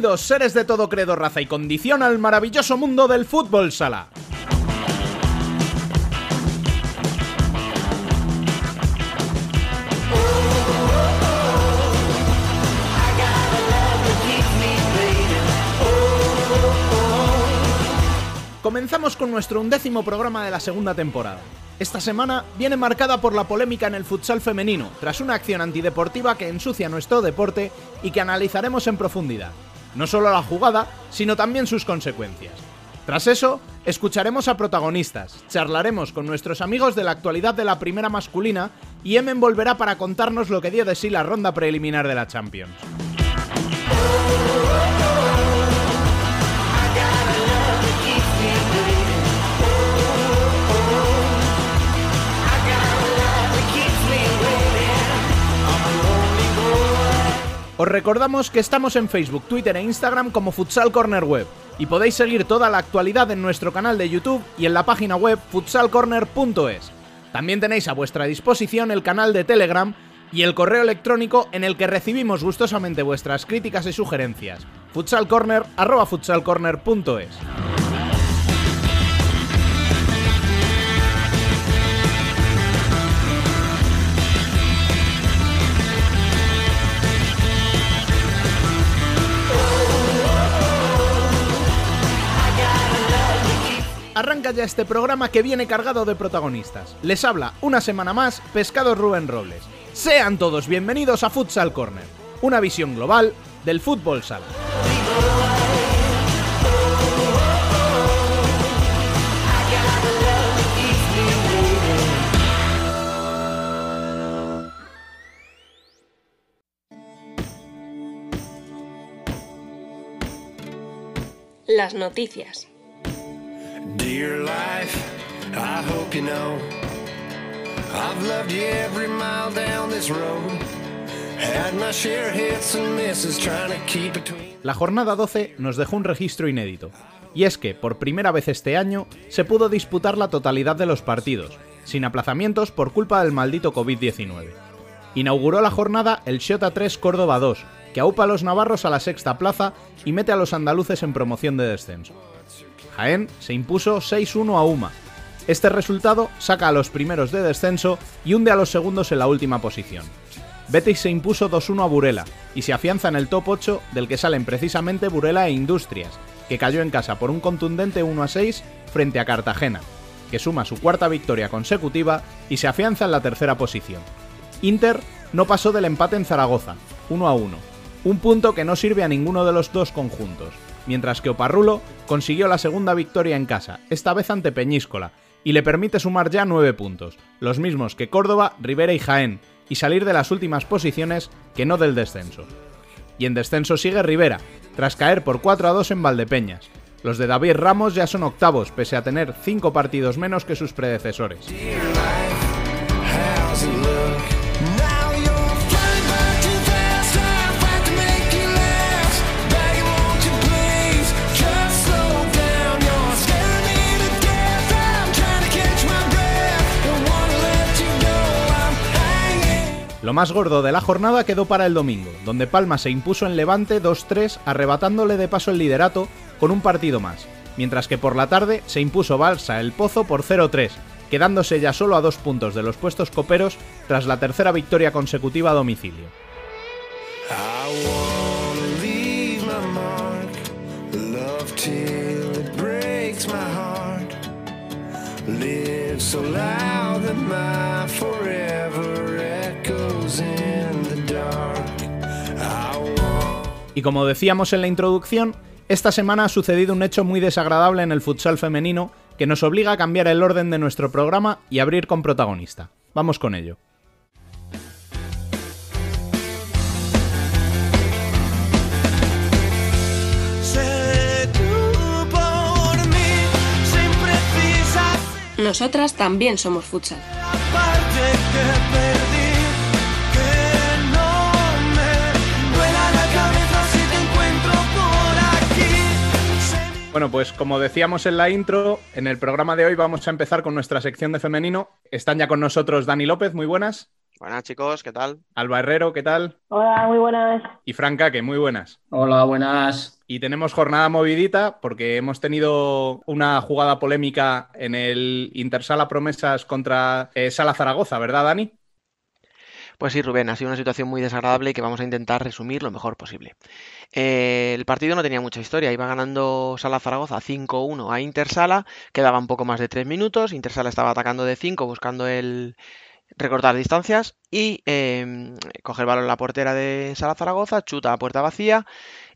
Bienvenidos, seres de todo credo, raza y condición, al maravilloso mundo del fútbol sala. Comenzamos con nuestro undécimo programa de la segunda temporada. Esta semana viene marcada por la polémica en el futsal femenino, tras una acción antideportiva que ensucia nuestro deporte y que analizaremos en profundidad. No solo la jugada, sino también sus consecuencias. Tras eso, escucharemos a protagonistas, charlaremos con nuestros amigos de la actualidad de la primera masculina y Emen volverá para contarnos lo que dio de sí la ronda preliminar de la Champions. Os recordamos que estamos en Facebook, Twitter e Instagram como Futsal Corner Web y podéis seguir toda la actualidad en nuestro canal de YouTube y en la página web futsalcorner.es. También tenéis a vuestra disposición el canal de Telegram y el correo electrónico en el que recibimos gustosamente vuestras críticas y sugerencias. futsalcorner@futsalcorner.es. Arranca ya este programa que viene cargado de protagonistas. Les habla una semana más Pescado Rubén Robles. Sean todos bienvenidos a Futsal Corner, una visión global del fútbol sala. Las noticias. Dear life, I hope you know I've loved you every mile down this road. La jornada 12 nos dejó un registro inédito, y es que, por primera vez este año, se pudo disputar la totalidad de los partidos, sin aplazamientos por culpa del maldito COVID-19. Inauguró la jornada el Xota 3 Córdoba 2, que aupa a los navarros a la sexta plaza y mete a los andaluces en promoción de descenso. Jaén se impuso 6-1 a Uma. Este resultado saca a los primeros de descenso y hunde a los segundos en la última posición. Betis se impuso 2-1 a Burela y se afianza en el top 8 del que salen precisamente Burela e Industrias, que cayó en casa por un contundente 1-6 frente a Cartagena, que suma su cuarta victoria consecutiva y se afianza en la tercera posición. Inter no pasó del empate en Zaragoza, 1-1, un punto que no sirve a ninguno de los dos conjuntos, mientras que Oparrulo consiguió la segunda victoria en casa, esta vez ante Peñíscola, y le permite sumar ya 9 puntos, los mismos que Córdoba, Rivera y Jaén, y salir de las últimas posiciones que no del descenso. Y en descenso sigue Rivera, tras caer por 4 a 2 en Valdepeñas. Los de David Ramos ya son octavos, pese a tener 5 partidos menos que sus predecesores. Lo más gordo de la jornada quedó para el domingo, donde Palma se impuso en Levante 2-3, arrebatándole de paso el liderato con un partido más, mientras que por la tarde se impuso Balsa el Pozo por 0-3, quedándose ya solo a dos puntos de los puestos coperos tras la tercera victoria consecutiva a domicilio. Y como decíamos en la introducción, esta semana ha sucedido un hecho muy desagradable en el futsal femenino que nos obliga a cambiar el orden de nuestro programa y abrir con protagonista. Vamos con ello. Por aquí. Sé mi- Bueno, pues como decíamos en la intro, en el programa de hoy vamos a empezar con nuestra sección de femenino. Están ya con nosotros Dani López, muy buenas. Buenas chicos, ¿qué tal? Alba Herrero, ¿qué tal? Hola, muy buenas. Y Franca, que muy buenas. Hola, buenas. Y tenemos jornada movidita porque hemos tenido una jugada polémica en el Intersala Promesas contra eh, Sala Zaragoza, ¿verdad, Dani? Pues sí, Rubén, ha sido una situación muy desagradable que vamos a intentar resumir lo mejor posible. Eh, el partido no tenía mucha historia, iba ganando Sala Zaragoza 5-1 a Intersala, quedaba un poco más de 3 minutos, Intersala estaba atacando de 5 buscando el recortar distancias y eh, coge el balón en la portera de Sala Zaragoza, chuta a puerta vacía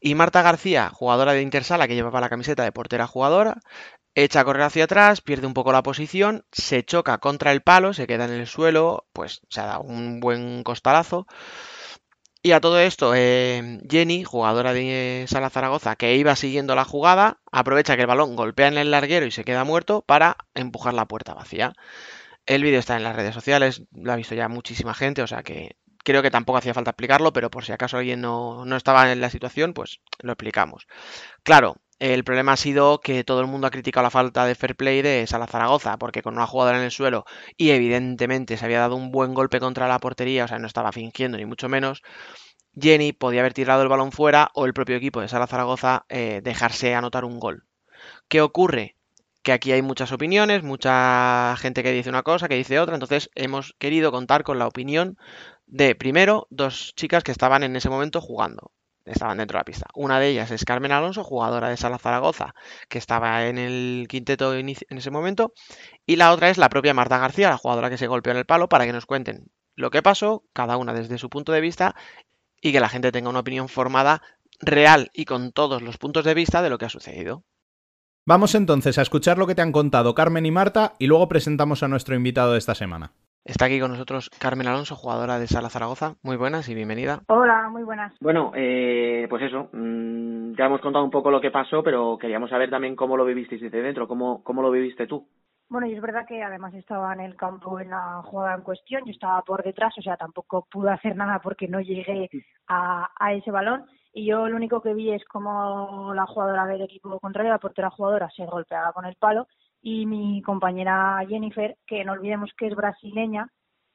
y Marta García, jugadora de Intersala que llevaba la camiseta de portera jugadora, echa a correr hacia atrás, pierde un poco la posición, se choca contra el palo, se queda en el suelo, pues se ha dado un buen costalazo. Y a todo esto, eh, Jenny, jugadora de Sala Zaragoza, que iba siguiendo la jugada, aprovecha que el balón golpea en el larguero y se queda muerto para empujar la puerta vacía. El vídeo está en las redes sociales, lo ha visto ya muchísima gente, o sea que creo que tampoco hacía falta explicarlo, pero por si acaso alguien no, no estaba en la situación, pues lo explicamos. Claro, el problema ha sido que todo el mundo ha criticado la falta de fair play de Sala Zaragoza, porque con una jugadora en el suelo y evidentemente se había dado un buen golpe contra la portería, o sea, no estaba fingiendo ni mucho menos, Jenny podía haber tirado el balón fuera o el propio equipo de Sala Zaragoza eh, dejarse anotar un gol. ¿Qué ocurre? Que aquí hay muchas opiniones, mucha gente que dice una cosa, que dice otra, entonces hemos querido contar con la opinión de, primero, dos chicas que estaban en ese momento jugando estaban dentro de la pista. Una de ellas es Carmen Alonso, jugadora de Sala Zaragoza, que estaba en el quinteto en ese momento. Y la otra es la propia Marta García, la jugadora que se golpeó en el palo, para que nos cuenten lo que pasó, cada una desde su punto de vista, y que la gente tenga una opinión formada real y con todos los puntos de vista de lo que ha sucedido. Vamos entonces a escuchar lo que te han contado Carmen y Marta y luego presentamos a nuestro invitado de esta semana. Está aquí con nosotros Carmen Alonso, jugadora de Sala Zaragoza. Muy buenas y bienvenida. Hola, muy buenas. Bueno, eh, pues eso, mmm, ya hemos contado un poco lo que pasó, pero queríamos saber también cómo lo vivisteis desde dentro, cómo, cómo lo viviste tú. Bueno, y es verdad que además estaba en el campo en la jugada en cuestión, yo estaba por detrás, o sea, tampoco pude hacer nada porque no llegué a, a ese balón. Y yo lo único que vi es como la jugadora del equipo contrario, la portera jugadora, se golpeaba con el palo y mi compañera Jennifer, que no olvidemos que es brasileña,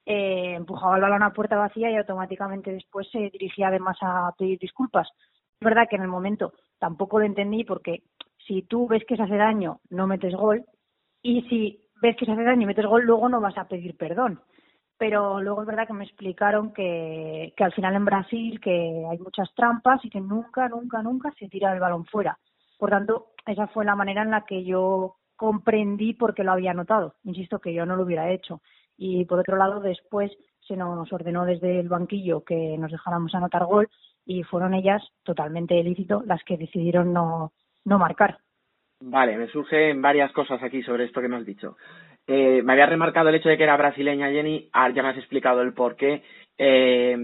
eh, empujaba el balón a puerta vacía y automáticamente después se dirigía además a pedir disculpas. Es verdad que en el momento tampoco lo entendí porque si tú ves que se hace daño, no metes gol y si ves que se hace daño y metes gol, luego no vas a pedir perdón. Pero luego es verdad que me explicaron que, que al final en Brasil que hay muchas trampas y que nunca, nunca, nunca se tira el balón fuera. Por tanto, esa fue la manera en la que yo comprendí por qué lo había notado. Insisto que yo no lo hubiera hecho. Y por otro lado, después se nos ordenó desde el banquillo que nos dejáramos anotar gol y fueron ellas, totalmente ilícito, las que decidieron no, no marcar. Vale, me surgen varias cosas aquí sobre esto que me has dicho. Eh, me había remarcado el hecho de que era brasileña Jenny, ahora ya me has explicado el por qué. Eh,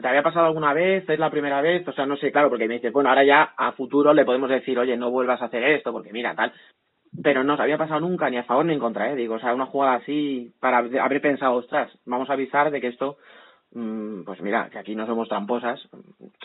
¿Te había pasado alguna vez? ¿Es la primera vez? O sea, no sé, claro, porque me dices, bueno, ahora ya a futuro le podemos decir, oye, no vuelvas a hacer esto, porque mira, tal. Pero no se había pasado nunca, ni a favor ni en contra, ¿eh? Digo, o sea, una jugada así, para haber pensado, ostras, vamos a avisar de que esto, mmm, pues mira, que aquí no somos tramposas.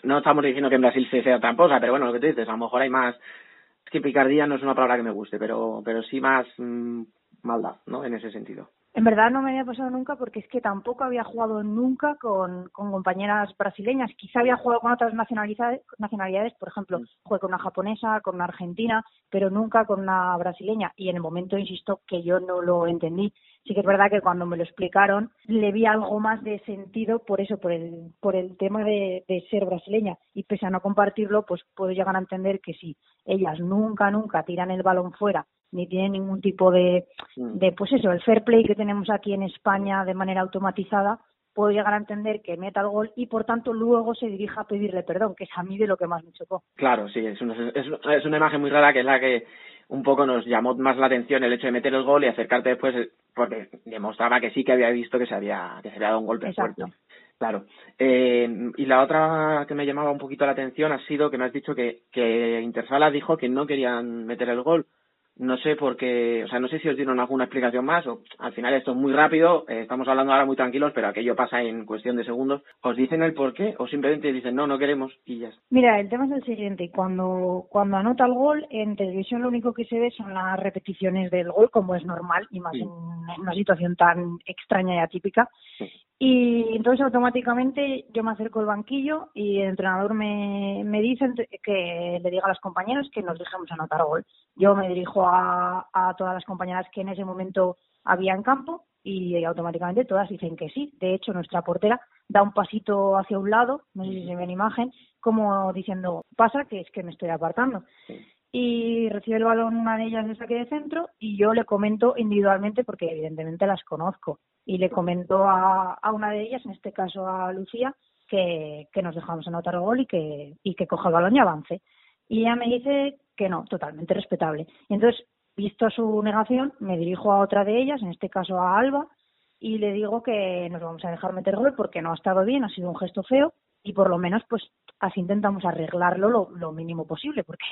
No estamos diciendo que en Brasil se sea tramposa, pero bueno, lo que tú dices, a lo mejor hay más, es que picardía no es una palabra que me guste, pero, pero sí más mmm, maldad, ¿no? En ese sentido. En verdad no me había pasado nunca porque es que tampoco había jugado nunca con, con compañeras brasileñas. Quizá había jugado con otras nacionalidades, nacionalidades, por ejemplo, jugué con una japonesa, con una argentina, pero nunca con una brasileña. Y en el momento, insisto, que yo no lo entendí. Sí que es verdad que cuando me lo explicaron le vi algo más de sentido por eso, por el, por el tema de, de ser brasileña. Y pese a no compartirlo, pues puedo llegar a entender que sí, ellas nunca, nunca tiran el balón fuera ni tienen ningún tipo de, de, pues eso, el fair play que tenemos aquí en España de manera automatizada, puedo llegar a entender que meta el gol y por tanto luego se dirija a pedirle perdón, que es a mí de lo que más me chocó. Claro, sí, es una, es, es una imagen muy rara que es la que un poco nos llamó más la atención el hecho de meter el gol y acercarte después porque demostraba que sí que había visto que se había que se había dado un golpe Exacto. fuerte. Claro. Eh, y la otra que me llamaba un poquito la atención ha sido que me has dicho que, que Intersala dijo que no querían meter el gol. No sé por qué, o sea, no sé si os dieron alguna explicación más o al final esto es muy rápido, eh, estamos hablando ahora muy tranquilos, pero aquello pasa en cuestión de segundos. ¿Os dicen el por qué o simplemente dicen no, no queremos y ya? Mira, el tema es el siguiente, cuando, cuando anota el gol, en televisión lo único que se ve son las repeticiones del gol, como es normal, y más Sí. en una situación tan extraña y atípica. Sí. Y entonces automáticamente yo me acerco al banquillo y el entrenador me, me dice que le diga a los compañeros que nos dejemos anotar gol. Yo me dirijo a, a todas las compañeras que en ese momento había en campo y automáticamente todas dicen que sí. De hecho, nuestra portera da un pasito hacia un lado, no sé si se ve en imagen, como diciendo, pasa que es que me estoy apartando. Y recibe el balón una de ellas de saque de centro y yo le comento individualmente porque evidentemente las conozco. Y le comento a, a una de ellas, en este caso a Lucía, que, que nos dejamos anotar gol y que, y que coja el balón y avance. Y ella me dice que no, totalmente respetable. Y entonces, visto su negación, me dirijo a otra de ellas, en este caso a Alba, y le digo que nos vamos a dejar meter gol porque no ha estado bien, ha sido un gesto feo y por lo menos pues así intentamos arreglarlo lo, lo mínimo posible porque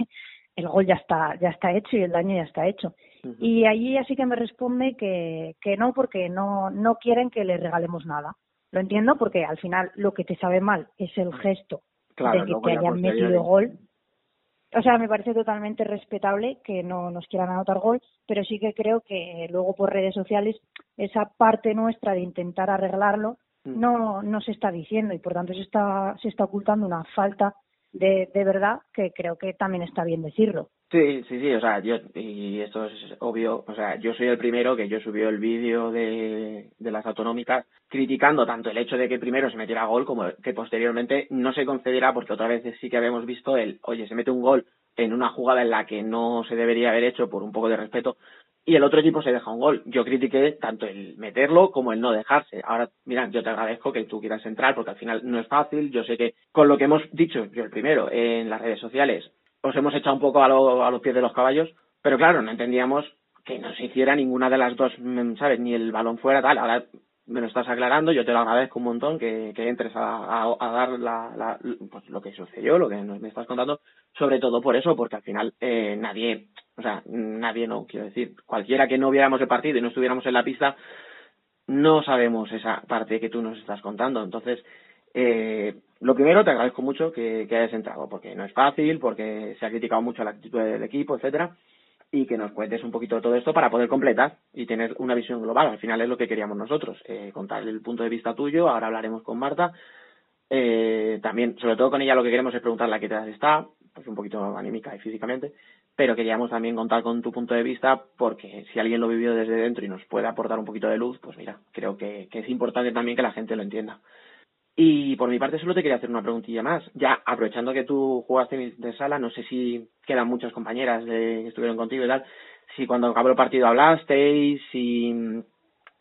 el gol ya está ya está hecho y el daño ya está hecho. Y allí así que me responde que, que no porque no no quieren que le regalemos nada. Lo entiendo porque al final lo que te sabe mal es el gesto Claro, de que te ya hayan posteriori. metido gol o sea, me parece totalmente respetable que no nos quieran anotar gol, pero sí que creo que luego por redes sociales esa parte nuestra de intentar arreglarlo no no se está diciendo y por tanto se está se está ocultando una falta de, de verdad que creo que también está bien decirlo. Sí, sí, sí, o sea, yo, y esto es obvio, o sea, yo soy el primero que yo subió el vídeo de, de las autonómicas criticando tanto el hecho de que primero se metiera gol como que posteriormente no se concediera porque otra vez sí que habíamos visto el, oye, se mete un gol en una jugada en la que no se debería haber hecho por un poco de respeto y el otro equipo se deja un gol. Yo critiqué tanto el meterlo como el no dejarse. Ahora, mira, yo te agradezco que tú quieras entrar porque al final no es fácil. Yo sé que con lo que hemos dicho, yo el primero, en las redes sociales, os hemos echado un poco a, lo- a los pies de los caballos, pero claro, no entendíamos que no se hiciera ninguna de las dos, mm, ¿sabes? Ni el balón fuera, tal. Ahora me lo estás aclarando, yo te lo agradezco un montón que, entres a, dar la, la- pues, lo que sucedió, lo que me estás contando, sobre todo por eso, porque al final eh, nadie, o sea, nadie no, quiero decir, cualquiera que no viéramos el partido y no estuviéramos en la pista, no sabemos esa parte que tú nos estás contando. Entonces, eh, lo primero, te agradezco mucho que, que hayas entrado, porque no es fácil, porque se ha criticado mucho la actitud del equipo, etcétera, y que nos cuentes un poquito de todo esto para poder completar y tener una visión global. Al final es lo que queríamos nosotros, eh, contar el punto de vista tuyo. Ahora hablaremos con Marta. Eh, también, sobre todo con ella, lo que queremos es preguntarle a qué tal está, pues un poquito anímica y físicamente, pero queríamos también contar con tu punto de vista porque si alguien lo vivió desde dentro y nos puede aportar un poquito de luz, pues mira, creo que, es importante también que la gente lo entienda. Y por mi parte solo te quería hacer una preguntilla más. Ya aprovechando que tú jugaste de sala, no sé si quedan muchas compañeras de, que estuvieron contigo y tal, si cuando acabó el partido hablasteis, si,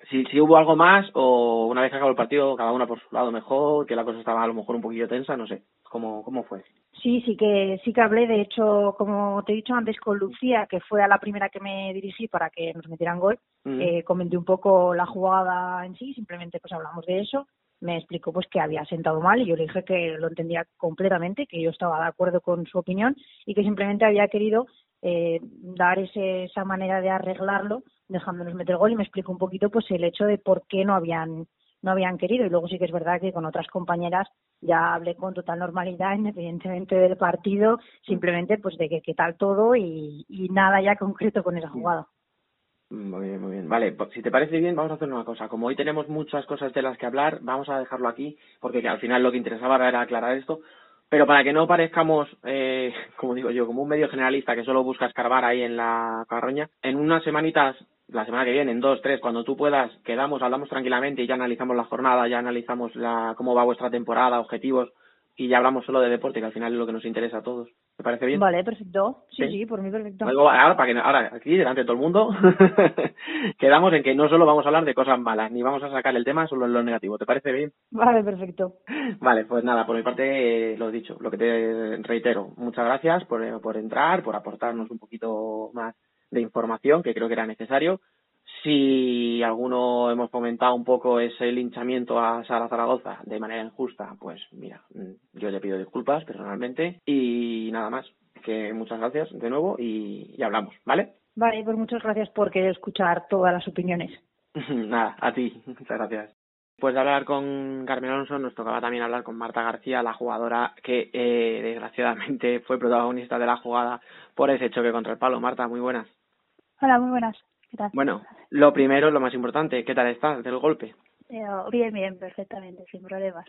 si, si hubo algo más o una vez que acabó el partido cada una por su lado mejor, que la cosa estaba a lo mejor un poquillo tensa, no sé. ¿Cómo, cómo fue? Sí, sí que sí que hablé, de hecho, como te he dicho antes con Lucía, que fue a la primera que me dirigí para que nos metieran gol, eh, comenté un poco la jugada en sí, simplemente pues hablamos de eso, me explicó pues que había sentado mal y yo le dije que lo entendía completamente, que yo estaba de acuerdo con su opinión y que simplemente había querido eh, dar ese, esa manera de arreglarlo dejándonos meter gol. Y me explicó un poquito pues el hecho de por qué no habían no habían querido y luego sí que es verdad que con otras compañeras ya hablé con total normalidad independientemente del partido simplemente pues de que qué tal todo y, y nada ya concreto con esa jugada Muy bien, muy bien. Vale, pues si te parece bien, vamos a hacer una cosa. Como hoy tenemos muchas cosas de las que hablar, vamos a dejarlo aquí, porque al final lo que interesaba era aclarar esto. Pero para que no parezcamos, eh, como digo yo, como un medio generalista que solo busca escarbar ahí en la carroña, en unas semanitas, la semana que viene, en dos, tres, cuando tú puedas, quedamos, hablamos tranquilamente y ya analizamos la jornada, ya analizamos la, cómo va vuestra temporada, objetivos, y ya hablamos solo de deporte, que al final es lo que nos interesa a todos. ¿Te parece bien? vale perfecto sí Sí. sí, por mí perfecto Luego, ahora, para que, ahora, aquí, delante de todo el mundo, quedamos en que no solo vamos a hablar de cosas malas, ni vamos a sacar el tema solo en lo negativo. ¿Te parece bien? vale perfecto Vale, pues nada, por mi parte, eh, lo dicho, lo que te reitero, muchas gracias por, por entrar, por aportarnos un poquito más de información, que creo que era necesario. Si alguno hemos comentado un poco ese linchamiento a Sara Zaragoza de manera injusta, pues mira, mm, yo le pido disculpas personalmente y nada más. Que muchas gracias de nuevo y, y hablamos, ¿vale? vale pues muchas gracias por querer escuchar todas las opiniones Nada, a ti, muchas gracias. Después de hablar con Carmen Alonso, nos tocaba también hablar con Marta García, la jugadora que eh, desgraciadamente fue protagonista de la jugada por ese choque contra el palo. Marta, muy buenas. Hola, muy buenas. Bueno, lo primero, lo más importante, ¿qué tal estás del golpe? Pero bien, bien, perfectamente, sin problemas.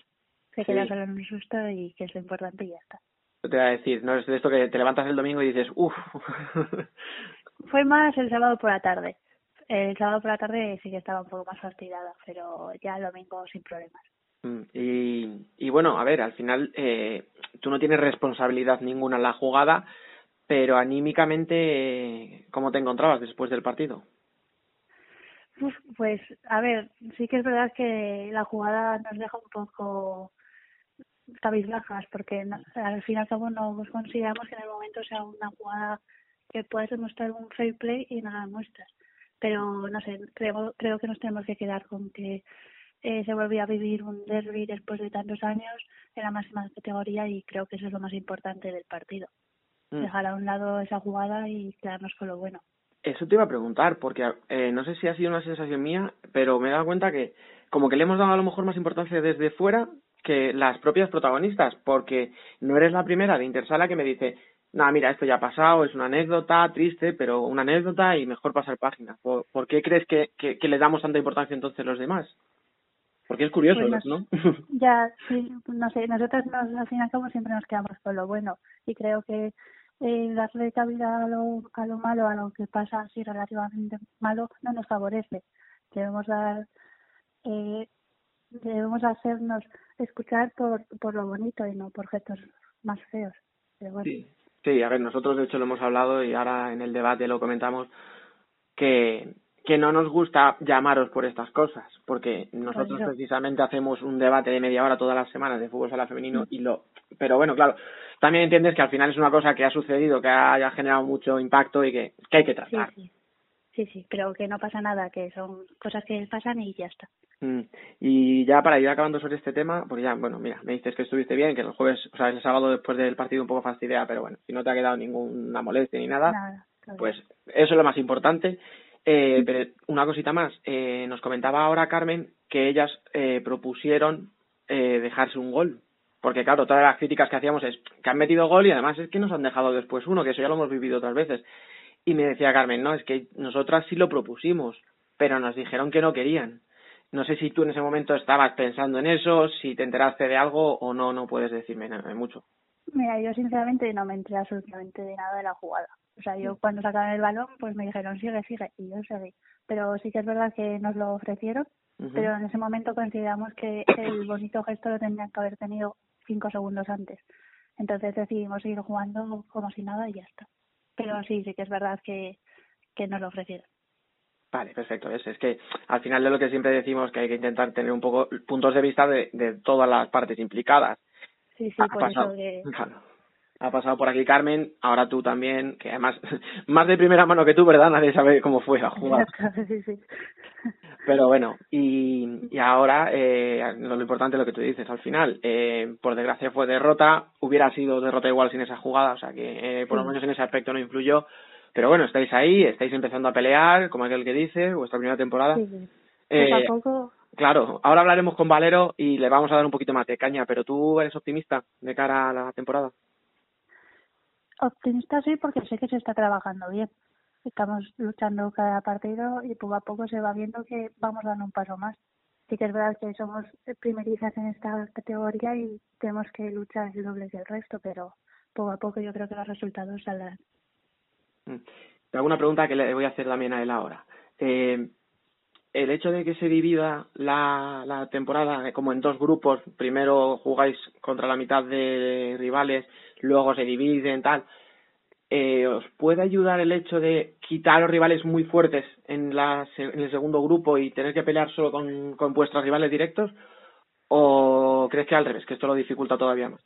Se queda en un susto y que es lo importante y ya está. Te voy a decir, no es de esto que te levantas el domingo y dices, uff. Fue más el sábado por la tarde. El sábado por la tarde sí que estaba un poco más fastidiada, pero ya el domingo sin problemas. Mm, Y, y bueno, a ver, al final eh, tú no tienes responsabilidad ninguna en la jugada, pero anímicamente, ¿cómo te encontrabas después del partido? Pues, a ver, sí que es verdad que la jugada nos deja un poco cabizbajas, porque al fin y al cabo no consideramos que en el momento sea una jugada que puedas demostrar un fair play y no la muestras. Pero, no sé, creo, creo que nos tenemos que quedar con que eh, se volvió a vivir un derby después de tantos años en la máxima categoría y creo que eso es lo más importante del partido. Mm. Dejar a un lado esa jugada y quedarnos con lo bueno. Eso te iba a preguntar, porque eh, no sé si ha sido una sensación mía, pero me he dado cuenta que como que le hemos dado a lo mejor más importancia desde fuera que las propias protagonistas, porque no eres la primera de Intersala que me dice, nada, mira, esto ya ha pasado, es una anécdota triste, pero una anécdota y mejor pasar página. ¿Por, por qué crees que, que, que le damos tanta importancia entonces los demás? Porque es curioso, Pues ¿no? Ya, sí, no sé, nosotros nos, al fin y al cabo siempre nos quedamos con lo bueno y creo que eh, darle cabida a lo, a lo malo, a lo que pasa así relativamente malo, no nos favorece. Debemos dar, eh, debemos hacernos escuchar por, por lo bonito y no por gestos más feos. Sí, sí, a ver, nosotros de hecho lo hemos hablado y ahora en el debate lo comentamos que, que no nos gusta llamaros por estas cosas, porque nosotros precisamente hacemos un debate de media hora todas las semanas de fútbol sala femenino y lo, pero bueno, claro, también entiendes que al final es una cosa que ha sucedido, que haya generado mucho impacto y que, que hay que tratar. sí, sí, sí, pero que no pasa nada, que son cosas que pasan y ya está. Mm. Y ya para ir acabando sobre este tema, porque ya, bueno, mira, me dices que estuviste bien, que el jueves, o sea, el sábado después del partido un poco fastidia, pero bueno, si no te ha quedado ninguna molestia ni nada, pues eso es lo más importante. Eh, pero una cosita más, eh, nos comentaba ahora Carmen que ellas eh, propusieron eh, dejarse un gol. Porque claro, todas las críticas que hacíamos es que han metido gol y además es que nos han dejado después uno, que eso ya lo hemos vivido otras veces. Y me decía Carmen, no, es que nosotras sí lo propusimos, pero nos dijeron que no querían. No sé si tú en ese momento estabas pensando en eso, si te enteraste de algo o no, no puedes decirme nada, mucho. Mira, yo sinceramente no me enteré absolutamente de nada de la jugada. O sea, yo cuando sacaron el balón, pues me dijeron sigue, sigue, y yo seguí. Pero sí que es verdad que nos lo ofrecieron, pero en ese momento consideramos que el bonito gesto lo tendrían que haber tenido cinco segundos antes. Entonces decidimos seguir jugando como si nada y ya está. Pero sí, sí que es verdad que, que nos lo ofrecieron. Vale, perfecto. Es, es que al final de lo que siempre decimos que hay que intentar tener un poco puntos de vista de, de todas las partes implicadas. Sí, sí, ha por pasado, eso que... claro. Ha pasado por aquí Carmen, ahora tú también, que además más de primera mano que tú, ¿verdad? Nadie sabe cómo fue la jugada. sí, sí. Pero bueno, y, y ahora eh, lo, importante es lo que tú dices al final. Eh, por desgracia fue derrota, hubiera sido derrota igual sin esa jugada, o sea que eh, por lo menos en ese aspecto no influyó. Pero bueno, estáis ahí, estáis empezando a pelear, como aquel que dice, vuestra primera temporada. sí, sí. Eh, a poco Claro, ahora hablaremos con Valero y le vamos a dar un poquito más de caña, pero tú eres optimista de cara a la temporada. Optimista sí, porque sé que se está trabajando bien. Estamos luchando cada partido y poco a poco se va viendo que vamos dando un paso más. Sí que es verdad que somos primerizas en esta categoría y tenemos que luchar el doble que el resto, pero poco a poco yo creo que los resultados saldrán. Mm. Te una pregunta que le voy a hacer también a él ahora. Eh, el hecho de que se divida la, la temporada como en dos grupos, primero jugáis contra la mitad de rivales, luego se dividen, tal, eh, ¿os puede ayudar el hecho de quitar los rivales muy fuertes en, la, en el segundo grupo y tener que pelear solo con, con vuestros rivales directos? ¿O crees que al revés, que esto lo dificulta todavía más?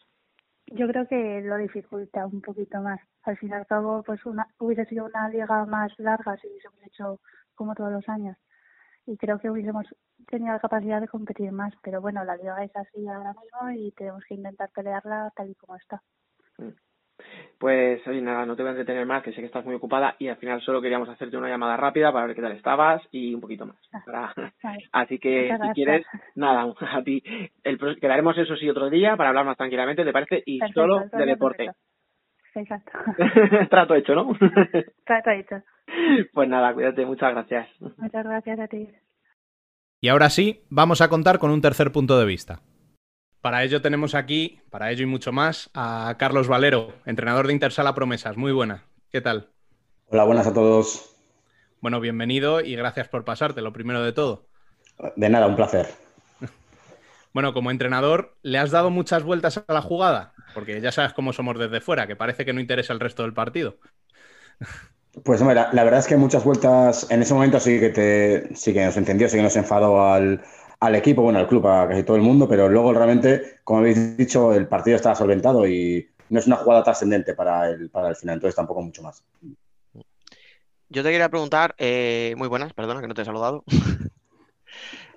Yo creo que lo dificulta un poquito más. Al fin y al cabo, pues una, hubiese sido una liga más larga si hubiésemos hecho como todos los años. Y creo que hubiésemos tenido la capacidad de competir más. Pero bueno, la liga es así ahora mismo y tenemos que intentar pelearla tal y como está. Pues oye, nada, no te voy a entretener más, que sé que estás muy ocupada y al final solo queríamos hacerte una llamada rápida para ver qué tal estabas y un poquito más. Para- Vale. Así que Muchas si gracias. quieres, nada, a ti. El, quedaremos eso sí otro día para hablar más tranquilamente, ¿te parece? Y Perfecto, solo de deporte. perfecto. Exacto. Trato hecho, ¿no? Trato hecho. pues nada, cuídate, muchas gracias. Muchas gracias a ti. Y ahora sí, vamos a contar con un tercer punto de vista. Para ello tenemos aquí, para ello y mucho más, a Carlos Valero, entrenador de Intersala Promesas. Muy buena. ¿Qué tal? Hola, buenas a todos. Bueno, bienvenido y gracias por pasarte, lo primero de todo. De nada, un placer. Bueno, como entrenador, ¿le has dado muchas vueltas a la jugada? Porque ya sabes cómo somos desde fuera, que parece que no interesa el resto del partido. Pues hombre, la, la verdad es que muchas vueltas en ese momento sí que te, sí que nos entendió, sí que nos enfadó al, al equipo, bueno, al club, a casi todo el mundo, pero luego realmente, como habéis dicho, el partido estaba solventado y no es una jugada trascendente para el, para el final, entonces tampoco mucho más. Yo te quería preguntar, eh, muy buenas, perdona que no te he saludado.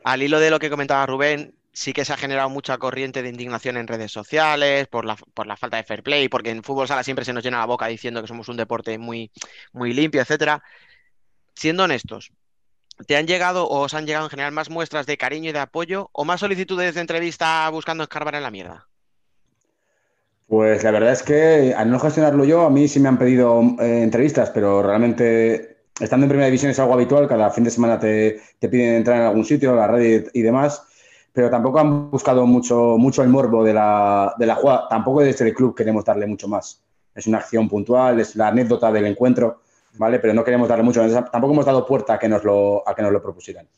Al hilo de lo que comentaba Rubén, sí que se ha generado mucha corriente de indignación en redes sociales por la, por la falta de fair play, porque en fútbol sala siempre se nos llena la boca diciendo que somos un deporte muy, muy limpio, etcétera. Siendo honestos, ¿te han llegado o os han llegado en general más muestras de cariño y de apoyo o más solicitudes de entrevista buscando escarbar en la mierda? Pues la verdad es que al no gestionarlo yo, a mí sí me han pedido eh, entrevistas, pero realmente estando en primera división es algo habitual, cada fin de semana te, te piden entrar en algún sitio, la red y, y demás, pero tampoco han buscado mucho, mucho el morbo de la, de la jugada, tampoco desde el club queremos darle mucho más. Es una acción puntual, es la anécdota del encuentro, ¿vale? Pero no queremos darle mucho, tampoco hemos dado puerta a que nos lo, a que nos lo propusieran.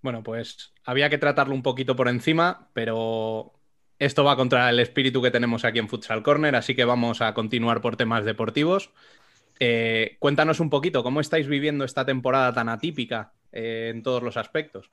Bueno, pues había que tratarlo un poquito por encima, pero esto va contra el espíritu que tenemos aquí en Futsal Corner, así que vamos a continuar por temas deportivos. Eh, cuéntanos un poquito, ¿cómo estáis viviendo esta temporada tan atípica eh, en todos los aspectos?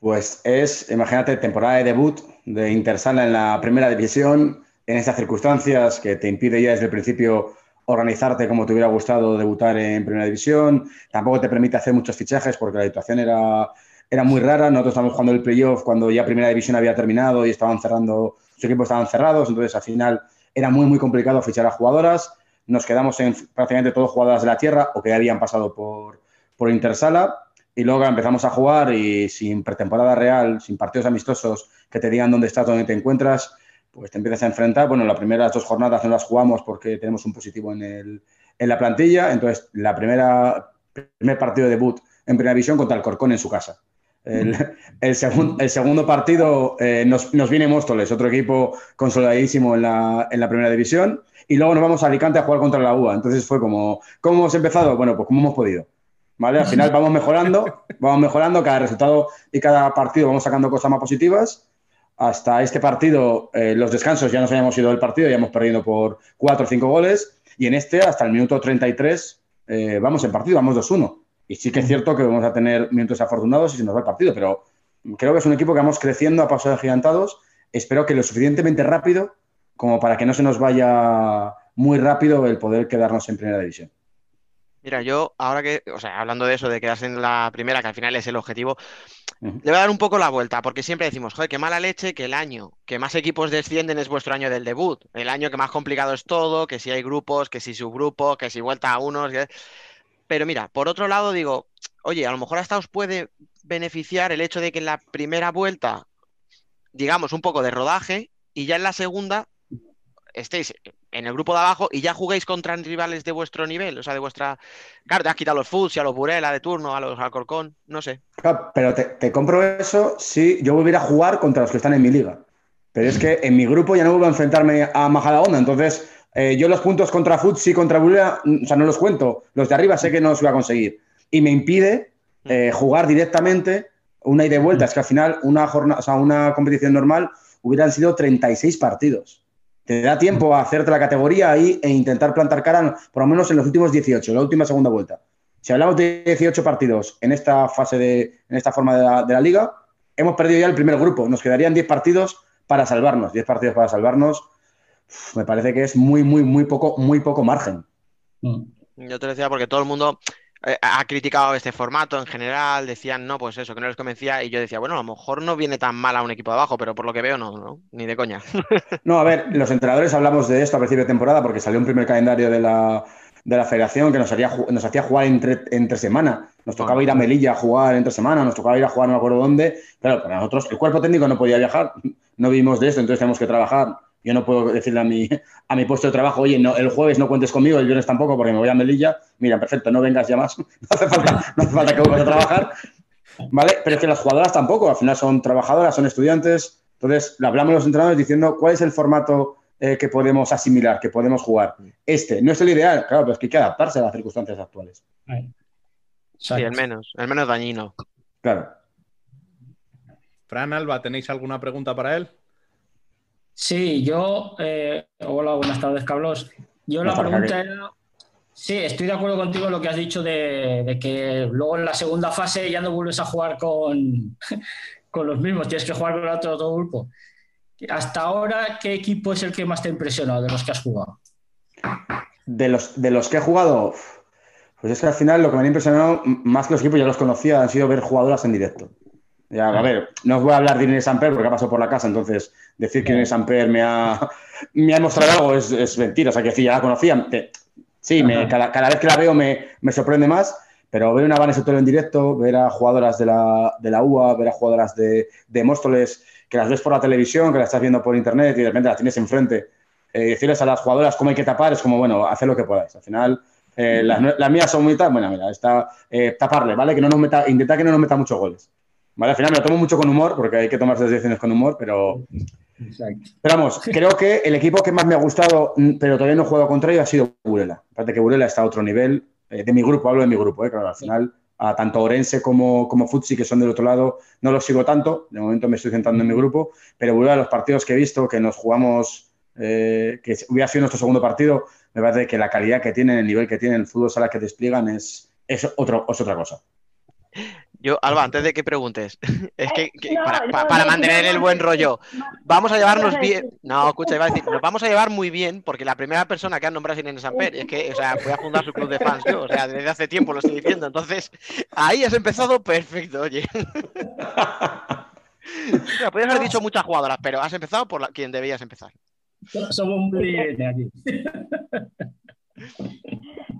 Pues es, imagínate, temporada de debut de Intersala en la primera división, en estas circunstancias que te impide ya desde el principio organizarte como te hubiera gustado debutar en primera división, tampoco te permite hacer muchos fichajes porque la situación era, era muy rara, nosotros estábamos jugando el playoff cuando ya primera división había terminado y estaban cerrando, sus equipos estaban cerrados, entonces al final era muy muy complicado fichar a jugadoras, nos quedamos en prácticamente todas jugadoras de la tierra o que habían pasado por, por Intersala. Y luego empezamos a jugar y sin pretemporada real, sin partidos amistosos que te digan dónde estás, dónde te encuentras, pues te empiezas a enfrentar. Bueno, las primeras dos jornadas no las jugamos porque tenemos un positivo en, el, en la plantilla. Entonces, la primera primer partido de debut en primera división contra el Corcón en su casa. El, el, segun, el segundo partido eh, nos, nos, viene Móstoles, otro equipo consolidadísimo en la, en la, primera división. Y luego nos vamos a Alicante a jugar contra la UA. Entonces fue como, ¿cómo hemos empezado? Bueno, pues como hemos podido. ¿Vale? Al final vamos mejorando, vamos mejorando, cada resultado y cada partido vamos sacando cosas más positivas. Hasta este partido, eh, los descansos ya nos habíamos ido del partido, ya hemos perdido por 4 o 5 goles. Y en este, hasta el minuto 33, eh, vamos en partido, vamos 2-1. Y sí que es cierto que vamos a tener minutos afortunados y se nos va el partido, pero creo que es un equipo que vamos creciendo a pasos agigantados. Espero que lo suficientemente rápido como para que no se nos vaya muy rápido el poder quedarnos en primera división. Mira, yo ahora que, o sea, hablando de eso, de quedarse en la primera, que al final es el objetivo, le voy a dar un poco la vuelta, porque siempre decimos, joder, qué mala leche que el año que más equipos descienden es vuestro año del debut, el año que más complicado es todo, que si hay grupos, que si subgrupos, que si vuelta a unos. Pero mira, por otro lado digo, oye, a lo mejor hasta os puede beneficiar el hecho de que en la primera vuelta, digamos, un poco de rodaje, y ya en la segunda estéis en el grupo de abajo y ya juguéis contra rivales de vuestro nivel, o sea, de vuestra... Claro, te has quitado a los Futs y a los Burela de turno, a los Alcorcón, no sé. Claro, pero te, te, compro eso si yo volviera a jugar contra los que están en mi liga. Pero es que en mi grupo ya no vuelvo a enfrentarme a Majadahonda, entonces eh, yo los puntos contra Futs y contra Burela, o sea, no los cuento. Los de arriba sé que no los voy a conseguir. Y me impide eh, jugar directamente una ida y vuelta. Es que al final una, jornada, o sea, una competición normal hubieran sido 36 partidos te da tiempo a hacerte la categoría ahí e intentar plantar cara, por lo menos en los últimos 18, la última segunda vuelta. Si hablamos de 18 partidos en esta fase de, en esta forma de la, de la liga, hemos perdido ya el primer grupo. Nos quedarían 10 partidos para salvarnos. 10 partidos para salvarnos. Uf, me parece que es muy, muy, muy poco, muy poco margen. Yo te decía porque todo el mundo eh, ha criticado este formato en general, decían, no, pues eso, que no les convencía, y yo decía, bueno, a lo mejor no viene tan mal a un equipo de abajo, pero por lo que veo, no, no ni de coña. No, a ver, los entrenadores hablamos de esto a principio de temporada porque salió un primer calendario de la, de la federación que nos, haría, nos hacía jugar entre, entre semana. Nos tocaba ir a Melilla a jugar entre semana, nos tocaba ir a jugar no me acuerdo dónde. Claro, para nosotros el cuerpo técnico no podía viajar, no vimos de esto, entonces tenemos que trabajar. Yo no puedo decirle a mi, a mi puesto de trabajo, oye, no, el jueves no cuentes conmigo, el viernes tampoco, porque me voy a Melilla. Mira, perfecto, no vengas ya más. No hace falta, no hace falta que vuelvas a trabajar. ¿vale? Pero es que las jugadoras tampoco, al final son trabajadoras, son estudiantes. Entonces, le hablamos a los entrenadores diciendo cuál es el formato eh, que podemos asimilar, que podemos jugar. Este no es el ideal, claro, pero es que hay que adaptarse a las circunstancias actuales. Sí, el menos, el menos dañino. Claro. Fran Alba, ¿tenéis alguna pregunta para él? Sí, yo. eh, hola, buenas tardes, Carlos. Yo la pregunta era. Sí, estoy de acuerdo contigo en lo que has dicho de, de que luego en la segunda fase ya no vuelves a jugar con, con los mismos, tienes que jugar con otro, otro grupo. Hasta ahora, ¿qué equipo es el que más te ha impresionado de los que has jugado? De los, de los que he jugado, pues es que al final lo que me ha impresionado, más que los equipos, ya los conocía, han sido ver jugadoras en directo. Ya, a ver, no os voy a hablar de Inés Samper porque ha pasado por la casa, entonces decir que Inés Samper me ha, me ha mostrado algo es, es mentira. O sea, que decir, ya la conocía. te- sí, me- cada, cada vez que la veo me, me sorprende más, pero ver una Vanessa Otero en directo, ver a jugadoras de la, de la UA, ver a jugadoras de, de Móstoles, que las ves por la televisión, que las estás viendo por internet y de repente las tienes enfrente, eh, decirles a las jugadoras cómo hay que tapar, es como, bueno, haced lo que podáis. Al final, eh, las, las mías son muy tal, bueno, mira, está eh, taparle, ¿vale? Que no nos meta, intentar que no nos meta muchos goles. ¿Vale? Al final me lo tomo mucho con humor, porque hay que tomarse las decisiones con humor, pero, Exacto. pero vamos, creo que el equipo que más me ha gustado, pero todavía no he jugado contra ellos, ha sido Burela. Aparte que Burela está a otro nivel, eh, de mi grupo, hablo de mi grupo, eh, claro, al final, a tanto Orense como, como Futsi, que son del otro lado, no los sigo tanto, de momento me estoy centrando en mi grupo, pero Burela, los partidos que he visto, que nos jugamos, eh, que hubiera sido nuestro segundo partido, me parece que la calidad que tienen, el nivel que tienen, el fútbol sala que despliegan es, es, otro, es otra cosa. Yo, Alba, antes de que preguntes, es que, que no, para, no, pa- para no, mantener el buen rollo, vamos a llevarnos no, bien. no, escucha, iba a decir, nos vamos a llevar muy bien porque la primera persona que han nombrado es Irene Samper. Es que, o sea, voy a fundar su club de fans yo, o sea, desde hace tiempo lo estoy diciendo. Entonces, ahí has empezado perfecto, oye. O sea, podrías haber dicho muchas jugadoras, pero has empezado por la, quien debías empezar. Somos muy de aquí.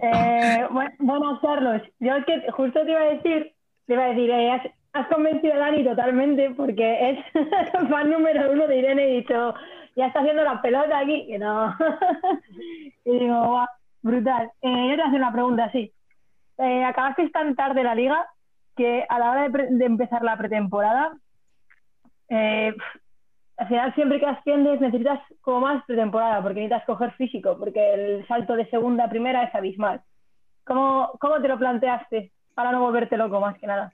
Eh, bu- buenas, Carlos. Yo es que justo te iba a decir, te iba a decir, eh, has, convencido a Dani totalmente porque es fan número uno de Irene y he dicho, ya está haciendo la pelota aquí, que no. y digo, guau, brutal. Eh, yo te hacer una pregunta, sí. Eh, acabasteis tan tarde la liga que a la hora de empezar la pretemporada, eh, al final siempre que asciendes necesitas como más pretemporada porque necesitas coger físico porque el salto de segunda a primera es abismal. ¿Cómo, cómo te lo planteaste para no volverte loco más que nada?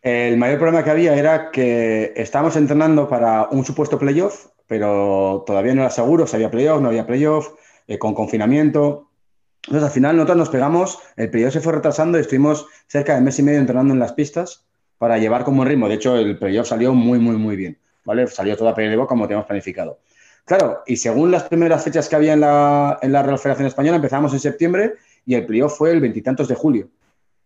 El mayor problema que había era que estábamos entrenando para un supuesto playoff, pero todavía no era seguro si había playoff, no había playoff, eh, con confinamiento. Entonces, al final, nosotros nos pegamos, el playoff se fue retrasando y estuvimos cerca de mes y medio entrenando en las pistas para llevar como ritmo. De hecho, el playoff salió muy, muy, muy bien. ¿vale? Salió todo a de boca como teníamos planificado. Claro, y según las primeras fechas que había en la, en la Real Federación Española, empezamos en septiembre y el playoff fue el veintitantos de julio.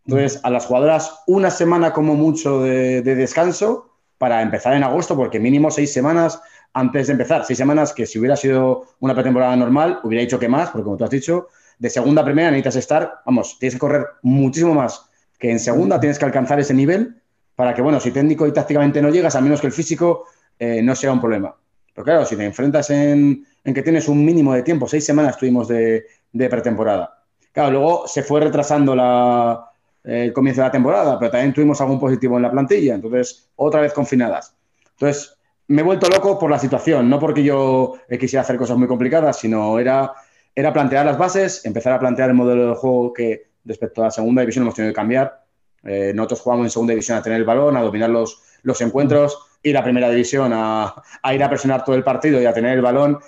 Entonces, a las jugadoras una semana como mucho de, de descanso para empezar en agosto, porque mínimo seis semanas antes de empezar. Seis semanas que si hubiera sido una pretemporada normal, hubiera dicho que más, porque como tú has dicho, de segunda a primera necesitas estar, vamos, tienes que correr muchísimo más que en segunda, tienes que alcanzar ese nivel para que, bueno, si técnico y tácticamente no llegas, a menos que el físico eh, no sea un problema. Pero claro, si te enfrentas en, en que tienes un mínimo de tiempo, seis semanas tuvimos de, de pretemporada. Claro, luego se fue retrasando la, el comienzo de la temporada, pero también tuvimos algún positivo en la plantilla, entonces otra vez confinadas. Entonces, me he vuelto loco por la situación, no porque yo eh, quisiera hacer cosas muy complicadas, sino era, era plantear las bases, empezar a plantear el modelo de juego que respecto a la segunda división hemos tenido que cambiar. Eh, nosotros jugamos en segunda división a tener el balón, a dominar los, los encuentros, ir a primera división a, a, ir a presionar todo el partido y a tener el balón.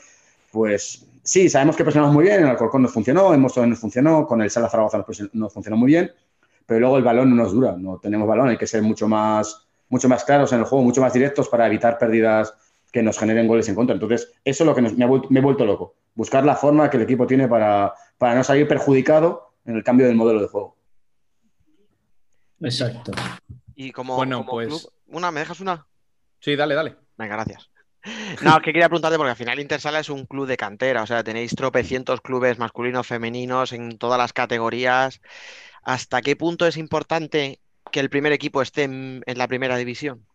Pues sí, sabemos que presionamos muy bien, en Alcorcón nos funcionó, en Móstoles nos funcionó, con el Sala Zaragoza nos, nos funcionó muy bien, pero luego el balón no nos dura, no tenemos balón, hay que ser mucho más, mucho más claros en el juego, mucho más directos para evitar pérdidas que nos generen goles en contra. Entonces, eso es lo que nos, me, ha vuelto, me, he vuelto loco, buscar la forma que el equipo tiene para, para no salir perjudicado en el cambio del modelo de juego. Exacto. Y como, bueno, como pues... club, ¿una? ¿Me dejas una? Sí, dale, dale. Venga, gracias. No, es que quería preguntarte porque al final Intersala es un club de cantera, o sea, tenéis tropecientos clubes masculinos, femeninos en todas las categorías. ¿Hasta qué punto es importante que el primer equipo esté en, la primera división?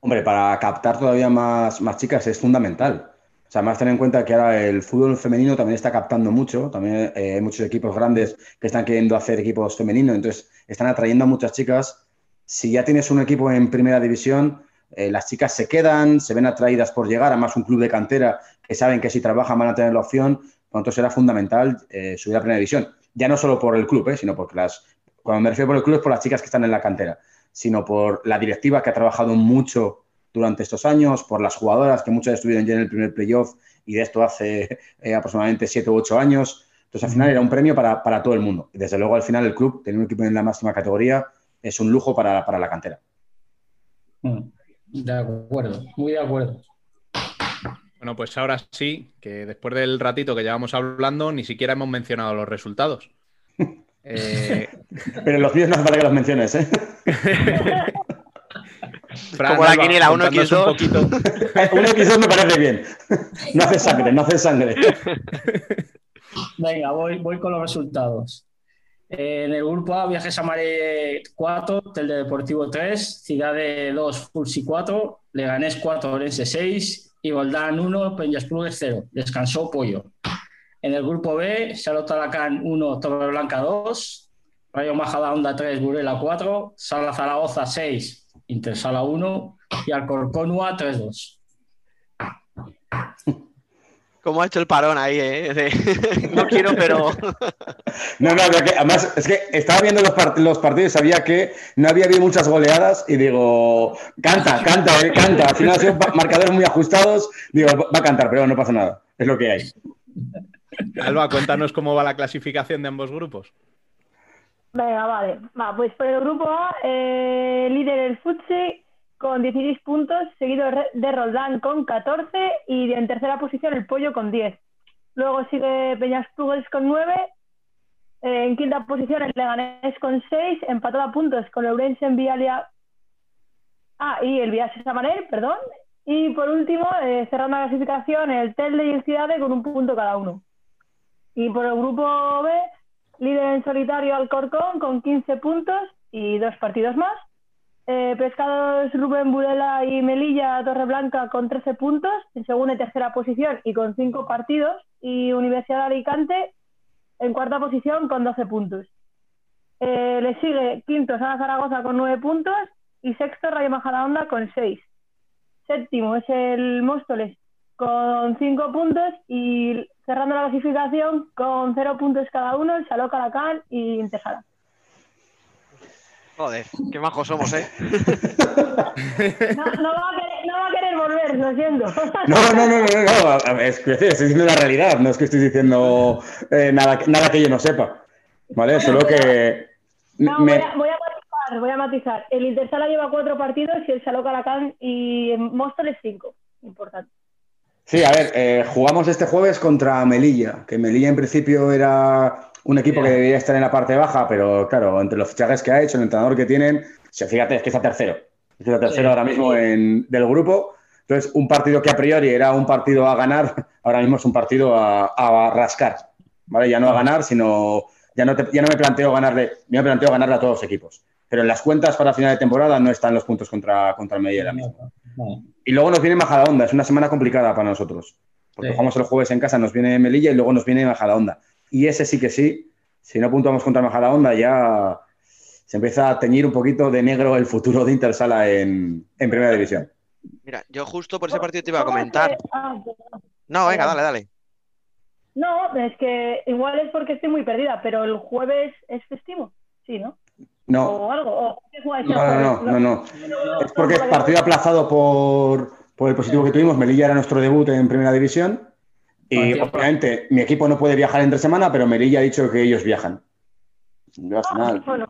Hombre, para captar todavía más, más chicas es fundamental. O sea, más tener en cuenta que ahora el fútbol femenino también está captando mucho. También eh, hay muchos equipos grandes que están queriendo hacer equipos femeninos. Entonces, están atrayendo a muchas chicas si ya tienes un equipo en primera división, eh, las chicas se quedan, se ven atraídas por llegar, además un club de cantera que saben que si trabajan van a tener la opción, por lo tanto será fundamental eh, subir a primera división. Ya no solo por el club, eh, sino porque las, cuando me refiero por el club es por las chicas que están en la cantera, sino por la directiva que ha trabajado mucho durante estos años, por las jugadoras que muchas estuvieron ya en el primer playoff y de esto hace eh, aproximadamente 7 u 8 años. Entonces, al final era un premio para, para todo el mundo. Y desde luego, al final, el club, tener un equipo en la máxima categoría, es un lujo para, para la cantera. Mm, De acuerdo, muy de acuerdo. Bueno, pues ahora sí, que después del ratito que llevamos hablando, ni siquiera hemos mencionado los resultados. Eh, Pero los míos no hace falta que los menciones, ¿eh? Fran, Como la quiniela, uno contadnos X2. un poquito. Uno quizás me parece bien. No hace sangre, no hace sangre. Venga, voy, voy con los resultados. Eh, en el grupo A, Viajes a Mare 4, Telde Deportivo 3, Ciudad 2, Fulsi 4, Leganés 4, Orense 6 Voldán 1, Peñasplugues 0. Descansó Pollo. En el grupo B, Charlotte Alacán 1, Torreblanca 2, Rayo Majadahonda 3, Burela 4, Sala Zaragoza 6, Intersala 1 y Alcorcónua 3-2. Como ha hecho el parón ahí, ¿eh? De- no quiero, pero. No, no, pero que, además es que estaba viendo los, part- los partidos y sabía que no había habido muchas goleadas y digo, canta, canta, eh, canta. Al final han sido marcadores muy ajustados. Digo, va a cantar, pero no pasa nada. Es lo que hay. Alba, cuéntanos cómo va la clasificación de ambos grupos. Venga, vale. Va, pues por el grupo A, eh, líder el Futsi con 16 puntos, seguido de Roldán con 14 y en tercera posición el Pollo con 10. Luego sigue Peñas Plugues con 9. eh, en quinta posición el Leganés con 6, empatado a puntos con el Ourense en Vialia. Ah, y el Viajes Samanel, perdón. Y por último, eh, cerrando la clasificación, el Telde y el Ciudade con un punto cada uno. Y por el grupo B, líder en solitario Alcorcón con 15 puntos y dos partidos más. Eh, Pescados Rubén Burela y Melilla Torreblanca con 13 puntos, en segunda y tercera posición y con 5 partidos. Y Universidad Alicante en cuarta posición con 12 puntos. Eh, le sigue quinto Sala Zaragoza con 9 puntos y sexto Rayo Majadahonda con 6. Séptimo es el Móstoles con 5 puntos y cerrando la clasificación con 0 puntos cada uno el Saló Calacán y Intesala. Joder, qué majos somos, ¿eh? No, no va a querer, no va a querer volver, lo siento. No, no, no, no, no, Es que estoy diciendo la realidad, no es que estoy diciendo eh, nada, que- nada que yo no sepa. ¿Vale? Solo que. No, me- voy, a, voy a matizar, voy a matizar. El Intersala lleva 4 partidos y el Saló Calacán y Móstoles 5. Importante. Sí, a ver, eh, jugamos este jueves contra Melilla, que Melilla en principio era un equipo que debería estar en la parte baja, pero claro, entre los fichajes que ha hecho, el entrenador que tienen, fíjate, es que está tercero. Es que está tercero Sí. ahora mismo en, del grupo. Entonces, un partido que a priori era un partido a ganar, ahora mismo es un partido a, a rascar. ¿Vale? Ya no a ganar, sino. Ya no, te- ya no me planteo ganarle, me planteo ganarle a todos los equipos. Pero en las cuentas para final de temporada no están los puntos contra, contra el ahora mismo. No. Y luego nos viene Majadahonda, es una semana complicada para nosotros. Porque Sí. jugamos el jueves en casa, nos viene Melilla y luego nos viene Majadahonda. Y ese sí que sí, si no puntuamos contra Majadahonda ya se empieza a teñir un poquito de negro el futuro de Intersala en, en Primera División. Mira, yo justo por ese partido te iba a ¿Cómo comentar. ah, perdón. No, venga, dale, dale. No, es que igual es porque estoy muy perdida, pero el jueves es festivo. Sí, ¿no? No, O algo. O, ¿qué jugáis el no, no, no, no, no. Es porque es partido aplazado por, por el positivo que tuvimos. Melilla era nuestro debut en Primera División. Y Partido obviamente mi equipo no puede viajar entre semana, pero Melilla ha dicho que ellos viajan. Yo al final, bueno,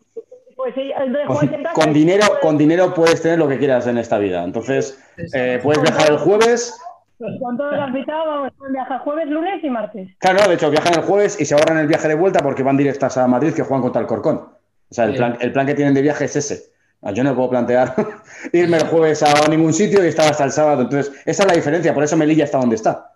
pues sí, entonces jugáis en con, dinero, con dinero puedes tener lo que quieras en esta vida. Entonces, eh, puedes viajar el jueves. Pues con todo lo invitado, vamos a viajar jueves, lunes y martes. Claro, no, de hecho, viajan el jueves y se ahorran el viaje de vuelta porque van directas a Madrid que juegan contra el Corcón. O sea, el plan, el plan que tienen de viaje es ese. Ah, Yo no me puedo plantear irme el jueves a ningún sitio y estar hasta el sábado. Entonces, esa es la diferencia. Por eso Melilla está donde está.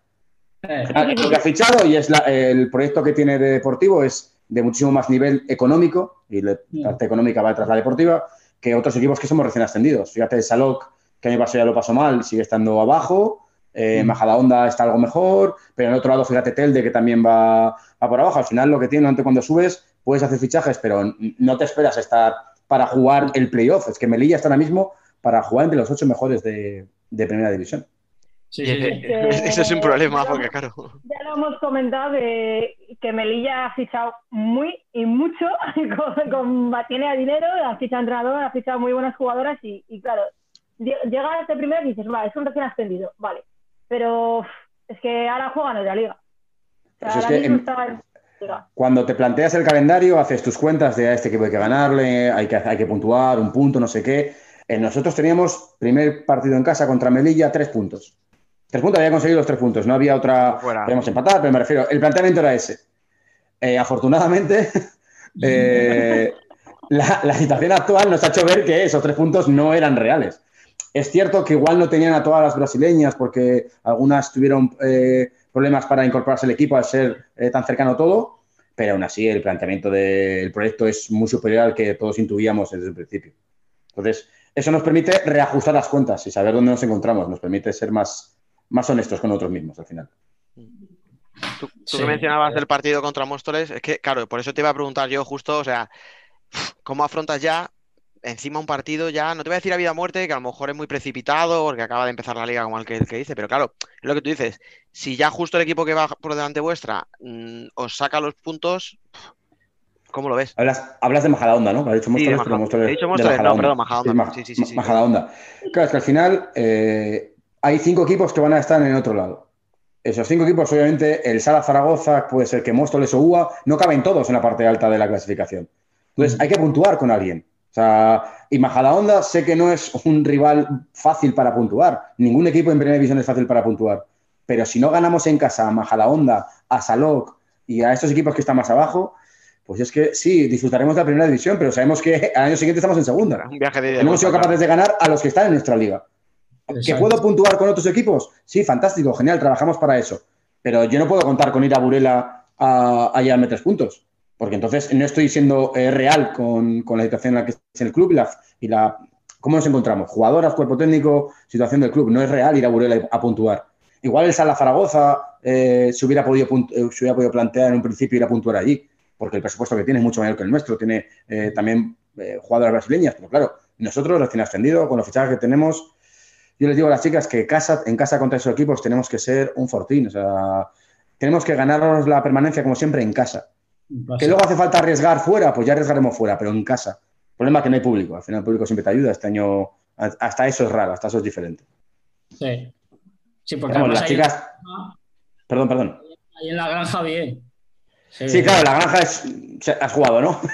Eh, Ah, lo que ha fichado y es la- el proyecto que tiene de deportivo es de muchísimo más nivel económico y la parte económica va tras la deportiva que otros equipos que somos recién ascendidos. Fíjate, Salok, que año pasado ya lo pasó mal, sigue estando abajo. Eh, Majadahonda está algo mejor, pero en otro lado, fíjate, Telde, que también va, va por abajo. Al final, lo que tiene, antes cuando subes, puedes hacer fichajes, pero no te esperas estar para jugar el playoff. Es que Melilla está ahora mismo para jugar entre los ocho mejores de, de primera división. Sí, ese es un problema, porque claro. Ya lo hemos comentado de que Melilla ha fichado muy y mucho, con, con- tiene dinero, ha fichado entrenador, ha fichado muy buenas jugadoras y, y claro, lle- llega a este primer y dices, vale, es un recién ascendido, vale, pero es que ahora juegan en la liga. O sea, Eso es ahora que mismo en- está en la liga. Cuando te planteas el calendario, haces tus cuentas de a este equipo hay que ganarle, hay que, hay que puntuar, un punto, no sé qué. Eh, nosotros teníamos primer partido en casa contra Melilla, tres puntos. Tres puntos, había conseguido los tres puntos, no había otra. Fuera. Podemos empatar, pero me refiero, el planteamiento era ese. Eh, afortunadamente, eh, la, la situación actual nos ha hecho ver que esos tres puntos no eran reales. Es cierto que igual no tenían a todas las brasileñas porque algunas tuvieron eh, problemas para incorporarse al equipo al ser tan cercano todo, pero aún así el planteamiento del proyecto es muy superior al que todos intuíamos desde el principio. Entonces, eso nos permite reajustar las cuentas y saber dónde nos encontramos, nos permite ser más, más honestos con nosotros mismos al final. Tú, tú Sí. que mencionabas el partido contra Móstoles, es que, claro, por eso te iba a preguntar yo justo, o sea, ¿cómo afrontas ya encima un partido ya, no te voy a decir a vida o muerte, que a lo mejor es muy precipitado porque acaba de empezar la liga como el que, el que dice, pero claro, es lo que tú dices, si ya justo el equipo que va por delante vuestra mm, os saca los puntos, ¿cómo lo ves? Hablas, hablas de Majadahonda, ¿no? Has dicho Sí, Móstoles, pero Maja- Móstoles- he dicho de Móstoles, no, perdón, Majadahonda, sí, sí, sí, sí. Majadahonda. Claro, es que al final eh, hay cinco equipos que van a estar en otro lado. Esos cinco equipos, obviamente, el Sala Zaragoza, puede ser que Móstoles o UA, no caben todos en la parte alta de la clasificación. Entonces, hay que puntuar con alguien. O sea, y Majadahonda sé que no es un rival fácil para puntuar. Ningún equipo en primera división es fácil para puntuar. Pero si no ganamos en casa a Majadahonda, a Salok y a estos equipos que están más abajo, pues es que sí, disfrutaremos de la primera división, pero sabemos que al año siguiente estamos en segunda. Un viaje de Hemos sido capaces de ganar a los que están en nuestra liga. ¿Que puedo puntuar con otros equipos? Sí, fantástico, genial, trabajamos para eso. Pero yo no puedo contar con ir a Burela a, a llevarme tres puntos. Porque entonces no estoy siendo eh, real con, con la situación en la que es el club y la, y la. ¿Cómo nos encontramos? Jugadoras, cuerpo técnico, situación del club. No es real ir a Burela a puntuar. Igual el Sala Zaragoza eh, se, hubiera podido, eh, se hubiera podido plantear en un principio ir a puntuar allí, porque el presupuesto que tiene es mucho mayor que el nuestro. Tiene eh, también jugadoras brasileñas, pero claro, nosotros recién ascendidos, con los fichajes que tenemos, yo les digo a las chicas que casa, en casa contra esos equipos tenemos que ser un fortín. O sea, tenemos que ganarnos la permanencia como siempre en casa. Que luego hace falta arriesgar fuera, pues ya arriesgaremos fuera, pero en casa. El problema es que no hay público. Al final el público siempre te ayuda. Este año hasta eso es raro, hasta eso es diferente. Sí. Sí, porque Vamos, las chicas. Perdón, perdón. ahí en la granja bien. Sí, claro, la granja es. Has jugado, ¿no?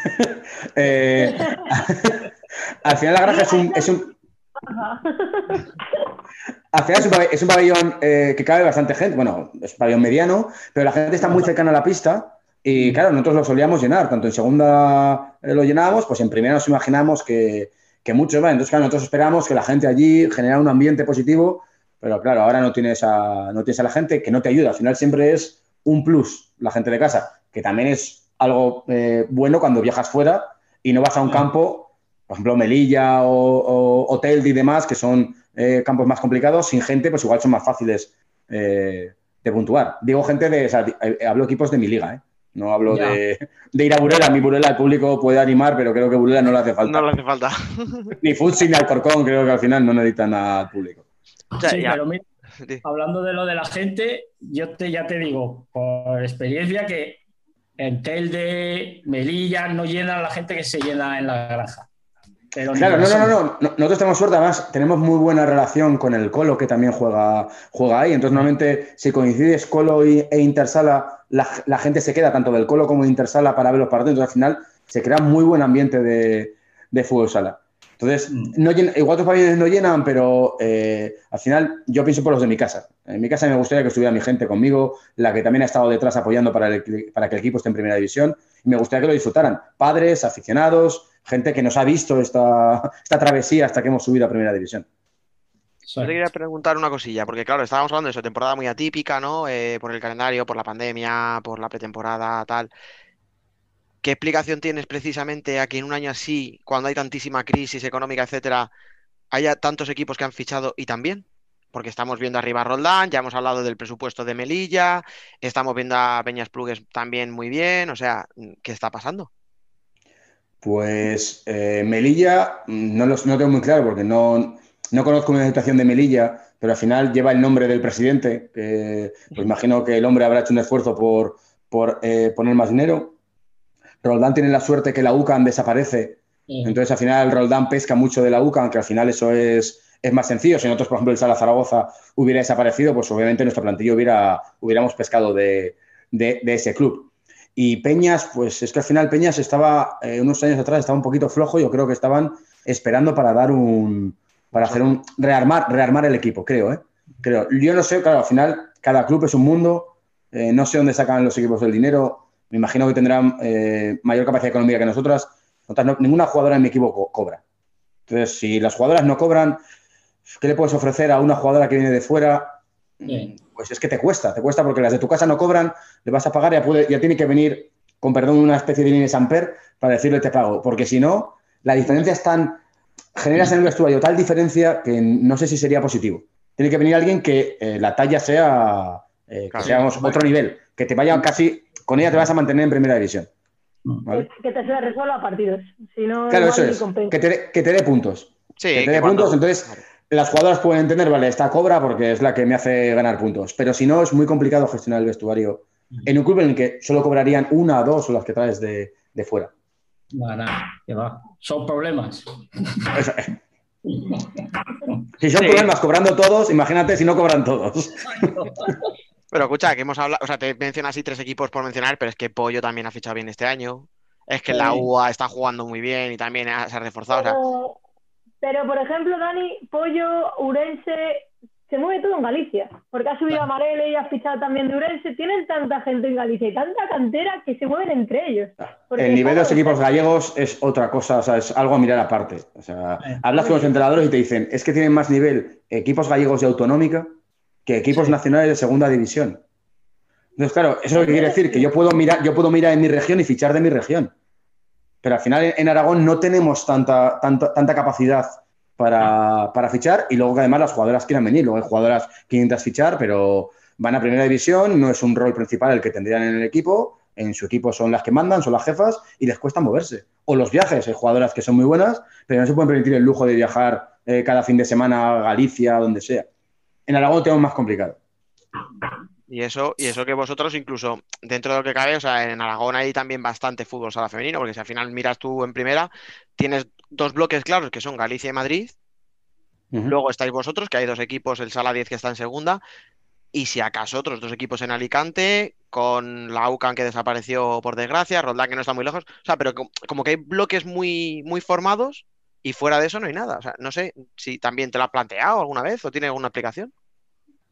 Eh, al final la granja es un, es un, Al final es un, pabell- es un pabellón eh, que cabe bastante gente. Bueno, es un pabellón mediano, pero la gente está muy cercana a la pista. Y claro, nosotros lo solíamos llenar. Tanto en segunda eh, lo llenábamos, pues en primera nos imaginamos que, que muchos van. Entonces, claro, nosotros esperamos que la gente allí genera un ambiente positivo. Pero claro, ahora no tienes, a, no tienes a la gente que no te ayuda. Al final siempre es un plus la gente de casa, que también es algo eh, bueno cuando viajas fuera y no vas a un campo, por ejemplo, Melilla o, o Hotel y demás, que son eh, campos más complicados, sin gente, pues igual son más fáciles eh, de puntuar. Digo gente de, o sea, di- eh, hablo equipos de mi liga, ¿eh? No hablo de, de ir a Burela. Mi Burela el público puede animar, pero creo que Burela no le hace falta. No le hace falta. Ni Futsi ni Alcorcón, creo que al final no necesitan nada al público. O sea, Sí, pero mira, hablando de lo de la gente, yo te, ya te digo, por experiencia, que en Telde, Melilla, no llenan la gente que se llena en la granja. Pero ni Claro, no, no, no, no, no- Nosotros tenemos suerte, además tenemos muy buena relación con el Colo, que también juega, juega ahí. Entonces, normalmente, si coincides Colo y- e Intersala, la, la gente se queda tanto del Colo como de Intersala para ver los partidos. Entonces, al final, se crea muy buen ambiente de, de fútbol sala. Entonces, Mm. no llena- igual otros pabellones no llenan, pero eh, al final yo pienso por los de mi casa. En mi casa me gustaría que estuviera mi gente conmigo, la que también ha estado detrás apoyando para, el- para que el equipo esté en primera división. Y me gustaría que lo disfrutaran. Padres, aficionados, gente que nos ha visto esta, esta travesía hasta que hemos subido a primera división. Yo te quería preguntar una cosilla, porque claro, estábamos hablando de eso, temporada muy atípica, ¿no? Eh, por el calendario, por la pandemia, por la pretemporada, tal. ¿Qué explicación tienes precisamente a que en un año así, cuando hay tantísima crisis económica, etcétera, haya tantos equipos que han fichado y también? Porque estamos viendo arriba a Roldán, ya hemos hablado del presupuesto de Melilla, estamos viendo a Peñas Plugues también muy bien, o sea, ¿qué está pasando? Pues eh, Melilla, mm, no lo no tengo muy claro porque no, no conozco una situación de Melilla, pero al final lleva el nombre del presidente. pues imagino que el hombre habrá hecho un esfuerzo por, por eh, poner más dinero. Roldán tiene la suerte que la UCAN desaparece, entonces al final Roldán pesca mucho de la UCAN, que al final eso es, es más sencillo. Si nosotros, por ejemplo, el Sala Zaragoza hubiera desaparecido, pues obviamente nuestra plantilla hubiera, hubiéramos pescado de, de- de ese club. Y Peñas, pues es que al final Peñas estaba, eh, unos años atrás, estaba un poquito flojo. Yo creo que estaban esperando para dar un, para hacer un, rearmar, rearmar el equipo, creo, ¿eh? Creo. Yo no sé, claro, al final cada club es un mundo. eh, no sé dónde sacan los equipos del dinero. Me imagino que tendrán eh, mayor capacidad económica que nosotras. No- ninguna jugadora en mi equipo co- cobra. Entonces, si las jugadoras no cobran, ¿qué le puedes ofrecer a una jugadora que viene de fuera? Sí. Pues es que te cuesta, te cuesta porque las de tu casa no cobran, le vas a pagar y ya, puede- ya tiene que venir, con perdón, una especie de línea de Samper para decirle te pago. Porque si no, la diferencia es tan. Generas en el vestuario tal diferencia que no sé si sería positivo. Tiene que venir alguien que eh, la talla sea, eh, que seamos otro nivel, que te vaya casi. Con ella te vas a mantener en primera división. ¿vale? Que te se resuelva partidos. Si no, Claro, eso es. Que te, dé- que te dé puntos. Sí, que te dé cuando- puntos, entonces las jugadoras pueden entender, vale, esta cobra porque es la que me hace ganar puntos. Pero si no, es muy complicado gestionar el vestuario en un club en el que solo cobrarían una o dos o las que traes de, de fuera. Nada, nada, que va. Son problemas. Si son problemas cobrando todos, imagínate si no cobran todos. Pero escucha, que hemos hablado, o sea, te mencionas así tres equipos por mencionar, pero es que Pollo también ha fichado bien este año. Es que la. UA está jugando muy bien y también se ha reforzado. O sea, Pero, por ejemplo, Dani, Pollo, Urense, se mueve todo en Galicia. Porque ha subido a Marele y ha fichado también de Urense. Tienen tanta gente en Galicia y tanta cantera que se mueven entre ellos. Porque El nivel de los equipos gallegos es otra cosa, o sea, es algo a mirar aparte. O sea, Sí. hablas con los entrenadores y te dicen, es que tienen más nivel equipos gallegos de autonómica que equipos nacionales de segunda división. Entonces, claro, eso es lo que quiere decir, que yo puedo mirar, yo puedo mirar en mi región y fichar de mi región. Pero al final en- Aragón no tenemos tanta, tanta, tanta capacidad para, para fichar y luego que además las jugadoras quieran venir. Luego hay jugadoras que intentan fichar, pero van a primera división, no es un rol principal el que tendrían en el equipo. En su equipo son las que mandan, son las jefas y les cuesta moverse. O los viajes, hay jugadoras que son muy buenas, pero no se pueden permitir el lujo de viajar eh, cada fin de semana a Galicia, donde sea. En Aragón lo tenemos más complicado. Y eso, y eso que vosotros, incluso dentro de lo que cabe, o sea, en Aragón hay también bastante fútbol sala femenino, porque si al final miras tú en primera, tienes dos bloques claros que son Galicia y Madrid. Luego estáis vosotros, que hay dos equipos, el Sala 10 que está en segunda, y si acaso otros dos equipos en Alicante, con la UCAN que desapareció por desgracia, Roldán que no está muy lejos, o sea, pero co- como que hay bloques muy, muy formados y fuera de eso no hay nada. O sea, no sé si también te lo has planteado alguna vez o tiene alguna aplicación.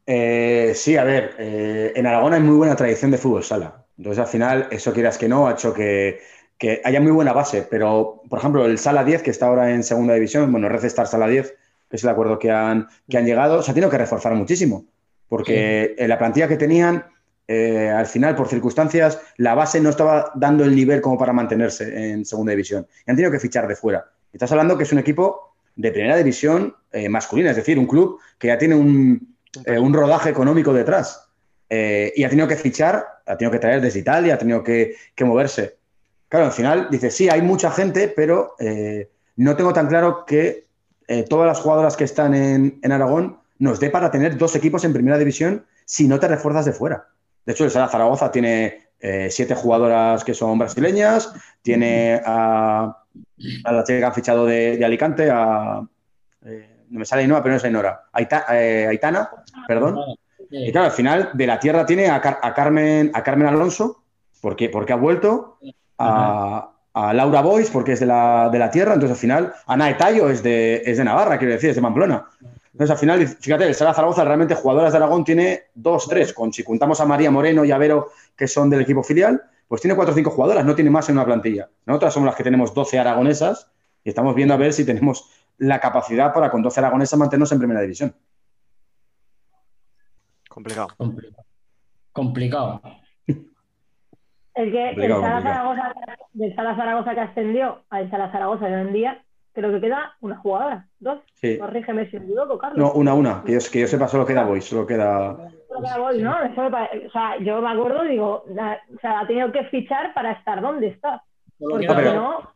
Eh, sí, a ver, eh, en Aragón hay muy buena tradición de fútbol sala. Entonces, al final, eso quieras que no, ha hecho que, que haya muy buena base. Pero, por ejemplo, el Sala 10, que está ahora en segunda división, bueno, Recestar Sala 10, que es el acuerdo que han, que han llegado, se ha tenido que reforzar muchísimo. Porque en la plantilla que tenían, eh, al final, por circunstancias, la base no estaba dando el nivel como para mantenerse en segunda división. Y han tenido que fichar de fuera. Estás hablando que es un equipo de primera división eh, masculina, es decir, un club que ya tiene un, eh, un rodaje económico detrás. Eh, y ha tenido que fichar, ha tenido que traer desde Italia, ha tenido que, que moverse. Claro, al final dice, sí, hay mucha gente, pero eh, no tengo tan claro que todas las jugadoras que están en, Aragón nos dé para tener dos equipos en primera división si no te refuerzas de fuera. De hecho, el Sala Zaragoza tiene siete jugadoras que son brasileñas, tiene a, la chica que han fichado de, Alicante, a, me sale Ainhoa, pero no es Ainhoa, Aita- eh, Aitana, perdón. Sí. Y claro, al final de la tierra tiene a, Car- a Carmen, a Carmen Alonso, porque, porque ha vuelto, a, a Laura Boys, porque es de la, de la tierra, entonces al final, Ana Etayo es de, es de Navarra, quiero decir, es de Pamplona. Entonces al final, fíjate, el Sala Zaragoza realmente jugadoras de Aragón tiene dos, tres, con, si contamos a María Moreno y a Vero, que son del equipo filial, pues tiene cuatro o cinco jugadoras, no tiene más en una plantilla. Nosotras somos las que tenemos 12 aragonesas y estamos viendo a ver si tenemos la capacidad para con 12 aragonesas mantenernos en primera división. Complicado. Complicado. Complicado. El que Complicado, el Sala. Zaragoza, del Sala Zaragoza que ascendió al Sala Zaragoza de hoy en día, creo que queda una jugadora, dos. Sí. Corrígeme si me equivoco, Carlos. No, una, una, que yo, que yo sepa, solo queda Boys, solo queda... Solo queda Boys, ¿no? Eso me o sea, yo me acuerdo, digo, la- o sea, ha tenido que fichar para estar donde está. Porque queda- pero- si no,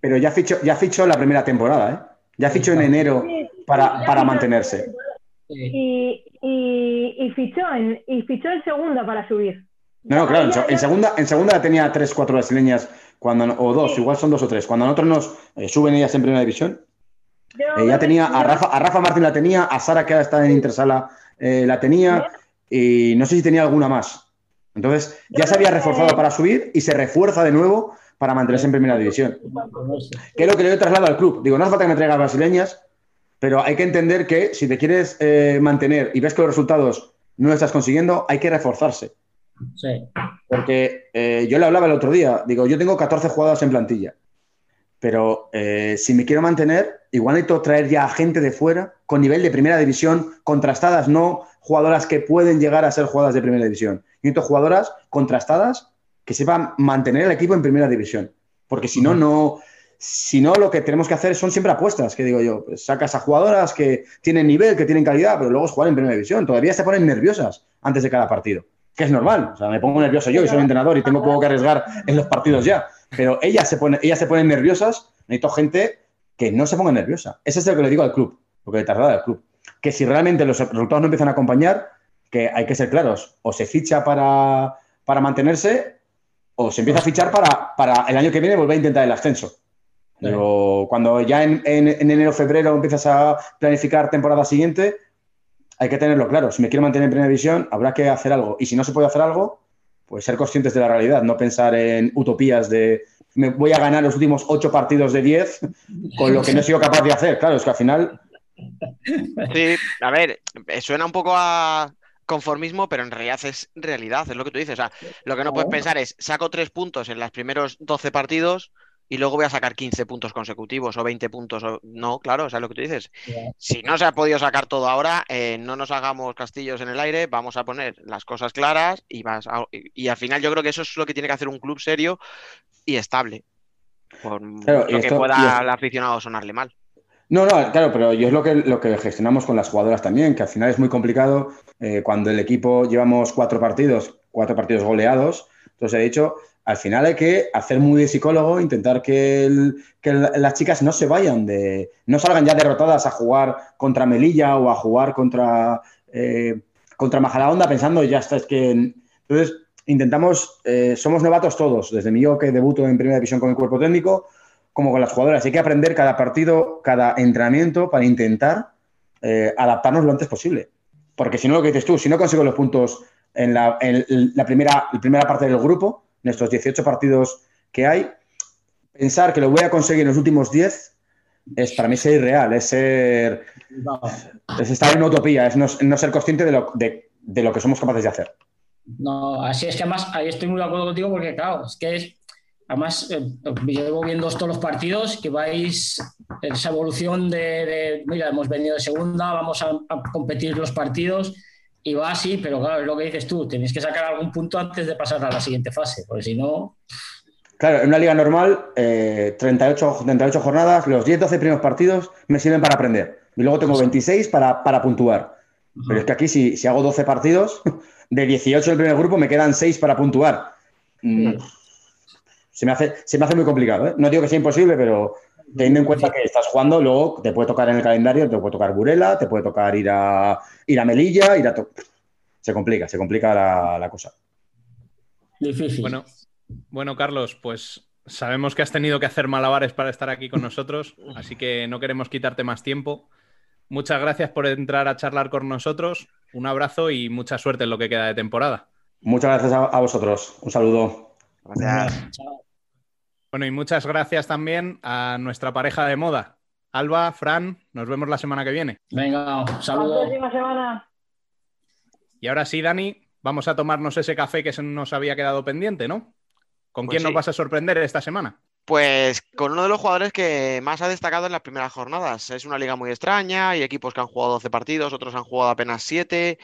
pero ya fichó, ya fichó la primera temporada, ¿eh? Ya fichó en enero para, para mantenerse. Y, y, y fichó en, y fichó en segunda para subir. No, no, claro, en, se- en segunda, en segunda tenía tres, cuatro brasileñas, cuando, o dos, igual son dos o tres. Cuando nosotros nos eh, suben ellas en primera división, eh, ya tenía a Rafa, a Rafa Martín la tenía, a Sara que ahora está en Intersala eh, la tenía, y no sé si tenía alguna más. Entonces, ya se había reforzado para subir y se refuerza de nuevo para mantenerse en primera división. Que es lo que le doy traslado al club. Digo, no hace falta que me traigas brasileñas, pero hay que entender que si te quieres eh, mantener y ves que los resultados no lo estás consiguiendo, hay que reforzarse. Sí. Porque eh, yo le hablaba el otro día, digo, yo tengo 14 jugadoras en plantilla, pero eh, si me quiero mantener, igual necesito traer ya a gente de fuera con nivel de primera división, contrastadas, no jugadoras que pueden llegar a ser jugadoras de primera división. Yo necesito jugadoras contrastadas que sepan mantener el equipo en primera división. Porque si no, no. Si no, lo que tenemos que hacer son siempre apuestas, que digo yo, pues sacas a jugadoras que tienen nivel, que tienen calidad, pero luego es jugar en primera división. Todavía se ponen nerviosas antes de cada partido que es normal. O sea, me pongo nervioso yo y soy entrenador y tengo poco que arriesgar en los partidos ya. Pero ellas se, pone, ellas se ponen nerviosas. Necesito gente que no se ponga nerviosa. Ese es lo que le digo al club, lo que le traslada al club. Que si realmente los resultados no empiezan a acompañar, que hay que ser claros. O se ficha para, para mantenerse o se empieza a fichar para, para el año que viene volver a intentar el ascenso. Digo, cuando ya en, en, en enero febrero empiezas a planificar temporada siguiente, hay que tenerlo claro. Si me quiero mantener en primera división, habrá que hacer algo. Y si no se puede hacer algo, pues ser conscientes de la realidad, no pensar en utopías de me voy a ganar los últimos ocho partidos de 10 con lo que no he sido capaz de hacer. Claro, es que al final. Sí, a ver, suena un poco a conformismo, pero en realidad es realidad, es lo que tú dices. O sea, lo que no puedes pensar es saco tres puntos en los primeros 12 partidos y luego voy a sacar 15 puntos consecutivos o 20 puntos. O... No, claro, o sea, lo que tú dices. Si no se ha podido sacar todo ahora, eh, no nos hagamos castillos en el aire, vamos a poner las cosas claras y, vas a- y, al final yo creo que eso es lo que tiene que hacer un club serio y estable. Por Claro, lo que esto- pueda al aficionado sonarle mal. No, no, claro, pero yo es lo que, lo que gestionamos con las jugadoras también, que al final es muy complicado eh, cuando el equipo llevamos cuatro partidos, cuatro partidos goleados. Entonces he dicho, al final hay que hacer muy de psicólogo, intentar que, las chicas no se vayan de, no salgan ya derrotadas a jugar contra Melilla o a jugar contra, eh, contra Majadahonda pensando ya está, es que. Entonces intentamos, eh, somos novatos todos, desde mi yo que debuto en primera división con el cuerpo técnico, como con las jugadoras. Hay que aprender cada partido, cada entrenamiento para intentar eh, adaptarnos lo antes posible. Porque si no, lo que dices tú, si no consigo los puntos en la, en la primera, la primera parte del grupo, en estos 18 partidos que hay, pensar que lo voy a conseguir en los últimos 10 es para mí ser irreal, es ser es estar en una utopía, es no, no ser consciente de lo, de, de lo que somos capaces de hacer. No, así es que además ahí estoy muy de acuerdo contigo porque, claro, es que es, además eh, llevo viendo todos los partidos que vais esa evolución de, de, mira, hemos venido de segunda, vamos a, a competir los partidos y va así, pero claro, es lo que dices tú, tenéis que sacar algún punto antes de pasar a la siguiente fase, porque si no, Claro, en una liga normal, eh, 38, 38 jornadas, los 10-12 primeros partidos me sirven para aprender. Y luego tengo 26 para, para puntuar. Pero es que aquí, si, si hago 12 partidos, de 18 en el primer grupo, me quedan 6 para puntuar. Mm, se, me hace, se me hace muy complicado. ¿eh? No digo que sea imposible, pero teniendo en cuenta que estás jugando, luego te puede tocar en el calendario, te puede tocar Burela, te puede tocar ir a, ir a Melilla, ir a... to- Se complica, se complica la, la cosa. difícil. Bueno, bueno, Carlos, pues sabemos que has tenido que hacer malabares para estar aquí con nosotros, así que no queremos quitarte más tiempo. Muchas gracias por entrar a charlar con nosotros. Un abrazo y mucha suerte en lo que queda de temporada. Muchas gracias a, a vosotros. Un saludo. Gracias. Chao. Bueno, y muchas gracias también a nuestra pareja de moda. Alba, Fran, nos vemos la semana que viene. Venga, un La saludo. próxima semana. Y ahora sí, Dani, vamos a tomarnos ese café que se nos había quedado pendiente, ¿no? ¿Con Pues quién nos vas a sorprender esta semana? Pues con uno de los jugadores que más ha destacado en las primeras jornadas. Es una liga muy extraña, hay equipos que han jugado 12 partidos, otros han jugado apenas 7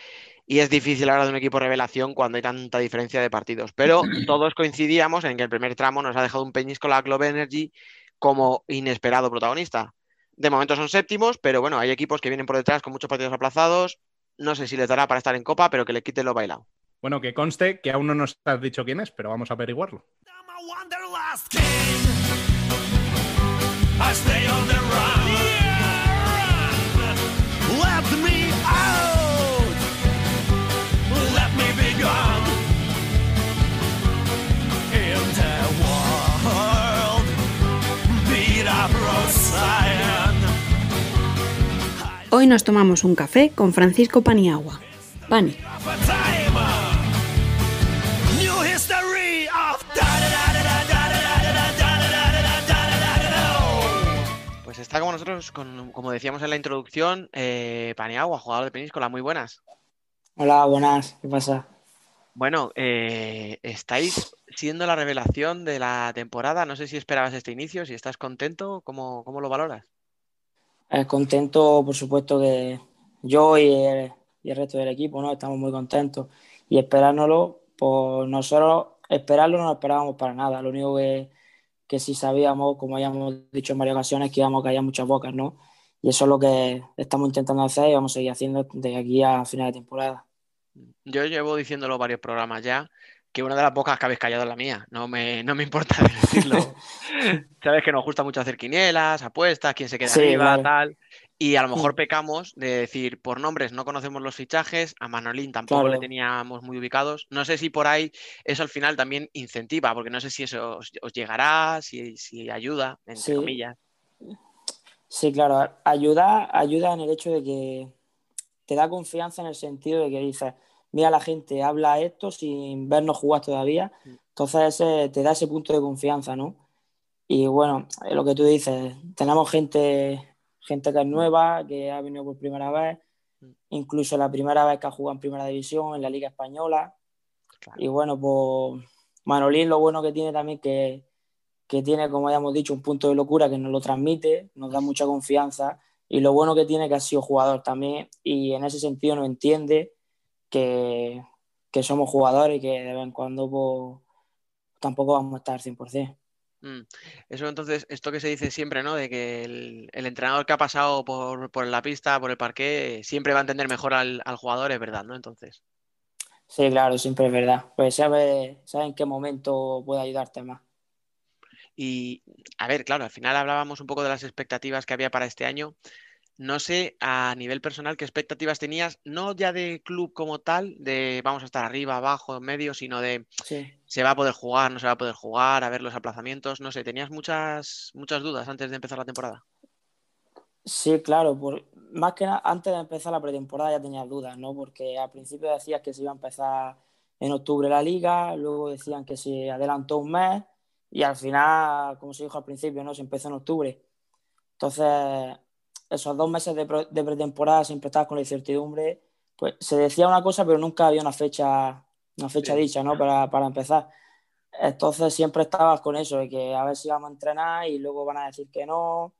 y es difícil hablar de un equipo revelación cuando hay tanta diferencia de partidos. Pero todos coincidíamos en que el primer tramo nos ha dejado un peñisco la Globe Energy como inesperado protagonista. De momento son séptimos, pero bueno, hay equipos que vienen por detrás con muchos partidos aplazados. No sé si les dará para estar en Copa, pero que le quiten lo bailado. Bueno, que conste que aún no nos has dicho quién es, pero vamos a averiguarlo. I stay on the run. Hoy nos tomamos un café con Francisco Paniagua. Pani. Pues está con nosotros, con- como decíamos en la introducción, eh, Paniagua, jugador de Peníscola. Muy buenas. Hola, buenas, ¿qué pasa? Bueno, eh, estáis siendo la revelación de la temporada. No sé si esperabas este inicio, si estás contento, ¿cómo, cómo lo valoras? Eh, contento, por supuesto, que yo y el, resto del equipo, ¿no? Estamos muy contentos. Y esperárnoslo, pues nosotros esperarlo no lo esperábamos para nada. Lo único que, que sí sabíamos, como ya hemos dicho en varias ocasiones, que íbamos a callar muchas bocas, ¿no? Y eso es lo que estamos intentando hacer y vamos a seguir haciendo de aquí a final de temporada. Yo llevo diciéndolo varios programas ya, que una de las pocas que habéis callado es la mía. No me, no me importa decirlo. Sabes que nos gusta mucho hacer quinielas, apuestas, quién se queda Sí, arriba, tal. Y a lo mejor Mm. pecamos de decir, por nombres no conocemos los fichajes, a Manolín tampoco le teníamos muy ubicados. No sé si por ahí eso al final también incentiva, porque no sé si eso os, os llegará, si, si ayuda, entre Sí. comillas. Sí, claro, ayuda, ayuda en el hecho de que te da confianza en el sentido de que dices, mira, la gente habla esto sin vernos jugar todavía, entonces ese- te da ese punto de confianza, ¿no? Y bueno, es lo que tú dices, tenemos gente, gente que es nueva, que ha venido por primera vez, incluso la primera vez que ha jugado en primera división, en la Liga Española. Claro. Y bueno, pues Manolín lo bueno que tiene también que, que tiene, como ya hemos dicho, un punto de locura que nos lo transmite, nos da mucha confianza. Y lo bueno que tiene que ha sido jugador también y en ese sentido nos entiende que, que somos jugadores y que de vez en cuando pues, tampoco vamos a estar al 100%. Mm. Eso entonces, esto que se dice siempre, ¿no? De que el, el entrenador que ha pasado por, por la pista, por el parque, siempre va a entender mejor al, al jugador, es verdad, ¿no? Entonces. Sí, claro, siempre es verdad. Pues sabe, sabe en qué momento puede ayudarte más. Y, a ver, claro, al final hablábamos un poco de las expectativas que había para este año. No sé a nivel personal qué expectativas tenías, no ya de club como tal, de vamos a estar arriba, abajo, en medio, sino de Sí. se va a poder jugar, no se va a poder jugar, a ver los aplazamientos, no sé, tenías muchas, muchas dudas antes de empezar la temporada. Sí, claro, por, más que nada, antes de empezar la pretemporada ya tenías dudas, ¿no? Porque al principio decías que se iba a empezar en octubre la liga, luego decían que se adelantó un mes y al final, como se dijo al principio, ¿no? Se empezó en octubre. Entonces, esos dos meses de, de pretemporada siempre estabas con la incertidumbre, pues se decía una cosa, pero nunca había una fecha, una fecha Sí. dicha, ¿no? Para, para empezar. Entonces siempre estabas con eso, de que a ver si vamos a entrenar y luego van a decir que no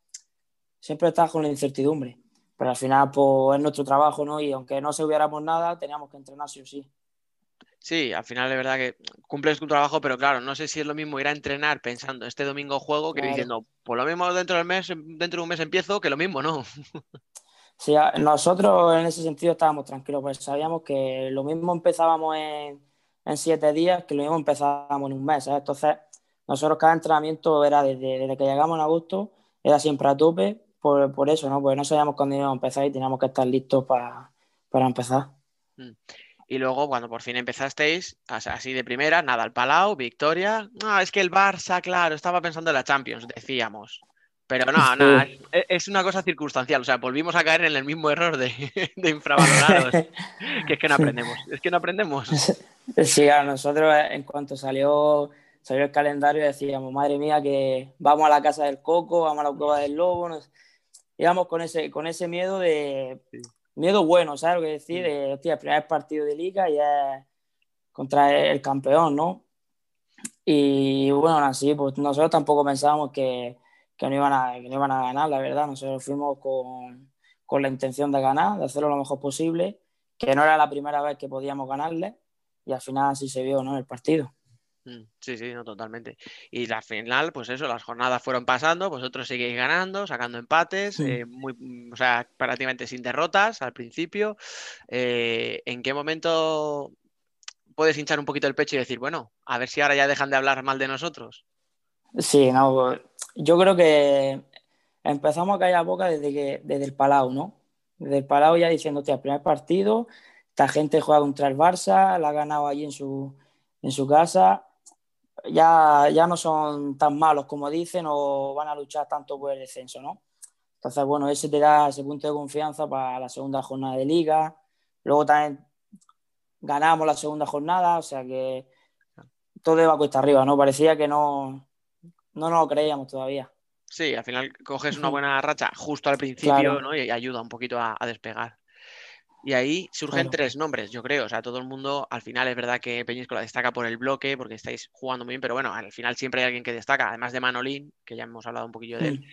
siempre estás con la incertidumbre. Pero al final, pues es nuestro trabajo, ¿no? Y aunque no hubiéramos nada, teníamos que entrenar sí o sí. Sí, al final es verdad que cumples tu trabajo, pero claro, no sé si es lo mismo ir a entrenar pensando este domingo juego que Claro. diciendo, por lo mismo dentro del mes, dentro de un mes empiezo, que lo mismo, ¿no? Sí, nosotros en ese sentido estábamos tranquilos, pues sabíamos que lo mismo empezábamos en, en siete días que lo mismo empezábamos en un mes. Entonces, nosotros cada entrenamiento era desde, desde que llegamos en agosto, era siempre a tope, por, por eso, ¿no? Porque no sabíamos cuándo íbamos a empezar y teníamos que estar listos para, para empezar. Y luego, cuando por fin empezasteis, así de primera, nada, al Palau, victoria. No, es que el Barça, claro, estaba pensando en la Champions, decíamos. Pero no, Sí. nada, es, una cosa circunstancial. O sea, volvimos a caer en el mismo error de, de infravalorados. Que es que no aprendemos. Es que no aprendemos. Sí, a nosotros eh, en cuanto salió, salió el calendario decíamos, madre mía, que vamos a la casa del coco, vamos a la cueva del lobo. nos- Íbamos con ese, con ese miedo de miedo bueno, ¿sabes lo que decir? De, hostia, el primer partido de liga y es contra el campeón, ¿no? Y bueno, así, pues nosotros tampoco pensábamos que, que, no iban a, que no iban a ganar, la verdad. Nosotros fuimos con, con la intención de ganar, de hacerlo lo mejor posible, que no era la primera vez que podíamos ganarle y al final así se vio, ¿no? El partido. Mm, Sí, sí, no, totalmente. Y la final, pues eso, las jornadas fueron pasando, vosotros seguís ganando, sacando empates, Sí. eh, muy, mm, o sea, prácticamente sin derrotas al principio. Eh, ¿en qué momento puedes hinchar un poquito el pecho y decir, bueno, a ver si ahora ya dejan de hablar mal de nosotros? Sí, no, yo creo que empezamos a callar boca desde, que, desde el Palau, ¿no? Desde el Palau ya diciendo, hostia, el primer partido, esta gente juega contra el Barça, la ha ganado allí en su, en su casa, ya, ya no son tan malos como dicen o van a luchar tanto por el descenso, ¿no? Entonces, bueno, ese te da ese punto de confianza para la segunda jornada de liga. Luego también ganamos la segunda jornada, o sea que todo iba cuesta arriba, ¿no? Parecía que no, no nos lo creíamos todavía. Sí, al final coges una buena racha justo al principio, Claro. ¿no? Y ayuda un poquito a, a despegar. Y ahí surgen Claro. tres nombres, yo creo. O sea, todo el mundo, al final es verdad que Peñíscola destaca por el bloque, porque estáis jugando muy bien, pero bueno, al final siempre hay alguien que destaca. Además de Manolín, que ya hemos hablado un poquillo de él, Mm.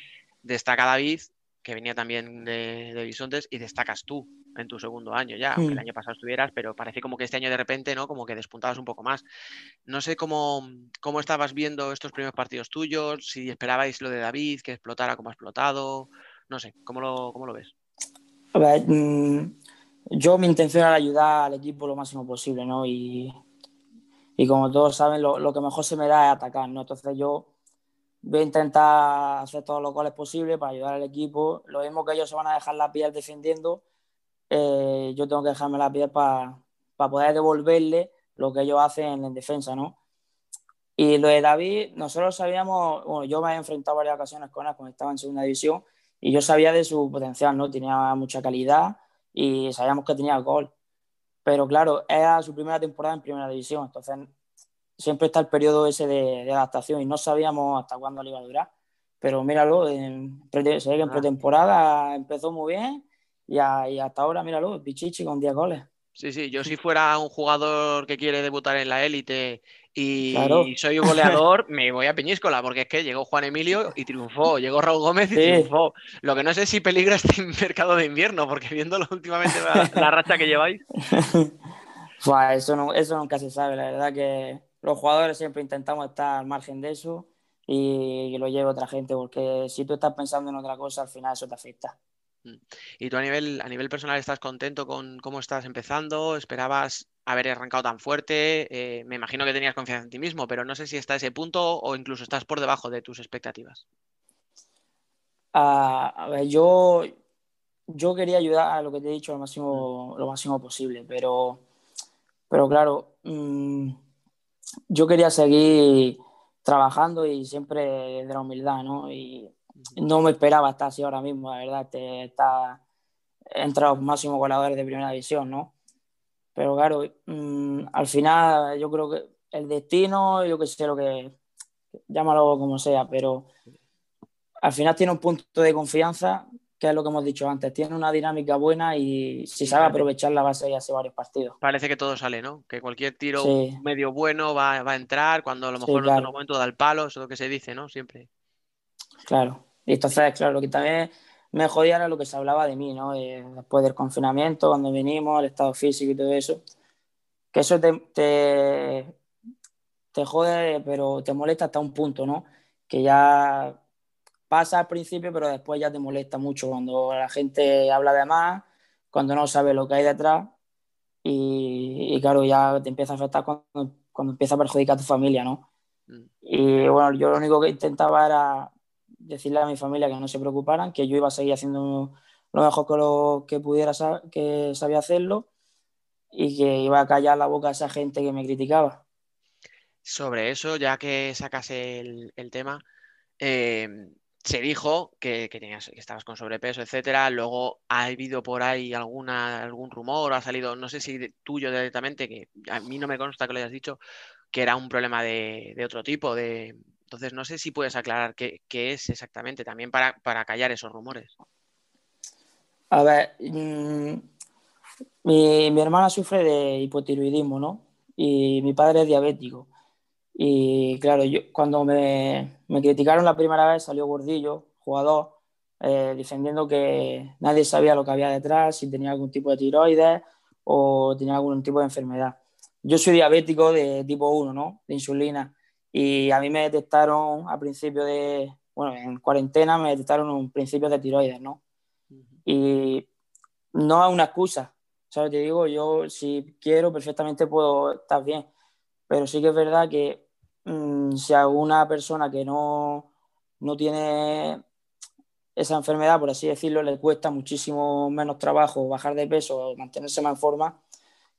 destaca David, que venía también de, de Bisontes, y destacas tú en tu segundo año ya, aunque el Mm. año pasado estuvieras, pero parece como que este año de repente, ¿no? Como que despuntabas un poco más. No sé cómo, cómo estabas viendo estos primeros partidos tuyos, si esperabais lo de David, que explotara como ha explotado, no sé, ¿cómo lo, cómo lo ves? A ver, mm, yo mi intención era ayudar al equipo lo máximo posible, ¿no? Y, y como todos saben, lo, lo que mejor se me da es atacar, ¿no? Entonces yo voy a intentar hacer todos los goles posibles para ayudar al equipo. Lo mismo que ellos se van a dejar la piel defendiendo, eh, yo tengo que dejarme la piel para poder devolverle lo que ellos hacen en defensa, ¿no? Y lo de David, nosotros sabíamos, bueno, yo me he enfrentado varias ocasiones con él cuando estaba en segunda división y yo sabía de su potencial, ¿no? Tenía mucha calidad y sabíamos que tenía gol. Pero claro, era su primera temporada en primera división, entonces siempre está el periodo ese de, de adaptación y no sabíamos hasta cuándo le iba a durar. Pero míralo, en, se ve que en Ah. pretemporada empezó muy bien y, a- y hasta ahora, míralo, Pichichi con 10 goles. Sí, sí, yo si fuera un jugador que quiere debutar en la élite y Claro. soy un goleador, me voy a Peñíscola, porque es que llegó Juan Emilio y triunfó, llegó Raúl Gómez y Sí. triunfó. Lo que no sé si peligra este mercado de invierno, porque viéndolo últimamente la, la racha que lleváis. Buah, eso, no, eso nunca se sabe, la verdad que los jugadores siempre intentamos estar al margen de eso y lo lleve otra gente, porque si tú estás pensando en otra cosa, al final eso te afecta. Y tú a nivel, a nivel personal estás contento con cómo estás empezando, esperabas haber arrancado tan fuerte, Eh, me imagino que tenías confianza en ti mismo, pero no sé si está ese punto o incluso estás por debajo de tus expectativas. Ah, a ver, yo, yo quería ayudar a lo que te he dicho lo máximo, lo máximo posible, pero, pero claro, mm, yo quería seguir trabajando y siempre de la humildad, ¿no? No me esperaba estar así ahora mismo, la verdad, te, está entre los máximos goleadores de primera división, ¿no? Pero claro, mm, al final yo creo que el destino, yo que sé lo que, llámalo como sea, pero al final tiene un punto de confianza, que es lo que hemos dicho antes, tiene una dinámica buena y si sabe aprovecharla va a ser hace varios partidos. Parece que todo sale, ¿no? Que cualquier tiro Sí. medio bueno va, va a entrar, cuando a lo Sí, mejor en claro. otro momento da el palo, eso es lo que se dice, ¿no? Siempre. Claro. Y entonces, claro, lo que también me jodía era lo que se hablaba de mí, ¿no? Eh, después del confinamiento, cuando vinimos, el estado físico y todo eso. Que eso te, te, te jode, pero te molesta hasta un punto, ¿no? Que ya pasa al principio, pero después ya te molesta mucho cuando la gente habla de más, cuando no sabe lo que hay detrás. Y, y claro, ya te empieza a afectar cuando, cuando empieza a perjudicar a tu familia, ¿no? Mm. Y bueno, yo lo único que intentaba era decirle a mi familia que no se preocuparan, que yo iba a seguir haciendo lo mejor que, lo, que pudiera, que sabía hacerlo y que iba a callar la boca a esa gente que me criticaba. Sobre eso, ya que sacas el, el tema, eh, se dijo que, que tenías, que estabas con sobrepeso, etcétera. Luego ha habido por ahí alguna, algún rumor, ha salido, no sé si tuyo directamente, que a mí no me consta que lo hayas dicho, que era un problema de, de otro tipo. De... Entonces, no sé si puedes aclarar qué, qué es exactamente, también para, para callar esos rumores. A ver, mm, mi, mi hermana sufre de hipotiroidismo, ¿no? Y mi padre es diabético. Y claro, yo cuando me, me criticaron la primera vez salió Gordillo, jugador, eh, defendiendo que nadie sabía lo que había detrás, si tenía algún tipo de tiroides o tenía algún tipo de enfermedad. Yo soy diabético de tipo 1, ¿no? De insulina. Y a mí me detectaron a principio de, bueno, en cuarentena me detectaron un principio de tiroides, ¿no? Y no es una excusa, ¿sabes? Te digo, yo si quiero perfectamente puedo estar bien, pero sí que es verdad que mm, si alguna persona que no, no tiene esa enfermedad, por así decirlo, le cuesta muchísimo menos trabajo bajar de peso o mantenerse más en forma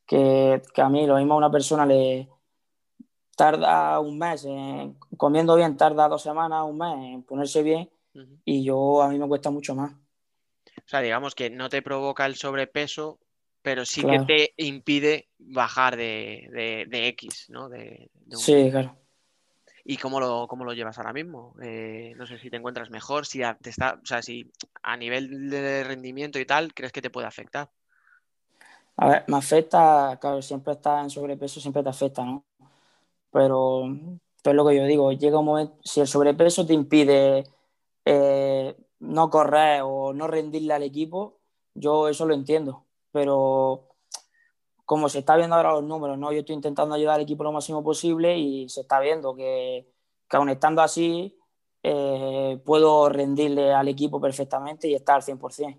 que, que a mí. Lo mismo a una persona le tarda un mes, en- comiendo bien tarda dos semanas, un mes en ponerse bien y yo a mí me cuesta mucho más. O sea, digamos que no te provoca el sobrepeso, pero sí Claro. que te impide bajar de, de- de X, ¿no? De, un- Sí, claro. ¿Y cómo lo, cómo lo llevas ahora mismo? Eh, no sé si te encuentras mejor, si a, te está, o sea, si a nivel de rendimiento y tal, ¿crees que te puede afectar? A ver, me afecta, claro, siempre estar en sobrepeso siempre te afecta, ¿no? Pero, pero es lo que yo digo, llega un momento, si el sobrepeso te impide eh, no correr o no rendirle al equipo, yo eso lo entiendo, pero como se está viendo ahora los números, ¿no? Yo estoy intentando ayudar al equipo lo máximo posible y se está viendo que, que estando así, eh, puedo rendirle al equipo perfectamente y estar al 100%.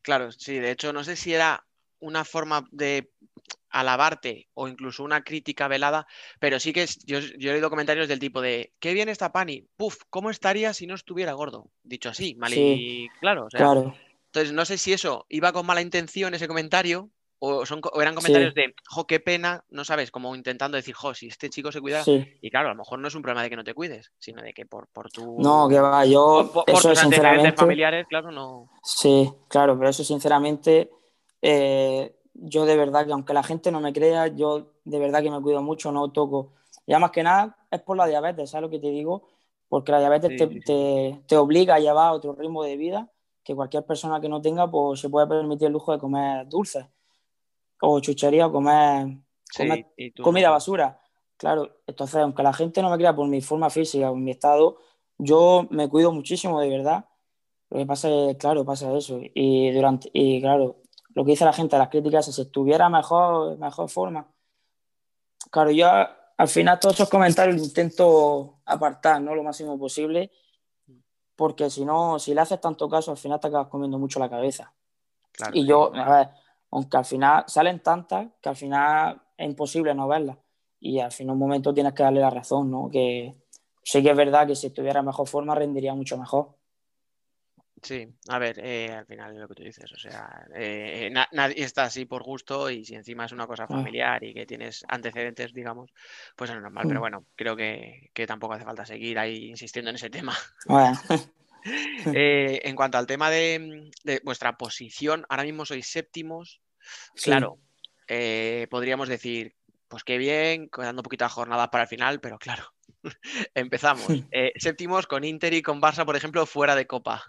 Claro, sí, de hecho, no sé si era una forma de alabarte o incluso una crítica velada, pero sí que es- yo, yo he oído comentarios del tipo de, qué bien está Pani, puf, ¿cómo estaría si no estuviera gordo? Dicho así, mal y claro, o sea, Claro. entonces no sé si eso iba con mala intención ese comentario o, son, o eran Sí. comentarios de, jo, qué pena, no sabes, como intentando decir, jo, si este chico se cuida, Sí. y claro, a lo mejor no es un problema de que no te cuides, sino de que por, por tu... No, que va, yo por, por- por eso tus sinceramente, familiares, claro, no... sí, claro, pero eso sinceramente, eh, yo de verdad que aunque la gente no me crea, yo de verdad que me cuido mucho, no toco. Ya más que nada es por la diabetes, ¿sabes lo que te digo? Porque la diabetes Sí, te, sí, te- te obliga a llevar otro ritmo de vida que cualquier persona que no tenga, pues se puede permitir el lujo de comer dulces o chuchería o comer, Sí, comer comida no. basura. Claro, entonces, aunque la gente no me crea por mi forma física o mi estado, yo me cuido muchísimo, de verdad. Lo que pasa es, claro, pasa eso. Y durante, y claro, lo que dice la gente, las críticas, si estuviera mejor, mejor forma. Claro, yo al final todos esos comentarios los intento apartar, ¿no? Lo máximo posible, porque si no, si le haces tanto caso, al final te acabas comiendo mucho la cabeza. Claro, Y yo, a ver, aunque al final salen tantas que al final es imposible no verlas. Y al final un momento tienes que darle la razón, ¿no? Que sí que es verdad que si estuviera en mejor forma rendiría mucho mejor. Sí, a ver, eh, al final es lo que tú dices, o sea, eh, na- nadie está así por gusto y si encima es una cosa Ah. familiar y que tienes antecedentes, digamos, pues es normal, pero Mm. bueno, creo que, que tampoco hace falta seguir ahí insistiendo en ese tema. Bueno, Eh, en cuanto al tema de, de vuestra posición, ahora mismo sois séptimos, sí. claro, eh, podríamos decir, pues qué bien, quedando poquitas jornadas para el final, pero claro, empezamos. Eh, séptimos con Inter y con Barça, por ejemplo, fuera de Copa.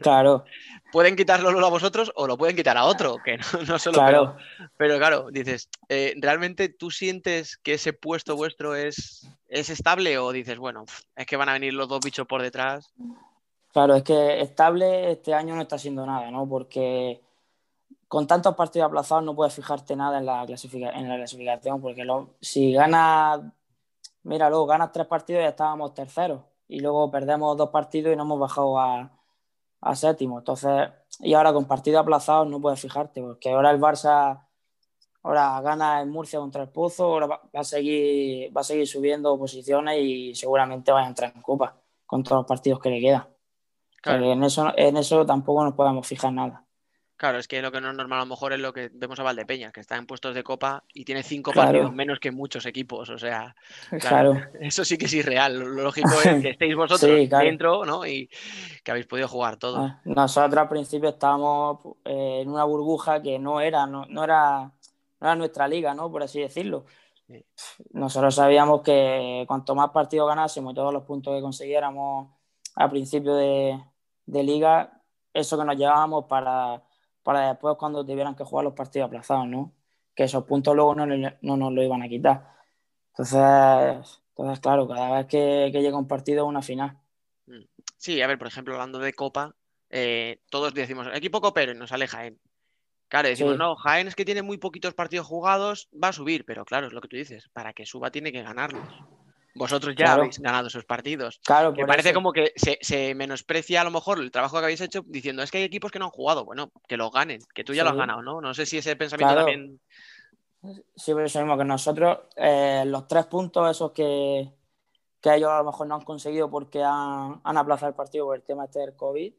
Claro, pueden quitarlo a vosotros o lo pueden quitar a otro, que no, no solo claro. pero, pero claro, dices, eh, ¿realmente tú sientes que ese puesto vuestro es, es estable o dices, bueno, es que van a venir los dos bichos por detrás? Claro, es que estable este año no está siendo nada, ¿no? Porque con tantos partidos aplazados no puedes fijarte nada en la, clasifica- en la clasificación, porque lo- si ganas, míralo, ganas tres partidos ya estábamos terceros y luego perdemos dos partidos y nos hemos bajado a, a séptimo. Entonces, y ahora con partidos aplazados no puedes fijarte, porque ahora el Barça ahora gana en Murcia contra el Pozo, ahora va, a seguir, va a seguir subiendo posiciones y seguramente va a entrar en Copa con todos los partidos que le quedan. O sea, Claro. que en eso, en eso tampoco nos podemos fijar nada. Claro, es que lo que no es normal a lo mejor es lo que vemos a Valdepeñas, que está en puestos de Copa y tiene cinco Claro. partidos menos que muchos equipos, o sea, Claro, claro, eso sí que es irreal. Lo lógico es que estéis vosotros Sí, dentro, ¿no? Y que habéis podido jugar todos. Ah, nosotros al principio estábamos eh, en una burbuja que no era, no, no era, no era nuestra liga, ¿no? Por así decirlo. Sí. Nosotros sabíamos que cuanto más partidos ganásemos y todos los puntos que consiguiéramos a principio de, de liga, eso que nos llevábamos para, para después cuando tuvieran que jugar los partidos aplazados, ¿no? Que esos puntos luego no, no nos lo iban a quitar. Entonces, entonces claro, cada vez que, que llega un partido es una final. Sí, a ver, por ejemplo, hablando de Copa, eh, todos decimos, equipo copero y nos sale Jaén. Claro, decimos, Sí. no, Jaén es que tiene muy poquitos partidos jugados, va a subir, pero claro, es lo que tú dices, para que suba tiene que ganarlos. Vosotros ya Claro. habéis ganado esos partidos. Claro, por parece eso. como que se, se menosprecia a lo mejor el trabajo que habéis hecho diciendo, es que hay equipos que no han jugado. Bueno, que los ganen, que tú ya lo has Sí. ganado, ¿no? No sé si ese pensamiento Claro. también. Sí, pero eso mismo que nosotros, eh, los tres puntos esos que, que ellos a lo mejor no han conseguido porque han, han aplazado el partido por el tema este del COVID,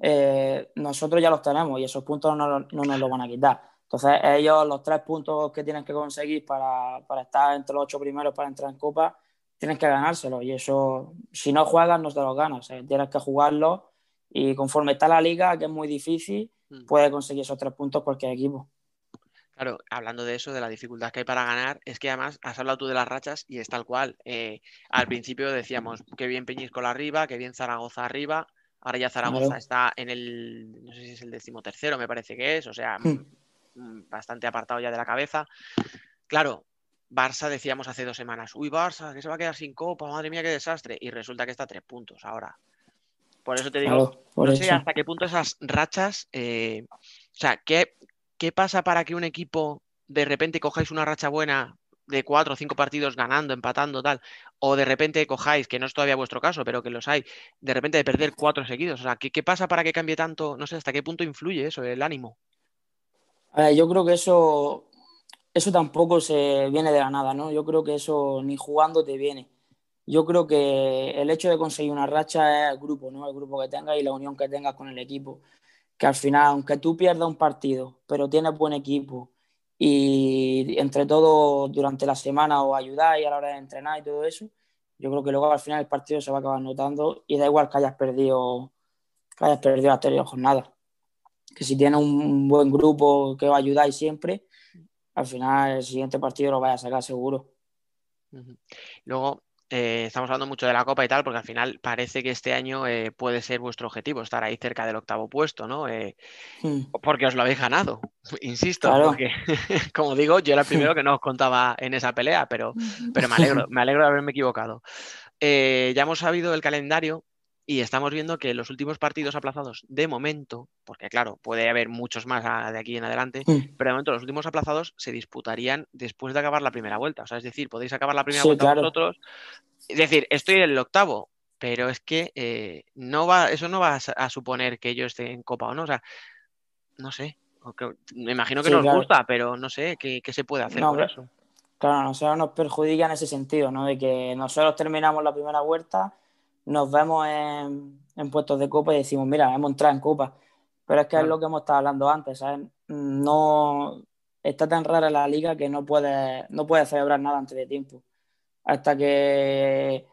eh, nosotros ya los tenemos y esos puntos no, no nos los van a quitar. Entonces, ellos, los tres puntos que tienen que conseguir para, para estar entre los ocho primeros para entrar en Copa, tienen que ganárselos. Y eso, si no juegas, no te los ganas. Tienes que jugarlos y conforme está la liga, que es muy difícil, Mm. puede conseguir esos tres puntos cualquier equipo. Claro, hablando de eso, de la dificultad que hay para ganar, es que además has hablado tú de las rachas y es tal cual. Eh, al principio decíamos que bien Peñíscola arriba, que bien Zaragoza arriba. Ahora ya Zaragoza Claro. está en el, no sé si es el decimotercero, me parece que es, o sea, Hmm. mm, bastante apartado ya de la cabeza. Claro, Barça decíamos hace dos semanas, uy, Barça, que se va a quedar sin copa, madre mía, qué desastre. Y resulta que está a tres puntos ahora. Por eso te digo, Claro, no sé eso. hasta qué punto esas rachas, eh, o sea, ¿qué, ¿qué pasa para que un equipo de repente cojáis una racha buena de cuatro o cinco partidos ganando, empatando, tal, o de repente cojáis, que no es todavía vuestro caso, pero que los hay, de repente de perder cuatro seguidos? O sea, ¿qué, qué pasa para que cambie tanto? No sé, ¿hasta qué punto influye eso, el ánimo? Ver, yo creo que eso, eso tampoco se viene de la nada, ¿no? Yo creo que eso ni jugando te viene. Yo creo que el hecho de conseguir una racha es el grupo, ¿no? El grupo que tengas y la unión que tengas con el equipo. Que al final, aunque tú pierdas un partido, pero tienes buen equipo y entre todos durante la semana os ayudáis a la hora de entrenar y todo eso, yo creo que luego al final el partido se va a acabar notando y da igual que hayas perdido, que hayas perdido la anterior jornada que si tienes un buen grupo que os ayudáis siempre, al final el siguiente partido lo vais a sacar seguro. Luego, eh, estamos hablando mucho de la Copa y tal, porque al final parece que este año eh, puede ser vuestro objetivo, estar ahí cerca del octavo puesto, ¿no? Eh, Hmm. porque os lo habéis ganado, insisto, Claro. porque como digo, yo era el primero que no os contaba en esa pelea, pero, pero me alegro, me alegro de haberme equivocado. Eh, ya hemos sabido el calendario y estamos viendo que los últimos partidos aplazados, de momento, porque claro, puede haber muchos más a- de aquí en adelante, pero de momento los últimos aplazados se disputarían después de acabar la primera vuelta. O sea, es decir, podéis acabar la primera Sí, vuelta claro. vosotros. Es decir, estoy en el octavo, pero es que eh, no va, eso no va a, suponer que yo esté en Copa o no. O sea, no sé. que- me imagino que Sí, no os claro. gusta, pero no sé qué, qué se puede hacer No, con pero- eso. Claro, nosotros nos perjudica en ese sentido, ¿no? De que nosotros terminamos la primera vuelta, nos vemos en, en puestos de copa y decimos, mira, hemos entrado en copa. Pero es que es lo que hemos estado hablando antes, ¿sabes? No está tan rara la liga que no puedes no puedes celebrar nada antes de tiempo. Hasta que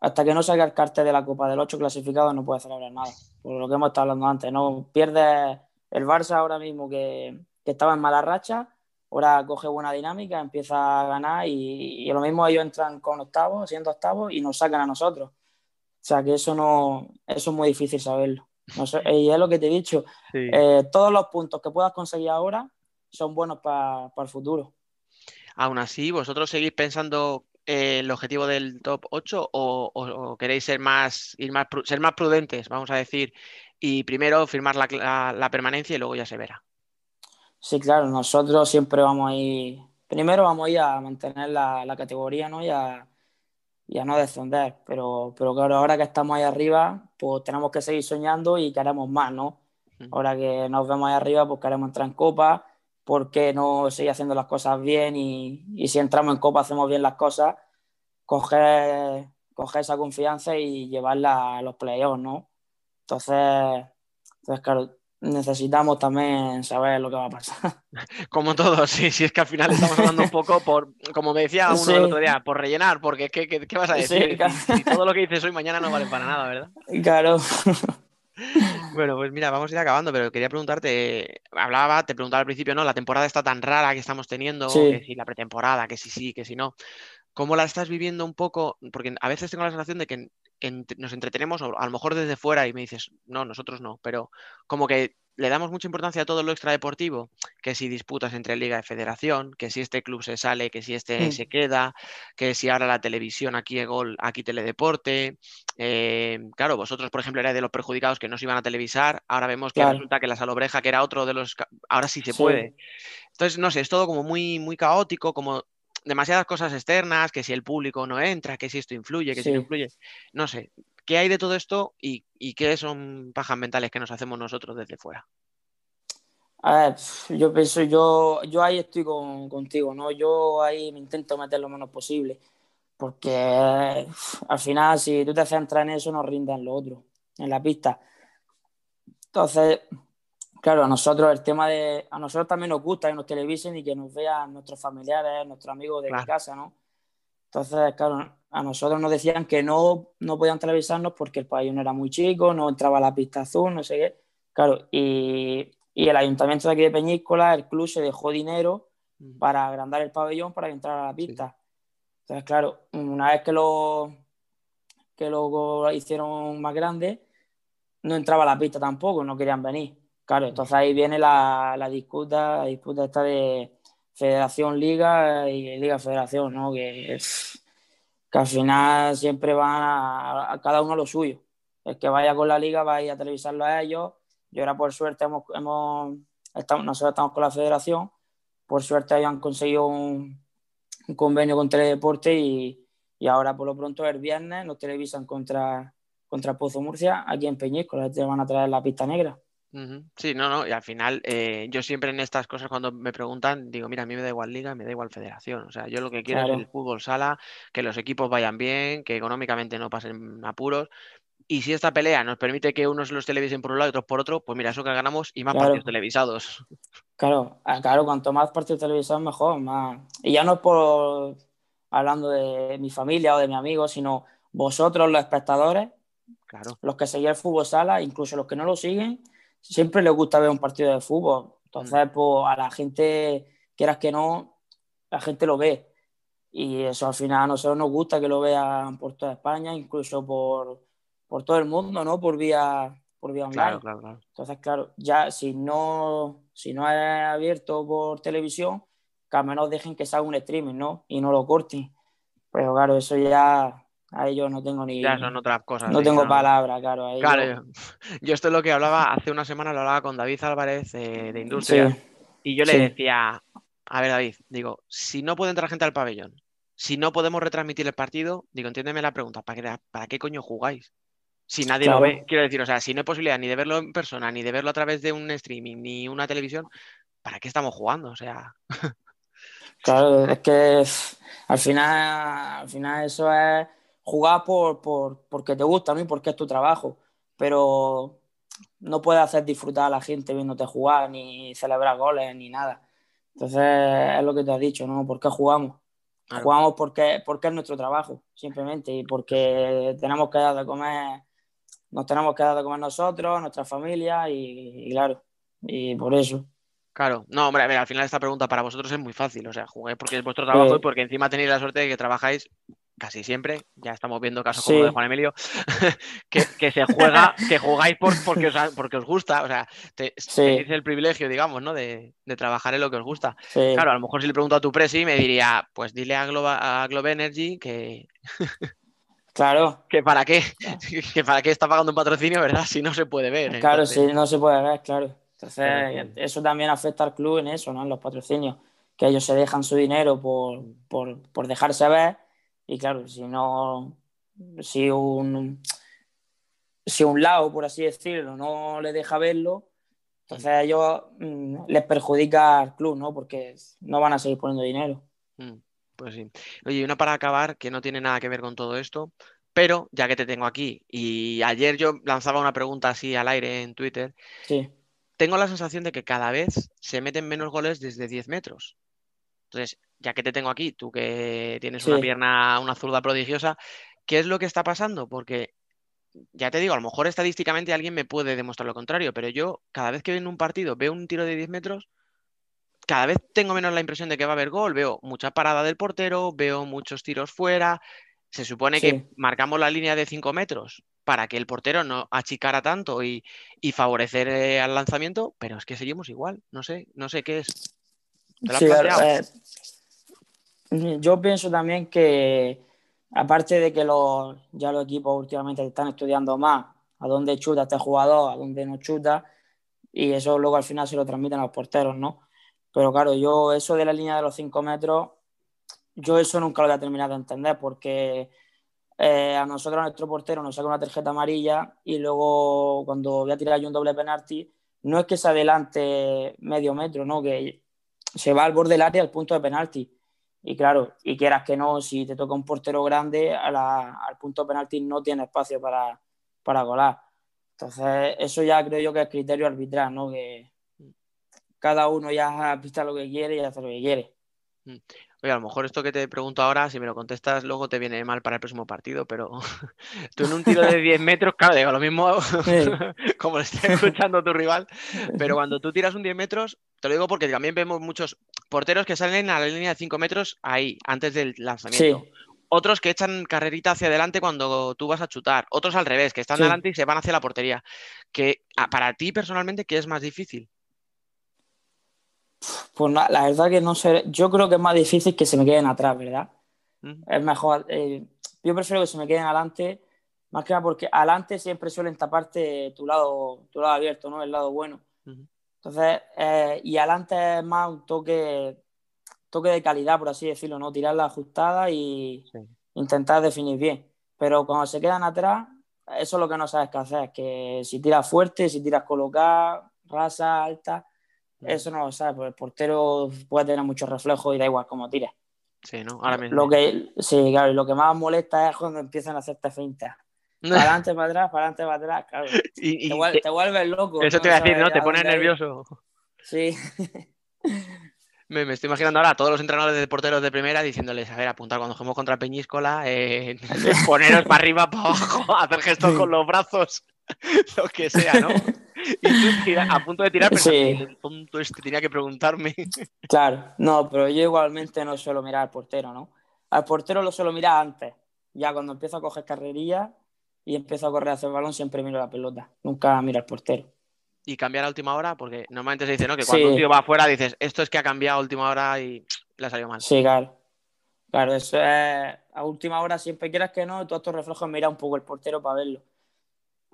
hasta que no salga el cartel de la Copa del 8 clasificado no puedes celebrar nada. Por lo que hemos estado hablando antes, no pierdes el Barça ahora mismo que, que estaba en mala racha, ahora coge buena dinámica, empieza a ganar y, y lo mismo ellos entran con octavos, siendo octavos y nos sacan a nosotros. O sea que eso no, eso es muy difícil saberlo. No sé, y es lo que te he dicho, Sí. eh, todos los puntos que puedas conseguir ahora son buenos para el futuro. Aún así, ¿vosotros seguís pensando eh, el objetivo del top 8 o, o- o queréis ser más, ir más, ser más prudentes, vamos a decir, y primero firmar la, la- la permanencia y luego ya se verá? Sí, claro, nosotros siempre vamos a ir, primero vamos a ir a mantener la, la categoría, ¿no? Y a, y a no descender, pero, pero claro, ahora que estamos ahí arriba, pues tenemos que seguir soñando y queremos más, ¿no? Ahora que nos vemos ahí arriba, pues queremos entrar en Copa, ¿por qué no seguir haciendo las cosas bien? Y, y si entramos en Copa, hacemos bien las cosas, coger, coger esa confianza y llevarla a los playoffs, ¿no? Entonces, entonces, claro, necesitamos también saber lo que va a pasar. Como todos, sí, sí, es que al final estamos hablando un poco por, como me decía uno el Sí. otro día, por rellenar, porque ¿qué, qué- qué vas a Sí, decir? claro. Si todo lo que dices hoy mañana no vale para nada, ¿verdad? Claro. Bueno, pues mira, vamos a ir acabando, pero quería preguntarte, hablaba, te preguntaba al principio, ¿no? La temporada está tan rara que estamos teniendo, Sí. que si la pretemporada, que si sí, que si no. ¿Cómo la estás viviendo un poco? Porque a veces tengo la sensación de que nos entretenemos, o a lo mejor desde fuera, y me dices, no, nosotros no, pero como que le damos mucha importancia a todo lo extradeportivo, que si disputas entre liga y federación, que si este club se sale, que si este se queda, que si ahora la televisión aquí es gol, aquí teledeporte. Eh, claro, vosotros, por ejemplo, erais de los perjudicados que no se iban a televisar, ahora vemos que Claro. resulta que la Salobreja, que era otro de los... Ahora sí se Sí. puede. Entonces, no sé, es todo como muy, muy caótico, como demasiadas cosas externas, que si el público no entra, que si esto influye, que si no influye. No sé, ¿qué hay de todo esto y, y qué son pajas mentales que nos hacemos nosotros desde fuera? A ver, yo pienso, yo, yo ahí estoy con- contigo, ¿no? Yo ahí me intento meter lo menos posible, porque al final si tú te centras en eso no rindas en lo otro, en la pista. Entonces, claro, a nosotros el tema de. A nosotros también nos gusta que nos televisen y que nos vean nuestros familiares, nuestros amigos de Claro. casa, ¿no? Entonces, claro, a nosotros nos decían que no, no podían televisarnos porque el pabellón era muy chico, no entraba la pista azul, no sé qué. Claro, y, y el ayuntamiento de aquí de Peñíscola, el club se dejó dinero para agrandar el pabellón para que entrara a la pista. Entonces, claro, una vez que lo, que lo hicieron más grande, no entraba a la pista tampoco, no querían venir. Claro, entonces ahí viene la, la disputa, la disputa esta de Federación Liga y Liga Federación, ¿no? Que, que al final siempre van a, a cada uno lo suyo. El que vaya con la liga va a ir a televisarlo a ellos. Y ahora por suerte hemos, hemos estamos, nosotros estamos con la federación. Por suerte han conseguido un, un convenio con Teledeporte y, y ahora por lo pronto el viernes nos televisan contra, contra Pozo Murcia aquí en Peñíscola. Te van a traer la pista negra. Sí, no, no, y al final eh, yo siempre en estas cosas cuando me preguntan digo, mira, a mí me da igual liga, me da igual federación, o sea, yo lo que quiero Claro. es el fútbol sala, que los equipos vayan bien, que económicamente no pasen apuros, y si esta pelea nos permite que unos los televisen por un lado y otros por otro, pues mira, eso que ganamos y más Claro. partidos televisados. Claro, ah, claro, cuanto más partidos televisados mejor, más. Y ya no es por hablando de mi familia o de mi amigo, sino vosotros los espectadores, Claro. los que seguís el fútbol sala, incluso los que no lo siguen, siempre les gusta ver un partido de fútbol. Entonces, pues a la gente, quieras que no, la gente lo ve. Y eso al final a nosotros nos gusta que lo vean por toda España, incluso por, por todo el mundo, ¿no? Por vía, por vía online. Claro, claro, claro. Entonces, claro, ya si no, si no es abierto por televisión, que al menos dejen que salga un streaming, ¿no? Y no lo corten. Pero claro, eso ya a ellos no tengo ni. Ya son otras cosas. no tengo palabra, claro. Claro, yo, yo esto es lo que hablaba hace una semana, lo hablaba con David Álvarez eh, de Industria, Sí. y yo le Sí. decía, a ver David, digo, si no puede entrar gente al pabellón, si no podemos retransmitir el partido, digo, entiéndeme la pregunta, ¿para qué, ¿para qué coño jugáis? Si nadie lo ve, quiero decir, o sea, si no hay posibilidad ni de verlo en persona, ni de verlo a través de un streaming, ni una televisión, ¿para qué estamos jugando? O sea, Claro, es que al final, al final eso es jugar por, por, porque te gusta, ¿no? Y porque es tu trabajo. Pero no puedes hacer disfrutar a la gente viéndote jugar, ni celebrar goles, ni nada. Entonces, es lo que te has dicho, ¿no? ¿Por qué jugamos? Claro. Jugamos porque, porque es nuestro trabajo, simplemente, y porque tenemos que dar de comer, nos tenemos que dar de comer nosotros, nuestra familia, y, y claro, y por eso. Claro, no, hombre, a ver, al final esta pregunta para vosotros es muy fácil, o sea, jugáis porque es vuestro trabajo Sí. y porque encima tenéis la suerte de que trabajáis casi siempre, ya estamos viendo casos Sí. como de Juan Emilio, que, que se juega, que jugáis por, porque, os, porque os gusta, o sea, te- Sí. tenéis el privilegio, digamos, ¿no? De, de trabajar en lo que os gusta. Sí. Claro, a lo mejor si le pregunto a tu presi me diría, pues dile a Globa, a Globe Energy que, Claro, que para qué, que para qué está pagando un patrocinio, ¿verdad? Si no se puede ver. Claro, entonces- sí, no se puede ver, claro. Entonces, Pero eso también afecta al club en eso, ¿no? En los patrocinios, que ellos se dejan su dinero por, por, por dejarse ver y claro, si no, si un, si un lado, por así decirlo, no le deja verlo, entonces a ellos mm, les perjudica al club, ¿no? Porque no van a seguir poniendo dinero. Mm, Pues sí. Oye, una para acabar que no tiene nada que ver con todo esto, pero ya que te tengo aquí, y ayer yo lanzaba una pregunta así al aire en Twitter, Sí, tengo la sensación de que cada vez se meten menos goles desde 10 metros. Entonces, ya que te tengo aquí, tú que tienes una pierna, una zurda prodigiosa, ¿qué es lo que está pasando? Porque ya te digo, a lo mejor estadísticamente alguien me puede demostrar lo contrario, pero yo cada vez que veo en un partido veo un tiro de 10 metros, cada vez tengo menos la impresión de que va a haber gol, veo mucha parada del portero, veo muchos tiros fuera, se supone Sí. que marcamos la línea de 5 metros para que el portero no achicara tanto y, y favorecer eh, al lanzamiento, pero es que seguimos igual, no sé, no sé qué es. ¿Te lo has Sí, eh, yo pienso también que, aparte de que los, ya los equipos últimamente están estudiando más a dónde chuta este jugador, a dónde no chuta, y eso luego al final se lo transmiten a los porteros, ¿no? Pero claro, yo eso de la línea de los 5 metros, yo eso nunca lo voy a terminar de entender, porque eh, a nosotros, a nuestro portero, nos saca una tarjeta amarilla y luego cuando voy a tirar yo un doble penalti, no es que se adelante medio metro, ¿no? Que se va al borde del área al punto de penalti. Y claro, y quieras que no, si te toca un portero grande, al punto de penalti no tiene espacio para, para golar. Entonces, eso ya creo yo que es criterio arbitral, ¿no? Que cada uno ya pista lo que quiere y hace lo que quiere. Oye, a lo mejor esto que te pregunto ahora, si me lo contestas, luego te viene mal para el próximo partido, pero tú en un tiro de 10 metros, claro, digo, lo mismo como lo está escuchando tu rival, pero cuando tú tiras un 10 metros, te lo digo porque también vemos muchos porteros que salen a la línea de 5 metros ahí, antes del lanzamiento. Sí. Otros que echan carrerita hacia adelante cuando tú vas a chutar. Otros al revés, que están Sí. delante y se van hacia la portería. Que ah, para ti personalmente, ¿qué es más difícil? Pues na- la verdad que no sé, yo creo que es más difícil que se me queden atrás, ¿verdad? Es mejor, eh, yo prefiero que se me queden adelante, más que nada porque adelante siempre suelen taparte tu lado, tu lado abierto, ¿no? El lado bueno. Entonces, eh, y adelante es más un toque, toque de calidad, por así decirlo, ¿no? Tirar la ajustada y Sí. intentar definir bien. Pero cuando se quedan atrás, eso es lo que no sabes qué hacer, que si tiras fuerte, si tiras colocar, rasa, alta, eso no lo sabes, porque el portero puede tener muchos reflejos y da igual cómo tires. Sí, ¿no? Ahora mismo. Lo que, sí, claro, y lo que más molesta es cuando empiezan a hacerte fintas. Para adelante, para atrás, para adelante, para atrás, claro. Y- y te, vuel- te- te vuelves loco. Eso no te iba a decir, ¿no? Te pones nervioso. Sí, Me, me estoy imaginando ahora a todos los entrenadores de porteros de primera diciéndoles, a ver, apuntar cuando juguemos contra Peñíscola, eh, poneros para arriba, para abajo, hacer gestos con los brazos, lo que sea, ¿no? Y tú tira- a punto de tirar, pero Sí. el tonto este tenía que preguntarme. claro. No, pero yo igualmente no suelo mirar al portero, ¿no? Al portero lo suelo mirar antes. Ya cuando empiezo a coger carrerillas y empiezo a correr hacia el balón, siempre miro la pelota. Nunca miro al portero. Y cambiar a última hora, porque normalmente se dice, ¿no? Que cuando un tío va afuera dices, esto es que ha cambiado a última hora y le ha salido mal. Sí, claro. Claro, eso es a última hora, siempre quieras que no, todos estos reflejos mira un poco el portero para verlo.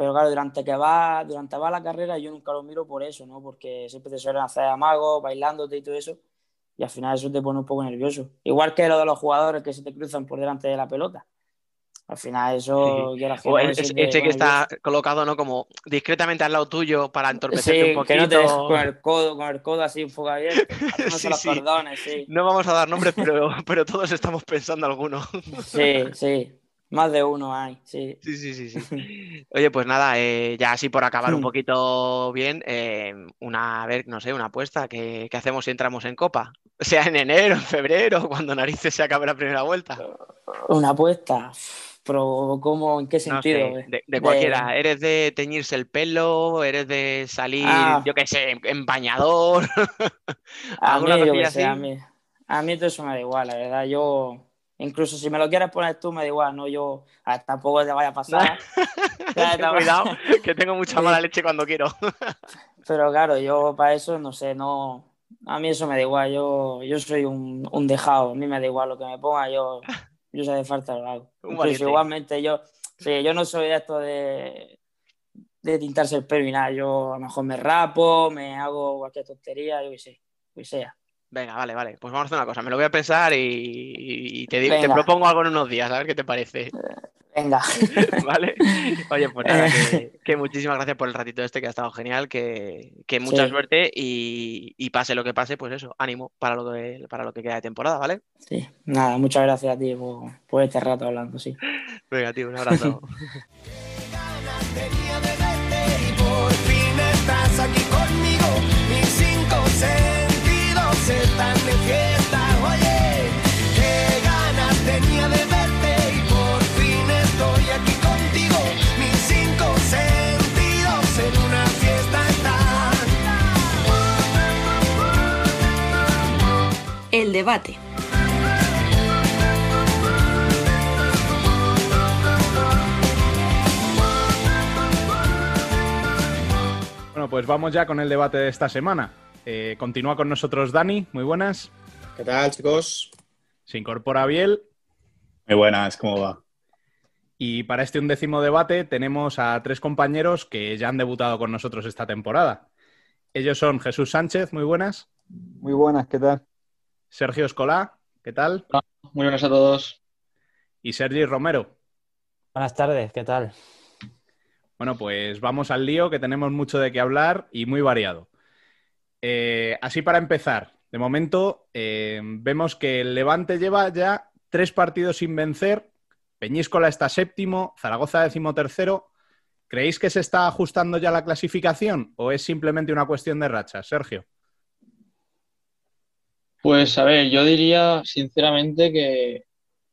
Pero claro, durante que va, durante va la carrera yo nunca lo miro por eso, ¿no? Porque siempre te suelen hacer amagos, bailándote y todo eso. Y al final eso te pone un poco nervioso. Igual que lo de los jugadores que se te cruzan por delante de la pelota. Al final eso, que O el- eso ese, te ese que está colocado, ¿no? Como discretamente al lado tuyo para entorpecerte Sí, un que poquito. no te dejes con el codo, con el codo así poco abierto, Sí, los sí. cordones, sí. No vamos a dar nombres, pero, pero todos estamos pensando alguno. Sí, sí. Más de uno hay, sí. Sí, sí, sí, sí. Oye, pues nada, eh, ya así por acabar un Hmm. poquito bien, eh, una, a ver, no sé, una apuesta. ¿Qué, qué hacemos si entramos en Copa? Sea en enero, en febrero, cuando narices se acabe la primera vuelta. Una apuesta, pero ¿cómo? ¿En qué No sentido? sé, de, de cualquiera. ¿Eres de teñirse el pelo? ¿Eres de salir, Ah. yo qué sé, en- bañador? A ¿Alguna mí, yo sé, a mí, a mí todo eso me da igual, la verdad. Yo, incluso si me lo quieres poner tú, me da igual, no yo, ah, tampoco te vaya a pasar. Cuidado, que tengo mucha mala leche cuando quiero. Pero claro, yo para eso, no sé, no. A mí eso me da igual, yo, yo soy un, un dejado, a mí me da igual lo que me ponga, yo, yo si hace falta lo hago. Incluso igualmente yo, sí, yo no soy de esto de, de tintarse el pelo y nada, yo a lo mejor me rapo, me hago cualquier tontería, yo qué sé, que sea. Venga, vale, vale. Pues vamos a hacer una cosa. Me lo voy a pensar y, y te, digo- te propongo algo en unos días, a ver qué te parece. Venga. ¿Vale? Oye, pues nada, que, que muchísimas gracias por el ratito este que ha estado genial, que, que mucha Sí. suerte y, y pase lo que pase, pues eso, ánimo para lo que, para lo que queda de temporada, ¿vale? Sí, nada, muchas gracias a ti por, por este rato hablando, sí. Venga, tío, un abrazo. debate. Bueno, pues vamos ya con el debate de esta semana. Eh, continúa con nosotros Dani, muy buenas. ¿Qué tal, chicos? Se incorpora Biel. Muy buenas, ¿cómo va? Y para este undécimo debate tenemos a tres compañeros que ya han debutado con nosotros esta temporada. Ellos son Jesús Sánchez, muy buenas. Muy buenas, ¿qué tal? Sergio Escolá, ¿qué tal? Muy buenas a todos. Y Sergi Romero. Buenas tardes, ¿qué tal? Bueno, pues vamos al lío, que tenemos mucho de qué hablar y muy variado. Eh, así para empezar, de momento eh, vemos que el Levante lleva ya tres partidos sin vencer, Peñíscola está séptimo, Zaragoza décimo tercero ¿Creéis que se está ajustando ya la clasificación o es simplemente una cuestión de rachas, Sergio? Pues a ver, yo diría sinceramente que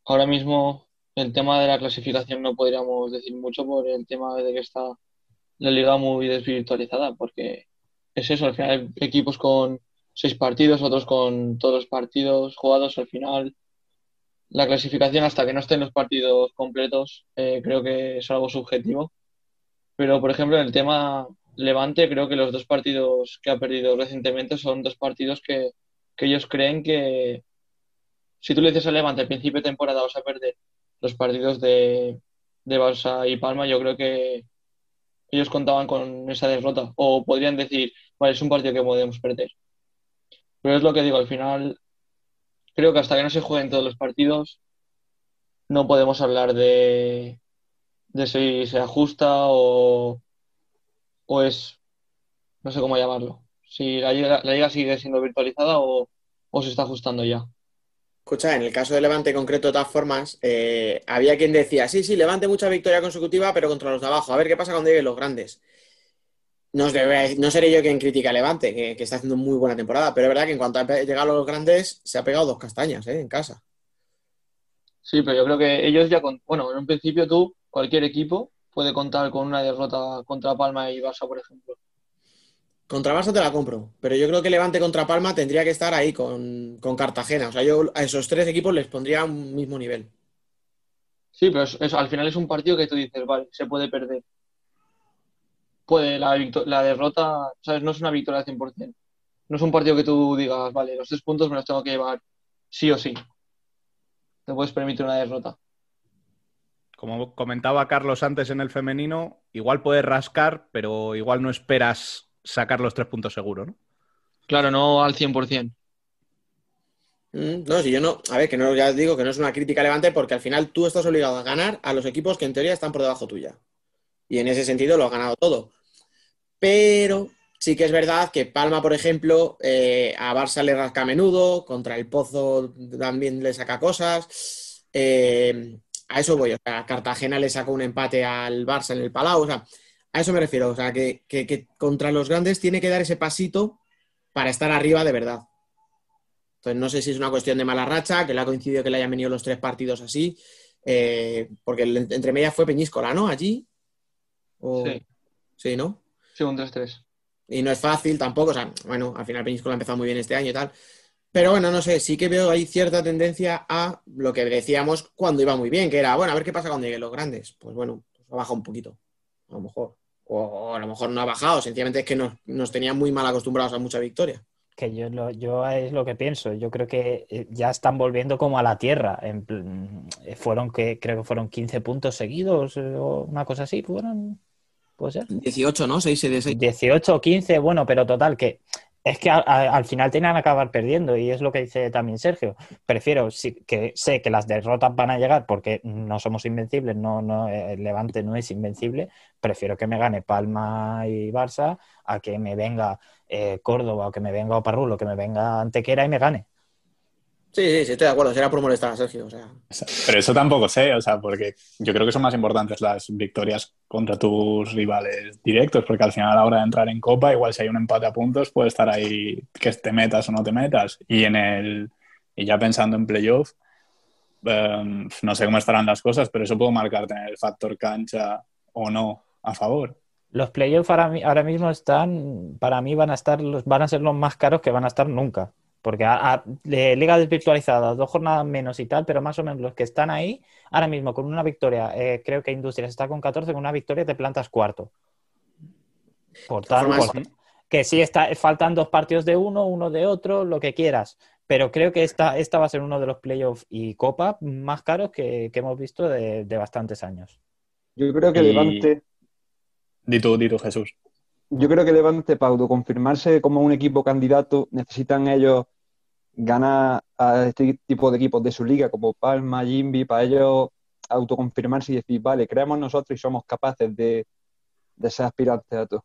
ahora mismo el tema de la clasificación no podríamos decir mucho por el tema de que está la liga muy desvirtualizada, porque es eso, al final equipos con seis partidos, otros con todos los partidos jugados al final. La clasificación hasta que no estén los partidos completos, eh, creo que es algo subjetivo. Pero, por ejemplo, en el tema Levante, creo que los dos partidos que ha perdido recientemente son dos partidos que, que ellos creen que si tú le dices a Levante al principio de temporada vas a perder los partidos de, de Barça y Palma, yo creo que ellos contaban con esa derrota. O podrían decir, vale, es un partido que podemos perder. Pero es lo que digo, al final creo que hasta que no se jueguen todos los partidos no podemos hablar de, de si se ajusta o, o es, no sé cómo llamarlo, si la liga, la liga sigue siendo virtualizada o, o se está ajustando ya. Escucha, en el caso de Levante concreto, de todas formas, eh, había quien decía, sí, sí, Levante mucha victoria consecutiva, pero contra los de abajo. A ver qué pasa cuando lleguen los grandes. No, debe- no seré yo quien critica a Levante, que, que está haciendo muy buena temporada, pero es verdad que en cuanto a pe- llegar a los grandes, se ha pegado dos castañas, ¿eh? En casa. Sí, pero yo creo que ellos ya, con, bueno, en un principio tú, cualquier equipo puede contar con una derrota contra Palma y Barça, por ejemplo. Contra Barça te la compro, pero yo creo que Levante contra Palma tendría que estar ahí con, con Cartagena. O sea, yo a esos tres equipos les pondría un mismo nivel. Sí, pero es- es- al final es un partido que tú dices, vale, se puede perder. Puede, la, la derrota, ¿sabes? No es una victoria al 100%. No es un partido que tú digas, vale, los tres puntos me los tengo que llevar sí o sí. Te puedes permitir una derrota. Como comentaba Carlos antes en el femenino, igual puedes rascar, pero igual no esperas sacar los tres puntos seguros, ¿no? Claro, no al 100%. Mm, No, si yo no, a ver, que no, ya os digo que no es una crítica Levante porque al final tú estás obligado a ganar a los equipos que en teoría están por debajo tuya. Y en ese sentido lo has ganado todo. Pero sí que es verdad que Palma, por ejemplo, eh, a Barça le rasca a menudo, contra el Pozo también le saca cosas. eh, a eso voy, o sea, Cartagena le saca un empate al Barça en el Palau, o sea, a eso me refiero, o sea, que, que- que contra los grandes tiene que dar ese pasito para estar arriba de verdad. Entonces, no sé si es una cuestión de mala racha, que le ha coincidido que le hayan venido los tres partidos así, eh, porque el entre medias fue Peñíscola, ¿no? Allí. O- Sí. Sí, ¿no? Sí, un 3-3. Y no es fácil tampoco, o sea, bueno, al final Peñíscola ha empezado muy bien este año y tal. Pero bueno, no sé, sí que veo ahí cierta tendencia a lo que decíamos cuando iba muy bien, que era, bueno, a ver qué pasa cuando lleguen los grandes. Pues bueno, pues ha bajado un poquito, a lo mejor. O, a lo mejor no ha bajado, sencillamente es que nos, nos tenían muy mal acostumbrados a mucha victoria. Que yo, lo, yo es lo que pienso. Yo creo que eh, ya están volviendo como a la tierra. En eh, fueron que creo que fueron 15 puntos seguidos eh, o una cosa así. Fueron, puede ser. 18, ¿no? 6 de 6. 18 o 15, bueno, pero total, que es que al final tenían que acabar perdiendo y es lo que dice también Sergio. Prefiero, sí, que sé que las derrotas van a llegar porque no somos invencibles, no, no, el Levante no es invencible, prefiero que me gane Palma y Barça a que me venga eh, Córdoba o que me venga Oparrulo, que me venga Antequera y me gane. Sí, sí, sí, estoy de acuerdo, será por molestar a Sergio, o sea. Pero eso tampoco sé, o sea, porque yo creo que son más importantes las victorias contra tus rivales directos, porque al final a la hora de entrar en Copa, igual si hay un empate a puntos, puede estar ahí que te metas o no te metas. Y en el y ya pensando en playoff, em, no sé cómo estarán las cosas, pero eso puede marcarte en el factor cancha o no a favor. Los playoffs ahora, ahora mismo están, para mí van a estar, los, van a ser los más caros que van a estar nunca. Porque a, a- de liga desvirtualizada, dos jornadas menos y tal, pero más o menos los que están ahí, ahora mismo con una victoria, eh, creo que Industrias está con 14, con una victoria te plantas cuarto. Por tal, formas- por- que sí está, faltan dos partidos de uno, uno de otro, lo que quieras. Pero creo que esta, esta va a ser uno de los playoffs y Copa más caros que, que hemos visto de, de bastantes años. Yo creo que Y- Levante, Di tú, di tú, Jesús. Yo creo que Levante para autoconfirmarse como un equipo candidato necesitan ellos ganar a este tipo de equipos de su liga como Palma, Jimby, para ellos autoconfirmarse y decir, vale, creemos nosotros y somos capaces de, de ser aspirantes a todo.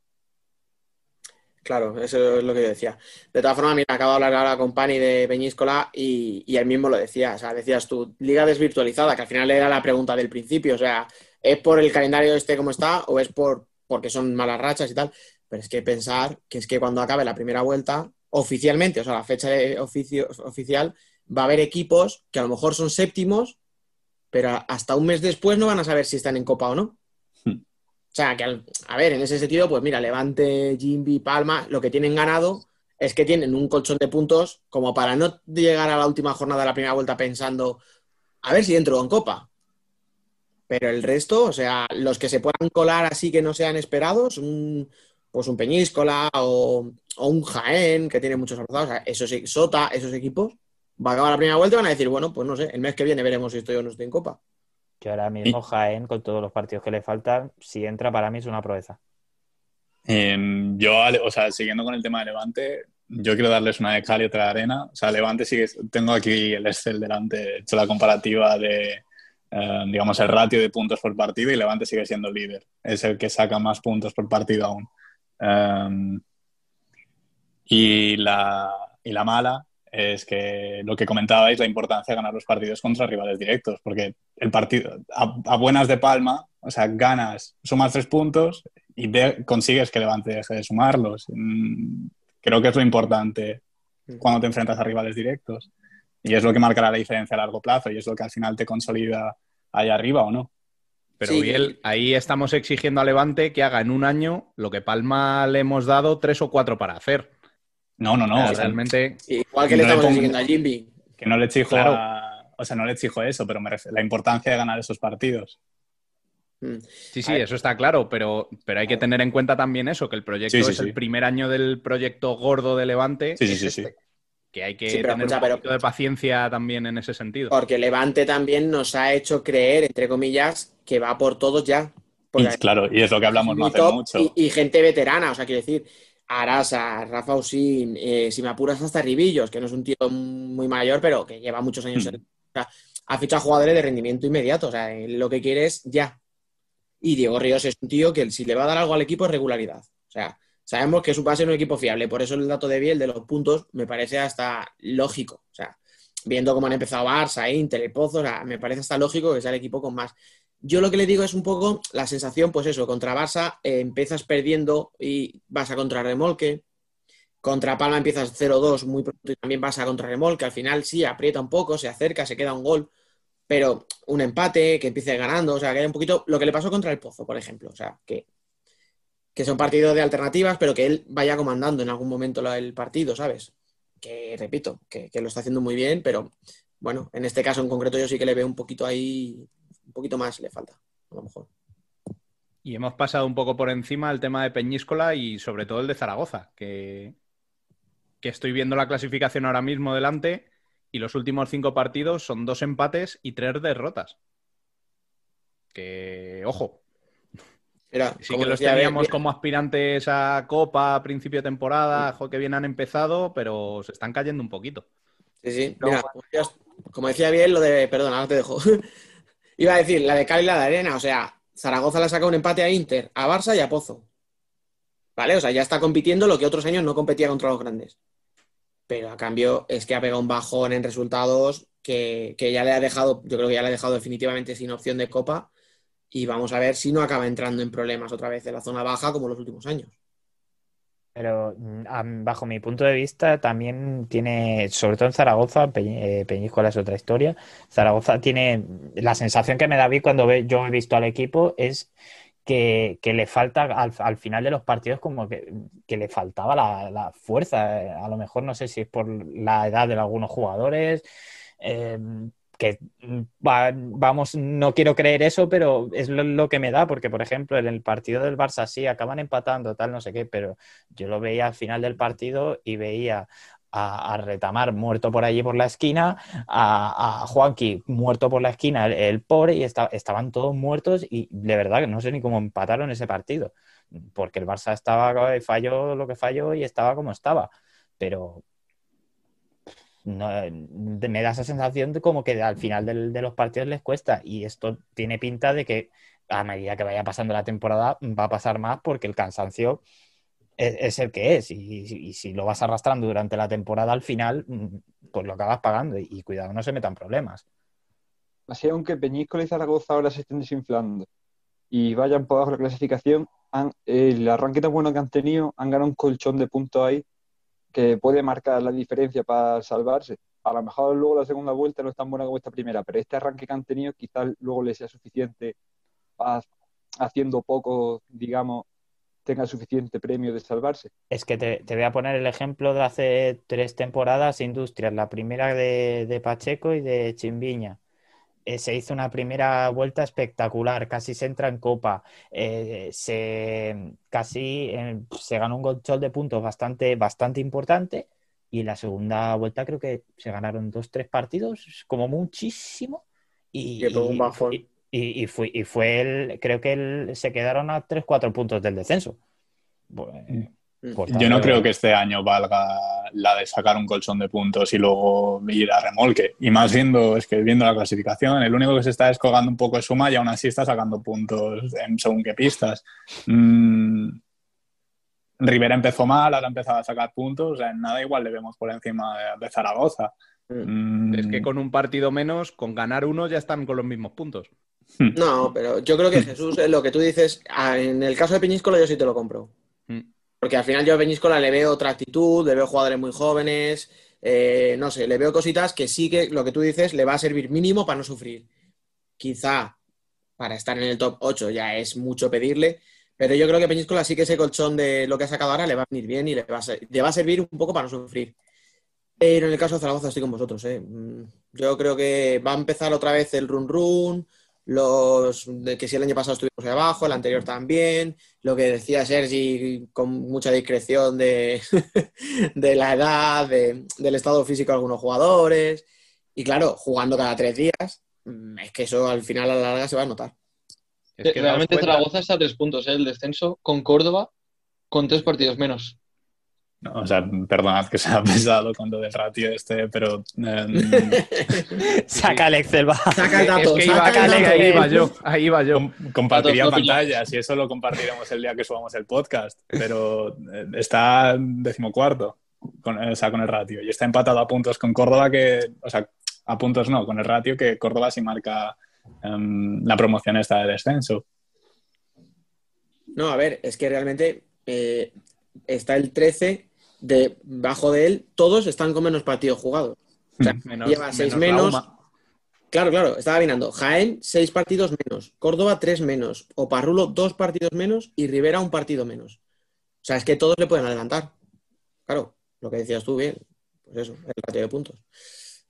Claro, eso es lo que yo decía. De todas formas, mira, acabo de hablar ahora con Pani de Peñíscola y, y él mismo lo decía. O sea, decías tú, liga desvirtualizada, que al final era la pregunta del principio. O sea, ¿Es por el calendario este como está o es por porque son malas rachas y tal? Pero es que pensar que es que cuando acabe la primera vuelta, oficialmente, o sea, la fecha de oficio- oficial, va a haber equipos que a lo mejor son séptimos, pero hasta un mes después no van a saber si están en Copa o no. O sea, que al- a ver, en ese sentido, pues mira, Levante, Jimby, Palma, lo que tienen ganado es que tienen un colchón de puntos como para no llegar a la última jornada de la primera vuelta pensando, a ver si entro en Copa. Pero el resto, o sea, los que se puedan colar así que no sean esperados, un, pues un Peñíscola o, o un Jaén, que tiene muchos abrazados, o sea, esos, e- Sota, esos equipos, va a acabar la primera vuelta y van a decir, bueno, pues no sé, el mes que viene veremos si estoy o no estoy en Copa. Que ahora mismo Jaén, con todos los partidos que le faltan, si entra para mí es una proeza. Em, yo, o sea, siguiendo con el tema de Levante, yo quiero darles una de cal y otra de arena. O sea, Levante sigue, tengo aquí el Excel delante, he hecho la comparativa de, eh, digamos, el ratio de puntos por partido y Levante sigue siendo líder. Es el que saca más puntos por partido aún. Em, y, la, y la mala es que lo que comentabais, la importancia de ganar los partidos contra rivales directos, porque el partido, a, a buenas de palma, o sea, ganas, sumas tres puntos y de- consigues que Levante deje de sumarlos. Mm, Creo que es lo importante cuando te enfrentas a rivales directos. Y es lo que marcará la diferencia a largo plazo y es lo que al final te consolida ahí arriba o no. Pero Sí. Biel, ahí estamos exigiendo a Levante que haga en un año lo que Palma le hemos dado tres o cuatro para hacer. No, no, no. O sea, realmente. Igual que le estamos pongo- exigiendo a Jimby. Que no le exijo Claro. a- O sea, no le exijo eso, pero me ref- la importancia de ganar esos partidos. Sí, sí, eso está claro, pero, pero hay que tener en cuenta también eso, que el proyecto Sí, sí, es sí. el primer año del proyecto gordo de Levante. Sí, sí, es sí, este, sí. Que hay que Sí, pero tener escucha, un pero- poquito de paciencia también en ese sentido. Porque Levante también nos ha hecho creer, entre comillas, que va por todos ya. Y, claro, y es lo que hablamos no hace top mucho. Y, y gente veterana, o sea, quiero decir, Arasa, Rafa Usín, eh, si me apuras hasta Ribillos, que no es un tío muy mayor, pero que lleva muchos años. en- o sea, ha fichado jugadores de rendimiento inmediato, o sea, él lo que quiere es ya. Y Diego Ríos es un tío que si le va a dar algo al equipo es regularidad. O sea, sabemos que su base es un equipo fiable, por eso el dato de Biel de los puntos me parece hasta lógico. O sea, viendo cómo han empezado Barça, Inter, el Pozo, o sea, me parece hasta lógico que sea el equipo con más. Yo lo que le digo es un poco la sensación, pues eso, contra Barça eh, empiezas perdiendo y vas a contrarremolque. Contra Palma empiezas 0-2 muy pronto y también vas a contrarremolque. Al final sí, aprieta un poco, se acerca, se queda un gol, pero un empate, que empiece ganando, o sea, que hay un poquito lo que le pasó contra el Pozo, por ejemplo. O sea, que, que son partidos de alternativas, pero que él vaya comandando en algún momento el partido, ¿sabes? Que repito, que, que lo está haciendo muy bien, pero bueno, en este caso en concreto yo sí que le veo un poquito ahí, un poquito más le falta, a lo mejor. Y hemos pasado un poco por encima el tema de Peñíscola y sobre todo el de Zaragoza, que, que estoy viendo la clasificación ahora mismo delante y los últimos cinco partidos son dos empates y tres derrotas. Que, ojo, Era, sí que los decía, teníamos como aspirantes a Copa a principio de temporada, jo, que bien han empezado, pero se están cayendo un poquito. Sí, sí. Mira, como decía bien lo de. Perdona, ahora te dejo. Iba a decir la de Cali y la de Arena. O sea, Zaragoza le ha sacado un empate a Inter, a Barça y a Pozo. ¿Vale? O sea, ya está compitiendo lo que otros años no competía contra los grandes. Pero a cambio es que ha pegado un bajón en resultados que, que ya le ha dejado, yo creo que ya le ha dejado definitivamente sin opción de Copa. Y vamos a ver si no acaba entrando en problemas otra vez en la zona baja como los últimos años. Pero mm, bajo mi punto de vista también tiene, sobre todo en Zaragoza, eh, Peñíscola es otra historia, Zaragoza tiene, la sensación que me da a mí cuando yo he visto al equipo es que, le falta al, al final de los partidos como que, le faltaba la, fuerza. Eh, A lo mejor no sé si es por la edad de algunos jugadores, eh, que va- vamos, no quiero creer eso, pero es lo, que me da, porque por ejemplo en el partido del Barça sí acaban empatando, tal, no sé qué, pero yo lo veía al final del partido y veía a, Retamar muerto por allí por la esquina, a, Juanqui muerto por la esquina, el, pobre, y esta- estaban todos muertos y de verdad que no sé ni cómo empataron ese partido, porque el Barça estaba, falló lo que falló y estaba como estaba, pero no, me da esa sensación de como que al final del- de los partidos les cuesta y esto tiene pinta de que a medida que vaya pasando la temporada va a pasar más porque el cansancio es, es el que es y, si lo vas arrastrando durante la temporada al final mm, pues lo acabas pagando y, cuidado no se metan problemas. Así, aunque Peñíscola y Zaragoza ahora se estén desinflando, y vayan por abajo la clasificación, han- el arranque tan bueno que han tenido, han ganado un colchón de puntos ahí que puede marcar la diferencia para salvarse. A lo mejor luego la segunda vuelta no es tan buena como esta primera, pero este arranque que han tenido quizás luego les sea suficiente haciendo poco, digamos, tenga suficiente premio de salvarse. Es que te, te voy a poner el ejemplo de hace tres temporadas, Industrias, la primera de, de Pacheco y de Chimbiña. Eh, se hizo una primera vuelta espectacular, casi se entra en copa, eh, se, casi eh, se ganó un colchón de puntos bastante, bastante importante y la segunda vuelta creo que se ganaron dos, tres partidos, como muchísimo. Y, y- bajón. y- y- y fue, y fue el, creo que el- se quedaron a tres, cuatro puntos del descenso. Pues, por Yo no creo que este año valga la de sacar un colchón de puntos y luego ir a remolque. Y más viendo, es que viendo la clasificación, el único que se está descolgando un poco es Suma y aún así está sacando puntos en según qué pistas. Mm, Rivera empezó mal, ahora ha empezado a sacar puntos, o sea, en nada igual le vemos por encima de, Zaragoza. Mm, Es que con un partido menos, con ganar uno, ya están con los mismos puntos. No, pero yo creo que Jesús, eh, lo que tú dices, ah, en el caso de Peñíscola yo sí te lo compro. Porque al final yo a Peñíscola le veo otra actitud, le veo jugadores muy jóvenes, eh, no sé, le veo cositas que sí que lo que tú dices le va a servir mínimo para no sufrir. Quizá para estar en el top 8 ya es mucho pedirle, pero yo creo que Peñíscola sí que ese colchón de lo que ha sacado ahora le va a venir bien y le va a, servir un poco para no sufrir. Pero en el caso de Zaragoza estoy con vosotros. ¿eh? Mm, Yo creo que va a empezar otra vez el run run, los de que si el año pasado estuvimos ahí abajo, el anterior también, lo que decía Sergi con mucha discreción de, de la edad, de- del estado físico de algunos jugadores. Y claro, jugando cada tres días, mm, es que eso al final a la larga se va a notar. Es que Realmente cuenta- Zaragoza está a tres puntos, ¿eh? el descenso, con Córdoba con tres partidos menos. No, o sea, perdonad que sea pesado con lo del ratio este, pero em, Saca el Excel, va. Saca el Es dato, iba, saca ahí iba yo, ahí iba yo. Com- compartiría Datos no pantallas y eso lo compartiremos el día que subamos el podcast, pero eh, está decimocuarto, con, o sea, con el ratio y está empatado a puntos con Córdoba que, o sea, a puntos no, con el ratio que Córdoba sí marca em, la promoción esta de descenso. No, a ver, es que realmente eh, está el 13, de, bajo de él, todos están con menos partidos jugados. O sea, Menos- lleva seis menos. Claro, claro, estaba mirando. Jaén, seis partidos menos. Córdoba, tres menos. Oparrulo, dos partidos menos. Y Rivera, un partido menos. O sea, es que todos le pueden adelantar. Claro, lo que decías tú bien. Pues eso, el ratio de puntos.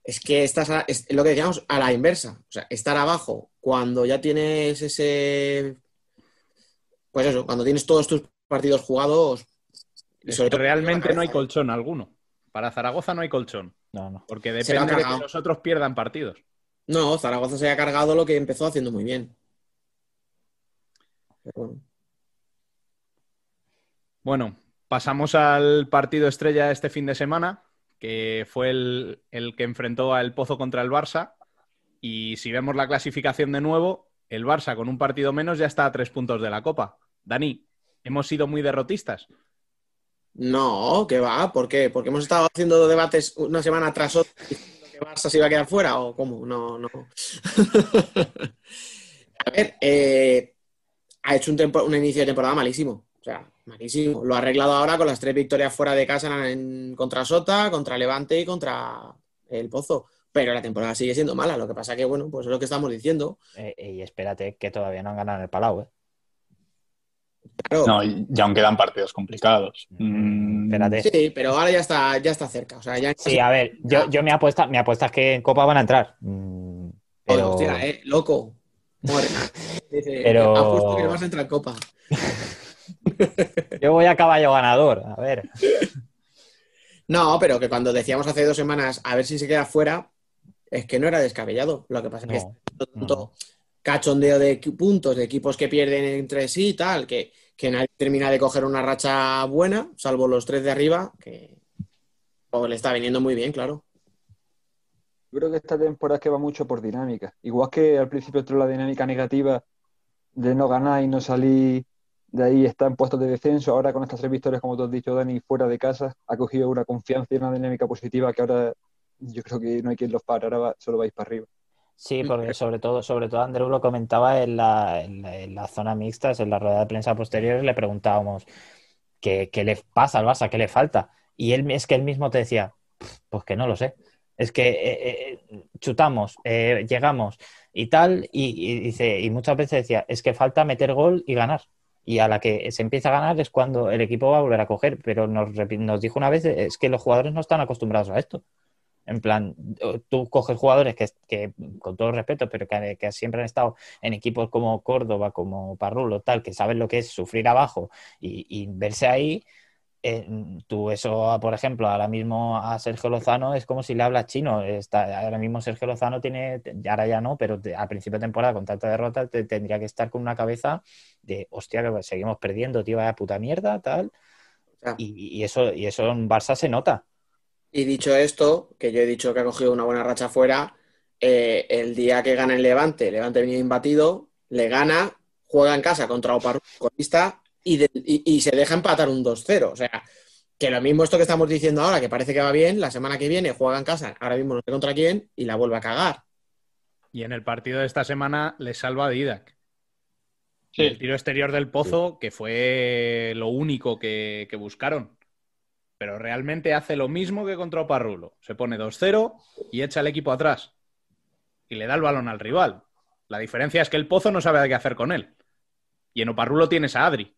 Es que estás a- es lo que decíamos a la inversa. O sea, estar abajo cuando ya tienes ese. Pues eso, cuando tienes todos tus partidos jugados. Y Es sobre que todo- realmente no hay colchón alguno. Para Zaragoza no hay colchón. No, no. Porque depende de que cargado. los otros pierdan partidos. No, Zaragoza se ha cargado lo que empezó haciendo muy bien. Pero bueno. Bueno, pasamos al partido estrella este fin de semana, que fue el, el que enfrentó al Pozo contra el Barça. Y si vemos la clasificación de nuevo, el Barça con un partido menos ya está a tres puntos de la Copa. Dani, hemos sido muy derrotistas. No, que va, ¿por qué? Porque hemos estado haciendo debates una semana tras otra diciendo que Barça se iba a quedar fuera o cómo, no, no. a ver, eh, ha hecho un, inicio de temporada malísimo, o sea, malísimo. Lo ha arreglado ahora con las tres victorias fuera de casa en, contra Sota, contra Levante y contra el Pozo. Pero la temporada sigue siendo mala, lo que pasa que, bueno, pues es lo que estamos diciendo. Eh, y espérate, que todavía no han ganado en el Palau, ¿eh? Claro, No, y aún quedan partidos complicados. Mm, Espérate. sí, pero ahora ya está, ya está cerca, o sea, ya... Sí, a ver, yo, yo me apuesta, mi apuesta es que en Copa van a entrar. Mm, Pero, Hostia, eh, loco. Muere. Dice, Pero- apuesto que vas a entrar en Copa. yo voy a caballo ganador. A ver. No, pero que cuando decíamos hace dos semanas a ver si se queda fuera, es que no era descabellado. Lo que pasa es que No, cachondeo de puntos, de equipos que pierden entre sí y tal, que, que nadie termina de coger una racha buena, salvo los tres de arriba, que pues, le está viniendo muy bien, claro. Yo creo que esta temporada es que va mucho por dinámica. Igual que al principio entró la dinámica negativa de no ganar y no salir de ahí, está en puestos de descenso. Ahora con estas tres victorias, como tú has dicho, Dani, fuera de casa, ha cogido una confianza y una dinámica positiva que ahora yo creo que no hay quien los pare. Ahora solo vais para arriba. Sí, porque sobre todo, sobre todo Andreu lo comentaba en la, en la, en la zona mixta, en la rueda de prensa posterior, le preguntábamos qué, qué le pasa al Barça, qué le falta. Y él es que él mismo te decía, pues que no lo sé. Es que eh, eh, chutamos, eh, llegamos y tal, y, y dice, y muchas veces decía, es que falta meter gol y ganar. Y a la que se empieza a ganar es cuando el equipo va a volver a coger. Pero nos, nos dijo una vez, es que los jugadores no están acostumbrados a esto. En plan, tú coges jugadores que, que, con todo respeto, pero que, que siempre han estado en equipos como Córdoba, como Parrulo, tal, que saben lo que es sufrir abajo y, y verse ahí. eh, tú eso, por ejemplo, ahora mismo a Sergio Lozano es como si le hablas chino. Está, ahora mismo Sergio Lozano tiene, ahora ya no, pero te- a principio de temporada con tanta derrota te- tendría que estar con una cabeza de, hostia, que seguimos perdiendo, tío, vaya puta mierda, tal. Y, y eso, y eso en Barça se nota. Y dicho esto, que yo he dicho que ha cogido una buena racha fuera, eh, el día que gana el Levante, Levante venía imbatido, le gana, juega en casa contra Oparru, colista, y, de- y- y se deja empatar un 2-0. O sea, que lo mismo esto que estamos diciendo ahora, que parece que va bien, la semana que viene juega en casa, ahora mismo no sé contra quién, y la vuelve a cagar. Y en el partido de esta semana le salva a Didac. Sí. El tiro exterior del pozo, que fue lo único que, que buscaron. Pero realmente hace lo mismo que contra Oparrulo. Se pone 2-0 y echa el equipo atrás. Y le da el balón al rival. La diferencia es que el pozo no sabe qué hacer con él. Y en Oparrulo tienes a Adri.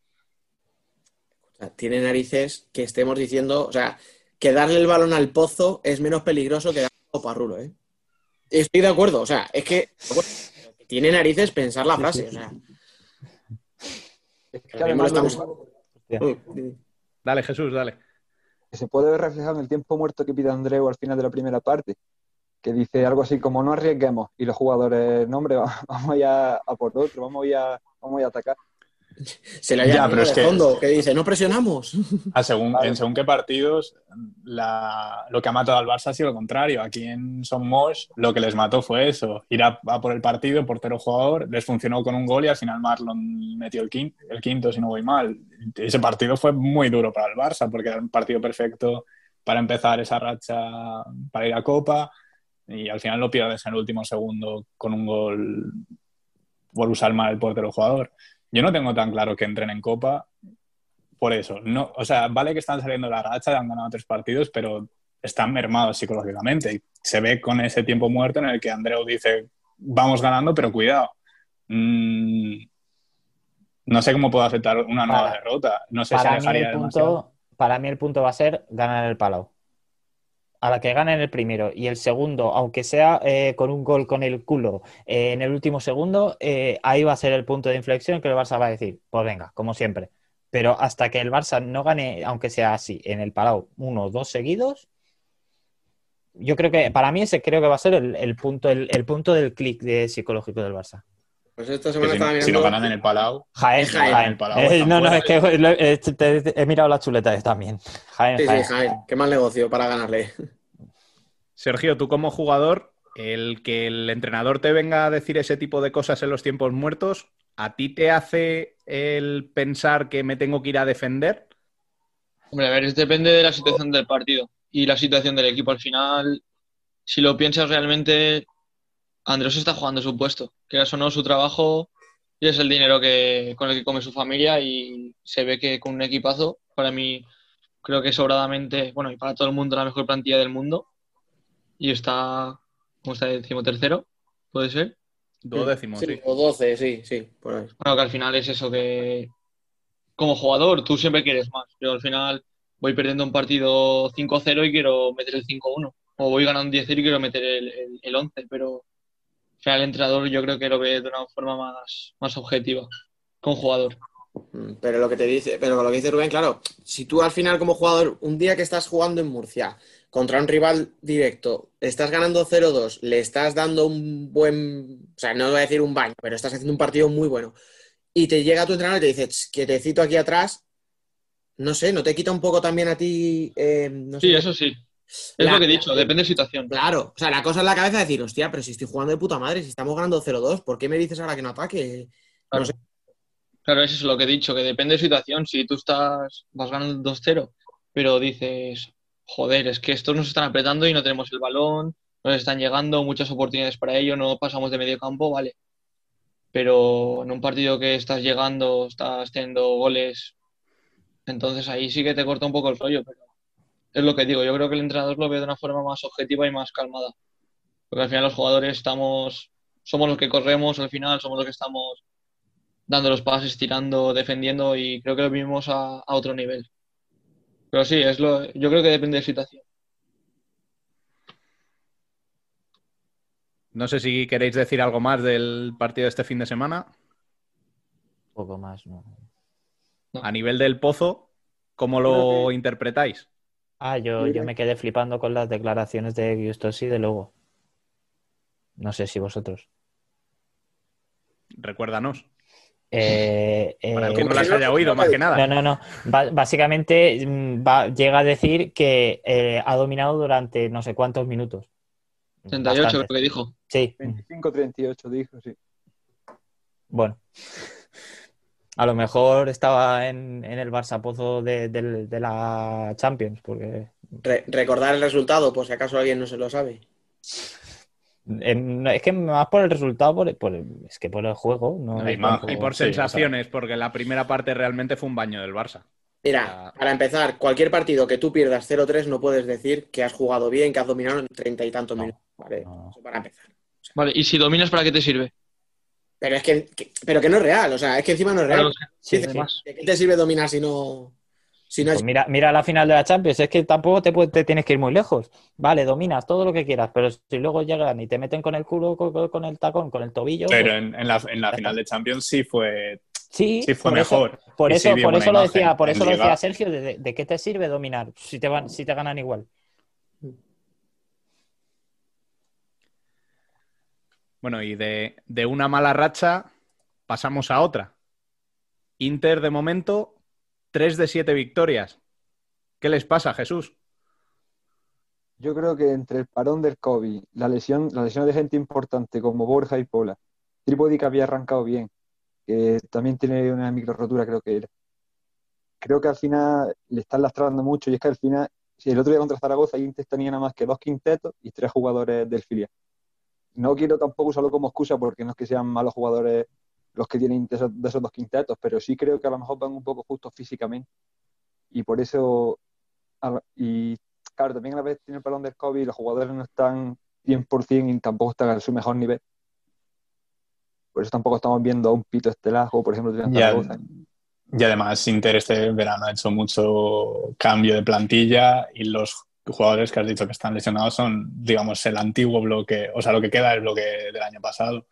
O sea, tiene narices que estemos diciendo, o sea, que darle el balón al pozo es menos peligroso que darle a Oparrulo, ¿eh? Estoy de acuerdo, o sea, es que bueno, tiene narices pensar la frase, o sea. Es que que ahora mismo además estamos- lo- Uy, Dale, Jesús, dale. Se puede ver reflejado en el tiempo muerto que pide Andreu al final de la primera parte, que dice algo así como no arriesguemos y los jugadores, no hombre, vamos a ir a, por otro, vamos a ir a, vamos a atacar. Se le haya Ya, ido pero de que- fondo, que dice, no presionamos. A según, En según qué partidos, la- lo que ha matado al Barça ha sido lo contrario. Aquí en Somos lo que les mató fue eso, ir a, a por el partido, portero jugador, les funcionó con un gol y al final Marlon metió el quinto, el quinto, si no voy mal. Ese partido fue muy duro para el Barça porque era un partido perfecto para empezar esa racha para ir a Copa y al final lo pierdes en el último segundo con un gol por usar mal el portero jugador. Yo no tengo tan claro que entren en Copa por eso. No, o sea, vale que están saliendo de la racha, han ganado tres partidos, pero están mermados psicológicamente. Y se ve con ese tiempo muerto en el que Andreu dice, vamos ganando, pero cuidado. Mm, no sé cómo puedo aceptar una nueva Para- derrota. No sé si Para mí, alejaría el demasiado. punto, para mí el punto va a ser ganar el Palau. A la que ganen el primero y el segundo, aunque sea eh, con un gol con el culo eh, en el último segundo, eh, ahí va a ser el punto de inflexión que el Barça va a decir, pues venga, como siempre. Pero hasta que el Barça no gane, aunque sea así, en el Palau, uno o dos seguidos, yo creo que para mí ese creo que va a ser el, punto, el punto del clic de psicológico del Barça. Pues esta semana si, mirando... si no ganan en el Palau, Jaén, Jaén. Jaén. el Palau Eh, no, no, es que eh, he mirado las chuletas también. Jaén, Sí, sí, Jaén. Jaén, qué mal negocio para ganarle. Sergio, tú como jugador, el que el entrenador te venga a decir ese tipo de cosas en los tiempos muertos, ¿a ti te hace el pensar que me tengo que ir a defender? Hombre, a ver, es- depende de la situación del partido y la situación del equipo. Al final, si lo piensas realmente, Andrés está jugando su puesto, que eso no su trabajo y es el dinero que, con el que come su familia y se ve que con un equipazo, para mí creo que sobradamente, bueno, y para todo el mundo la mejor plantilla del mundo y está, ¿cómo está? Decimotercero, ¿puede ser? Duodécimo, sí. O 12, sí, sí, por ahí. Bueno, que al final es eso que como jugador tú siempre quieres más, pero al final voy perdiendo un partido 5-0 y quiero meter el 5-1, o voy ganando un 10 y quiero meter el, el, el 11, pero al final el entrenador yo creo que lo ve de una forma más, más objetiva como jugador. Mm, Pero lo que te dice, pero lo que dice Rubén, claro, si tú al final como jugador, un día que estás jugando en Murcia contra un rival directo, estás ganando 0-2, le estás dando un buen, o sea, no voy a decir un baño, pero estás haciendo un partido muy bueno, y te llega tu entrenador y te dice, "Ch, quietecito aquí atrás, no sé, ¿no te quita un poco también a ti? eh, no sé, Sí, eso sí. Es La- lo que he dicho, depende de situación. Claro, o sea, la cosa en la cabeza es decir, hostia, pero si estoy jugando de puta madre, si estamos ganando 0-2, ¿por qué me dices ahora que no ataque? No sé. Claro, eso es lo que he dicho, que depende de situación. Si tú estás, vas ganando 2-0, pero dices, joder, es que estos nos están apretando y no tenemos el balón, nos están llegando muchas oportunidades para ello, no pasamos de medio campo, vale. Pero en un partido que estás llegando, estás teniendo goles, entonces ahí sí que te corta un poco el rollo, pero es lo que digo, yo creo que el entrenador lo ve de una forma más objetiva y más calmada. Porque al final los jugadores estamos, somos los que corremos, al final somos los que estamos dando los pases, tirando, defendiendo y creo que lo vivimos a, a otro nivel. Pero sí, es lo, yo creo que depende de la situación. No sé si queréis decir algo más del partido de este fin de semana. Poco más, ¿no? A nivel del pozo, ¿cómo lo interpretáis? Ah, yo, yo me quedé flipando con las declaraciones de Giustosi de Lobo. No sé si vosotros. Recuérdanos. Eh, Para el eh, que no las haya oído, más que nada. No, no, no. Básicamente mm, va- llega a decir que eh, ha dominado durante no sé cuántos minutos. 38 Bastantes. creo que dijo. Sí, 25-38 dijo, sí. bueno. A lo mejor estaba en, en el Barça Pozo de, de la Champions, porque Re- recordar el resultado, por si acaso alguien no se lo sabe. no, es que más por el resultado, por, por- es que por el juego. No y, por- tampoco- y por sí, o sea, sensaciones, porque la primera parte realmente fue un baño del Barça. Mira, para empezar, cualquier partido que tú pierdas 0-3 no puedes decir que has jugado bien, que has dominado en treinta y tantos minutos. ¿vale? Eso para empezar. Vale, y si dominas, ¿para qué te sirve? Pero es que, que- pero que no es real, o sea, es que encima no es real. Sí. ¿De qué te sirve dominar si no, si no Pues es mira, mira la final de la Champions, es que tampoco te, puede- te tienes que ir muy lejos. Vale, dominas todo lo que quieras, pero si luego llegan y te meten con el culo, con, con el tacón, con el tobillo. Pero pues- en, en la, en la final de Champions sí fue, Sí, sí fue por eso- mejor. Por eso, sí por eso lo decía, por eso lo decía Sergio, de, de- de qué te sirve dominar si te van, si te ganan igual. Bueno, y de, de una mala racha pasamos a otra. Inter, de momento, 3 de 7 victorias. ¿Qué les pasa, Jesús? Yo creo que entre el parón del COVID, la lesión, la lesión de gente importante como Borja y Pola, Tripodi que había arrancado bien, que también tiene una micro rotura, creo que era. Creo que al final le están lastrando mucho y es que al final, si el otro día contra Zaragoza, Inter tenía nada más que dos quintetos y tres jugadores del filial. No quiero tampoco usarlo como excusa porque no es que sean malos jugadores los que tienen de esos, de esos dos quintetos, pero sí creo que a lo mejor van un poco justos físicamente. Y por eso, y claro, también a la vez tiene el balón del COVID y los jugadores no están 100% y tampoco están a su mejor nivel. Por eso tampoco estamos viendo a un Pito Estelajo, por ejemplo, Zaragoza. Y además Inter este verano ha hecho mucho cambio de plantilla y los jugadores que has dicho que están lesionados son, digamos, el antiguo bloque, o sea, lo que queda del bloque del año pasado.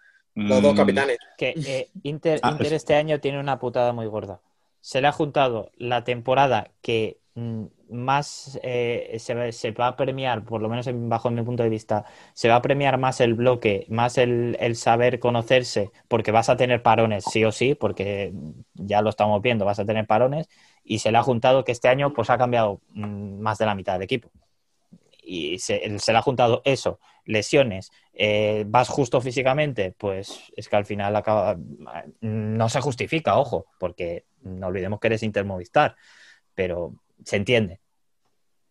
los dos Mm, capitanes? Que eh, Inter, Ah, Inter es- este año tiene una putada muy gorda. Se le ha juntado la temporada que mm, más eh, se, va, se va a premiar, por lo menos en- bajo mi punto de vista, se va a premiar más el bloque, más el, el saber conocerse, porque vas a tener parones sí o sí, porque ya lo estamos viendo, vas a tener parones, y se le ha juntado que este año pues ha cambiado mm, más de la mitad del equipo. Y se, se le ha juntado eso, lesiones, eh, vas justo físicamente, pues es que al final acaba, no se justifica, ojo, porque no olvidemos que eres Intermovistar, pero se entiende.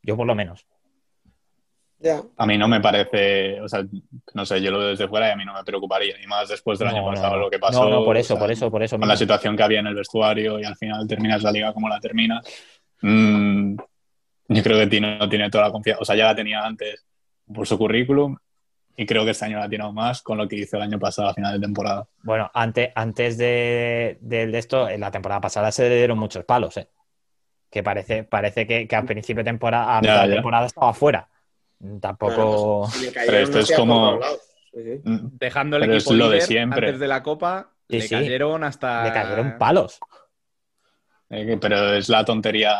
Yo por lo menos. A mí no me parece, o sea, no sé, yo lo veo desde fuera y a mí no me preocuparía, y más después del No, año no, pasado, no. lo que pasó. No, no, por o eso, sea, por eso, por eso Con la situación que había en el vestuario y al final terminas la liga como la terminas. Mm, yo creo que tiene, no tiene toda la confianza, o sea, ya la tenía antes por su currículum y creo que este año la tiene aún más con lo que hizo el año pasado a final de temporada. Bueno, antes, antes de, de- de esto, en la temporada pasada se le dieron muchos palos, ¿eh? Que parece, parece que, que a principio de temporada, a Ya, mitad de ya. temporada estaba fuera. Tampoco. Le Pero esto es como-. Mm, Dejando el Pero equipo es lo de siempre. antes de la Copa, Sí, le sí. cayeron hasta... Le cayeron palos. Eh, pero es la tontería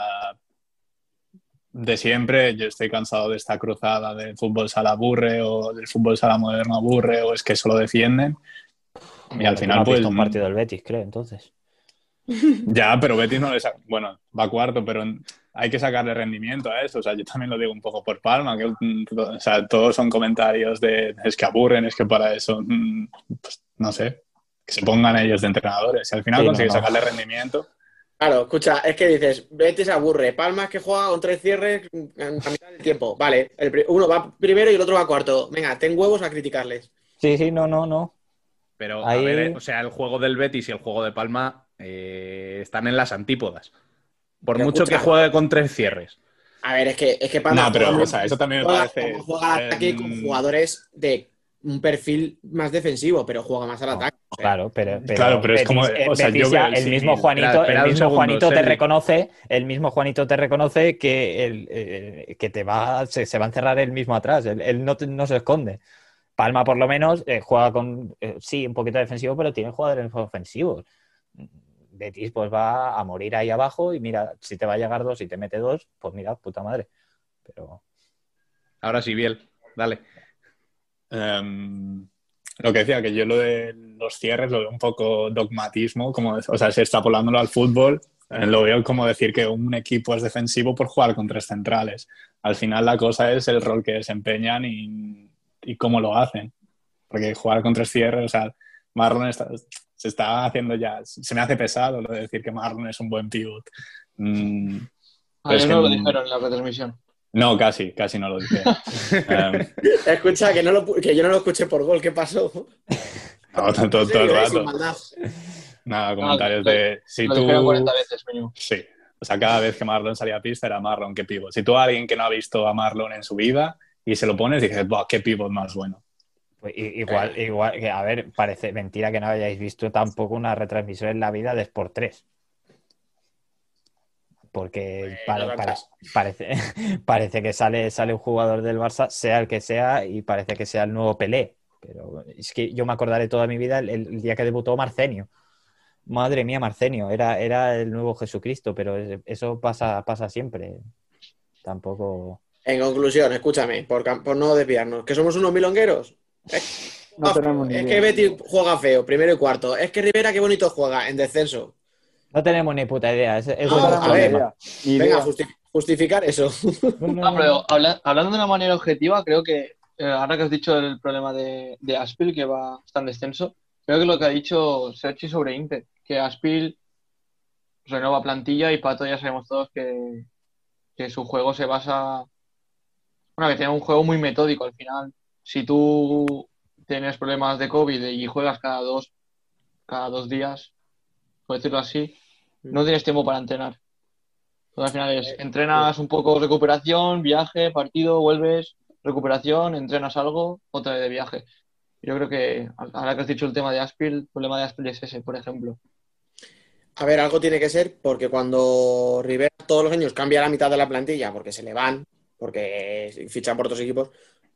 de siempre. Yo estoy cansado de esta cruzada del fútbol sala aburre o del fútbol sala moderno aburre o es que solo defienden. Y Bueno, al final, no pues. visto un partido del Betis, creo, entonces. Ya, pero Betis no le saca. Bueno, va cuarto, pero hay que sacarle rendimiento a eso. O sea, yo también lo digo un poco por Palma, que o sea, todos son comentarios de es que aburren, es que para eso, mm, pues no sé, que se pongan ellos de entrenadores. Y al final Sí, no, consigue no. sacarle rendimiento. Claro, escucha, es que dices, Betis aburre, Palma es que juega con tres cierres a mitad del tiempo. Vale, el uno va primero y el otro va cuarto. Venga, ten huevos a criticarles. Sí, sí, no, no, no. Pero, Ahí- a ver, eh, o sea, el juego del Betis y el juego de Palma eh, están en las antípodas. Por Pero mucho escucha. que juegue con tres cierres. A ver, es que, es que Palma No, pero, juega- o sea, eso también me juega- parece, juega al ataque con em, jugadores de un perfil más defensivo, pero juega más al ataque. Claro, pero, pero, Claro, pero es como- eh, o sea, yo veo el símil. mismo Juanito, el mismo segundo, Juanito te reconoce, el mismo Juanito te reconoce que el, eh, que te va, se, se va a encerrar él mismo atrás, él, él no, no se esconde. Palma por lo menos eh, juega con, eh, sí, un poquito defensivo, pero tiene jugadores ofensivos. Betis pues va a morir ahí abajo y mira, si te va a llegar dos y te mete dos, pues mira, puta madre. Pero Ahora sí, Biel, dale. Em, lo que decía, que yo lo de los cierres lo veo un poco dogmatismo, como, o sea, si extrapolándolo al fútbol, eh, lo veo como decir que un equipo es defensivo por jugar con tres centrales. Al final la cosa es el rol que desempeñan y, y cómo lo hacen. Porque jugar con tres cierres, o sea, Marlon está- se está haciendo ya, se me hace pesado lo de decir que Marlon es un buen pivot. Mm, pero es Ayer que no lo dijeron en la retransmisión. No, casi, casi no lo dije. Em, Escucha, que, no lo pu- que yo no lo escuché por gol, ¿qué pasó? no, todo, todo- todo el rato. Nada, comentarios de si lo tú. dijeron 40 veces. Sí. O sea, cada vez que Marlon salía a pista era Marlon que pivot. Si tú a alguien que no ha visto a Marlon en su vida y se lo pones, dices, ¡buah, qué pivot más bueno! Pues i- igual, igual que, a ver, parece mentira que no hayáis visto tampoco una retransmisión en la vida de Sport 3. Porque no tantas. parece, parece que sale, sale un jugador del Barça, sea el que sea, y parece que sea el nuevo Pelé. Pero es que yo me acordaré toda mi vida el, el día que debutó Marcenio. Madre mía, Marcenio, era, era el nuevo Jesucristo, pero es- eso pasa, pasa siempre. Tampoco. En conclusión, escúchame, por, por no desviarnos, que somos unos milongueros. Es, No tenemos ni es idea. que Betty juega feo, primero y cuarto. Es que Rivera, qué bonito juega, en descenso. No tenemos ni puta idea. No, a ver, Venga, idea. justi- justificar eso. No, pero habla- hablando de una manera objetiva, creo que eh, ahora que has dicho el problema de, de Aspil, que va está en descenso, creo que lo que ha dicho Sergi sobre Inter, que Aspil renueva plantilla y Pato ya sabemos todos que, que su juego se basa, bueno, que tiene un juego muy metódico al final. Si tú tienes problemas de COVID y juegas cada dos, cada dos días, por decirlo así, no tienes tiempo para entrenar. Entonces, al final es, entrenas un poco recuperación, viaje, partido, vuelves, recuperación, entrenas algo, otra vez de viaje. Yo creo que ahora que has dicho el tema de Aspil, el problema de Aspil es ese, por ejemplo. A ver, algo tiene que ser, porque cuando Rivera todos los años cambia la mitad de la plantilla, porque se le van, porque fichan por otros equipos,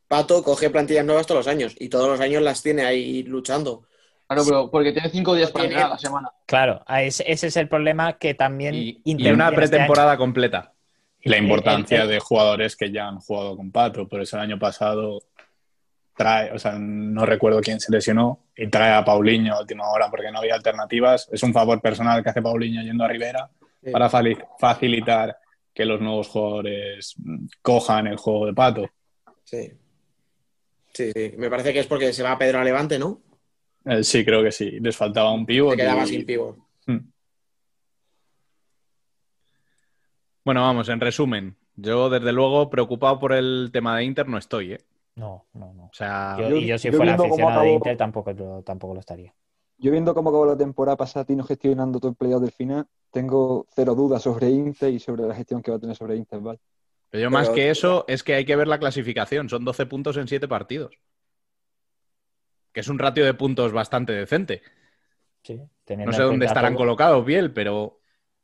Pato coge plantillas nuevas todos los años y todos los años las tiene ahí luchando. Claro, pero porque tiene cinco días para entrenar a la semana. Claro, ese, es el problema que también Y, una este pretemporada completa. Y la importancia el- el- de jugadores que ya han jugado con Pato. Por eso el año pasado trae, o sea, no recuerdo quién se lesionó y trae a Paulinho a última hora porque no había alternativas. Es un favor personal que hace Paulinho yendo a Rivera Sí. para facilitar que los nuevos jugadores mm, cojan el juego de Pato. Sí. Sí, sí. Me parece que es porque se va Pedro a Levante, ¿no? Eh, sí, creo que sí. Les faltaba un pivot. Se quedaba y- sin pivot. Mm. Bueno, vamos, en resumen, yo desde luego preocupado por el tema de Inter no estoy, ¿eh? No, no, no. O sea, Yo- y yo si yo fuera aficionado de Inter tampoco, lo- tampoco lo estaría. Yo viendo cómo acabó la temporada pasada, Tino gestionando todo el playoff del final, tengo cero dudas sobre Inter y sobre la gestión que va a tener sobre Inter, ¿vale? Pero yo más Pero- que eso es que hay que ver la clasificación. Son 12 puntos en 7 partidos. Que es un ratio de puntos bastante decente. Sí, teniendo No sé dónde estarán todo. colocados, Biel, pero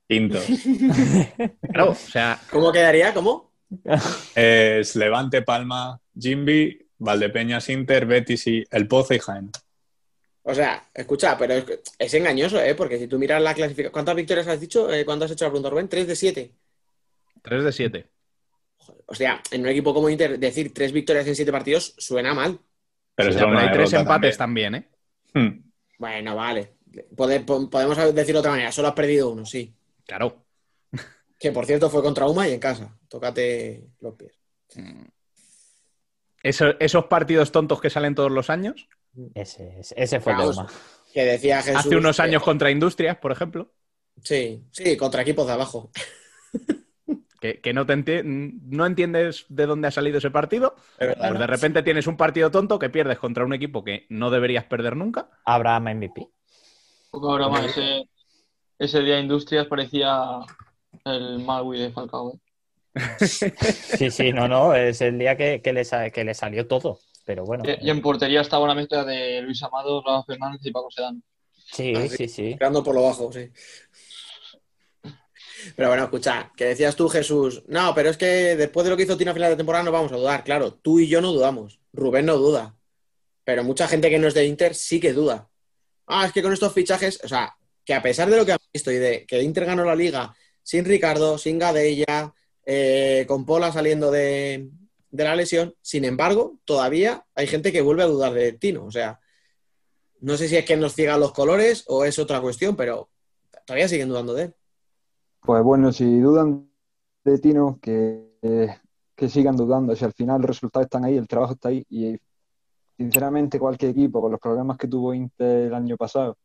Quinto. claro, o sea, ¿Cómo quedaría? ¿Cómo? es Levante, Palma, Jimby, Valdepeñas, Inter, Betis y El Pozo y Jaén. O sea, escucha, pero es, es engañoso, ¿eh? Porque si tú miras la clasificación. ¿Cuántas victorias has dicho? Eh, ¿Cuánto has hecho la pregunta, Rubén? ¿Tres de siete? 3 de 7. O sea, en un equipo como Inter, decir tres victorias en siete partidos suena mal. Pero Sí, es pero hay tres empates también, ¿eh? Hmm. Bueno, vale. Pode- po- podemos decirlo de otra manera, solo has perdido uno, sí. Claro. Que por cierto fue contra Uma y en casa. Tócate los pies. Eso- esos partidos tontos que salen todos los años. Ese, ese- ese fue el Vamos, tema. Que decía Jesús. Hace unos que- años contra Industrias, por ejemplo. Sí, sí, contra equipos de abajo. Que, que no, te enti- no entiendes de dónde ha salido ese partido, verdad, pues de repente tienes un partido tonto que pierdes contra un equipo que no deberías perder nunca. Abraham MVP. Poca broma, ese, ese día Industrias parecía el Malwi de Falcao. ¿eh? Sí, sí, no, no, es el día que, que le, que le salió todo. Pero bueno, Y y en portería estaba una mezcla de Luis Amado, Rafa Fernández y Paco Sedán. sí, Ah, sí, sí. Tirando por lo bajo, sí. Pero bueno, escucha, que decías tú, Jesús, no, pero es que después de lo que hizo Tino a final de temporada no vamos a dudar. Claro, tú y yo no dudamos. Rubén no duda. Pero mucha gente que no es de Inter sí que duda. Ah, es que con estos fichajes, o sea, que a pesar de lo que han visto y de que Inter ganó la liga sin Ricardo, sin Gadella, eh, con Pola saliendo de, de la lesión, sin embargo, todavía hay gente que vuelve a dudar de Tino. O sea, no sé si es que nos ciegan los colores o es otra cuestión, pero todavía siguen dudando de él. Pues bueno, si dudan de Tino, que, que sigan dudando. Si al final los resultados están ahí, el trabajo está ahí. Y sinceramente, cualquier equipo, con los problemas que tuvo Inter el año pasado,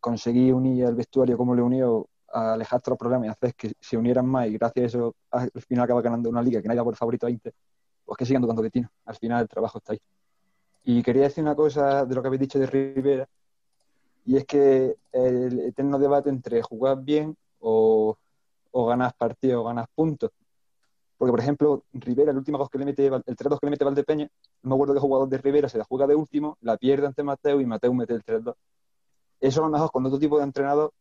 conseguir unir el vestuario como le unió, a alejar todos los problemas y hacer que se unieran más. Y gracias a eso, al final acaba ganando una liga que nadie da por favorito a Inter. Pues que sigan dudando de Tino. Al final, el trabajo está ahí. Y quería decir una cosa de lo que habéis dicho de Rivera. Y es que el eterno debate entre jugar bien o, o ganas partidos o ganas puntos. Porque, por ejemplo, Rivera, el último que le mete, el 3-2 que le mete Valdepeña, no me acuerdo qué jugador de Rivera se la juega de último, la pierde ante Mateo y Mateo mete el 3-2. Eso a lo mejor con otro tipo de entrenador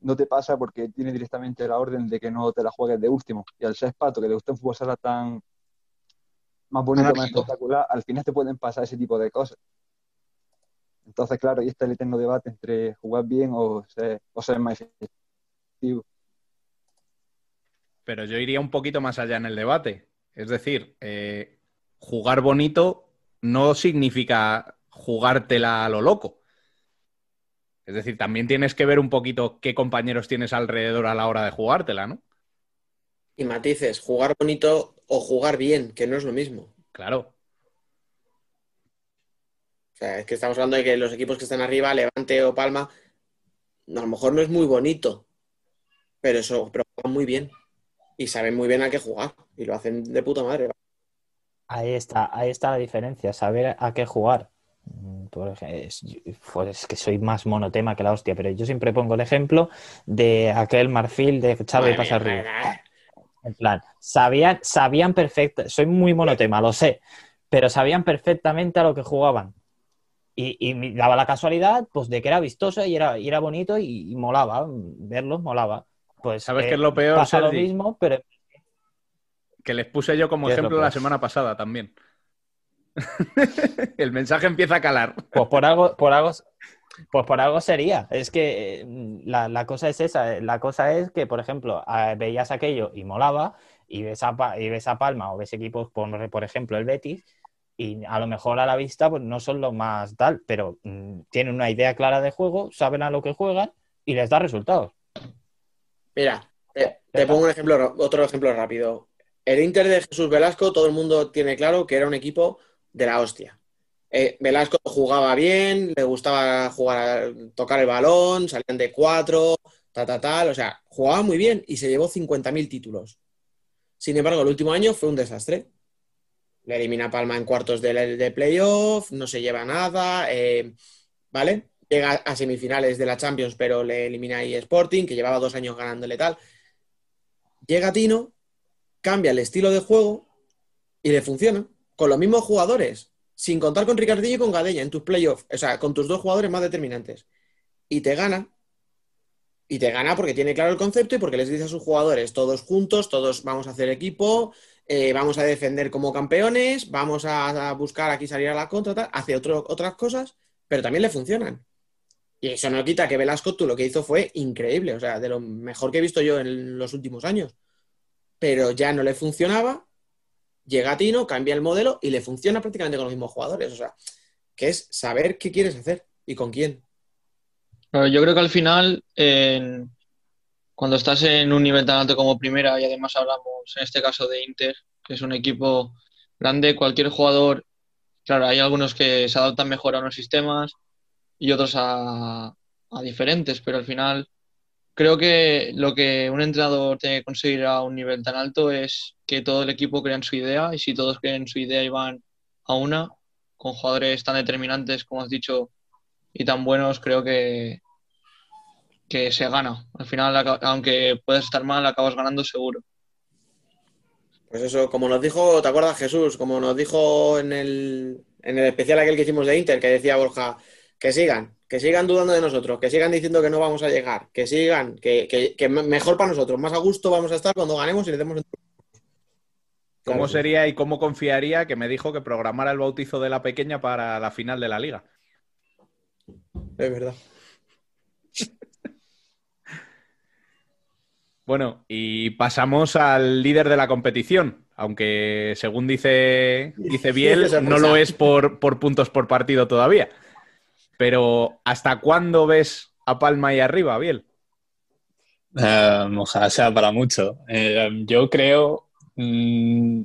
no te pasa porque tiene directamente la orden de que no te la juegues de último. Y al ser pato, que le gusta un fútbol sala tan más bonito, más espectacular, al final te pueden pasar ese tipo de cosas. Entonces, claro, ahí está el eterno debate entre jugar bien o ser, o ser más efectivo. Pero yo iría un poquito más allá en el debate. Es decir, eh, jugar bonito no significa jugártela a lo loco. Es decir, también tienes que ver un poquito qué compañeros tienes alrededor a la hora de jugártela, ¿no? Y matices, jugar bonito o jugar bien, que no es lo mismo. Claro. O sea, es que estamos hablando de que los equipos que están arriba, Levante o Palma, a lo mejor no es muy bonito, pero eso, pero juegan muy bien. Y saben muy bien a qué jugar. Y lo hacen de puta madre. Ahí está, ahí está la diferencia, saber a qué jugar. Mm, Por ej- es, pues es que soy más monotema que la hostia, pero yo siempre pongo el ejemplo de aquel marfil de mía, Pasarri. En plan, sabían, sabían perfecto, soy muy monotema, lo sé, pero sabían perfectamente a lo que jugaban. Y, daba la casualidad, pues, de que era vistoso y era, y era bonito y, y molaba, verlo molaba. Pues, ¿Sabes eh, qué es lo peor, Pasa lo mismo, pero Que les puse yo como ¿Qué es lo ejemplo la semana pasada también. el mensaje empieza a calar. Pues por algo, por algo, pues por algo sería. Es que eh, la, la cosa es esa. La cosa es que, por ejemplo, veías aquello y molaba, y ves a, y ves a Palma o ves equipos, por, por ejemplo, el Betis, y a lo mejor a la vista pues, no son lo más tal, pero mm, tienen una idea clara de juego, saben a lo que juegan y les da resultados. Mira, te, te pongo un ejemplo, otro ejemplo rápido. El Inter de Jesús Velasco, todo el mundo tiene claro que era un equipo de la hostia. Eh, Velasco jugaba bien, le gustaba jugar, tocar el balón, salían de cuatro, ta, ta, tal. O sea, jugaba muy bien y se llevó 50.000 títulos. Sin embargo, el último año fue un desastre. Le elimina Palma en cuartos de, de playoff, no se lleva nada, eh, ¿vale? Llega a semifinales de la Champions, pero le elimina ahí Sporting, que llevaba dos años ganándole tal. Llega Tino, cambia el estilo de juego y le funciona. Con los mismos jugadores, sin contar con Ricardillo y con Gadeña en tus playoffs, o sea, con tus dos jugadores más determinantes. Y te gana. Y te gana porque tiene claro el concepto y porque les dice a sus jugadores, todos juntos, todos vamos a hacer equipo, eh, vamos a defender como campeones, vamos a, buscar aquí salir a la contra, hace otro- otras cosas, pero también le funcionan. Y eso no quita que Velasco, tú lo que hizo fue increíble, o sea, de lo mejor que he visto yo en los últimos años. Pero ya no le funcionaba, llega Tino, cambia el modelo y le funciona prácticamente con los mismos jugadores. O sea, que es saber qué quieres hacer y con quién. Yo creo que al final, cuando estás en un nivel tan alto como primera, y además hablamos en este caso de Inter, que es un equipo grande, cualquier jugador, claro, hay algunos que se adaptan mejor a unos sistemas y otros a, a diferentes, pero al final creo que lo que un entrenador tiene que conseguir a un nivel tan alto es que todo el equipo crea en su idea y si todos creen en su idea y van a una, con jugadores tan determinantes como has dicho y tan buenos, creo que, que se gana. Al final, aunque puedas estar mal, acabas ganando seguro. Pues eso, como nos dijo, ¿te acuerdas Jesús? Como nos dijo en el, en el especial aquel que hicimos de Inter, que decía Borja, que sigan, que sigan dudando de nosotros, que sigan diciendo que no vamos a llegar, que sigan, que, que- que mejor para nosotros, más a gusto vamos a estar cuando ganemos y le demos... ¿Cómo Claro, sería y cómo confiaría que me dijo que programara el bautizo de la pequeña para la final de la liga? Es verdad. Bueno, y pasamos al líder de la competición, aunque según dice, dice Biel, no lo es por, por puntos por partido todavía. Pero ¿hasta cuándo ves a Palma ahí arriba, Biel? Eh, ojalá sea para mucho. Eh, yo creo mm,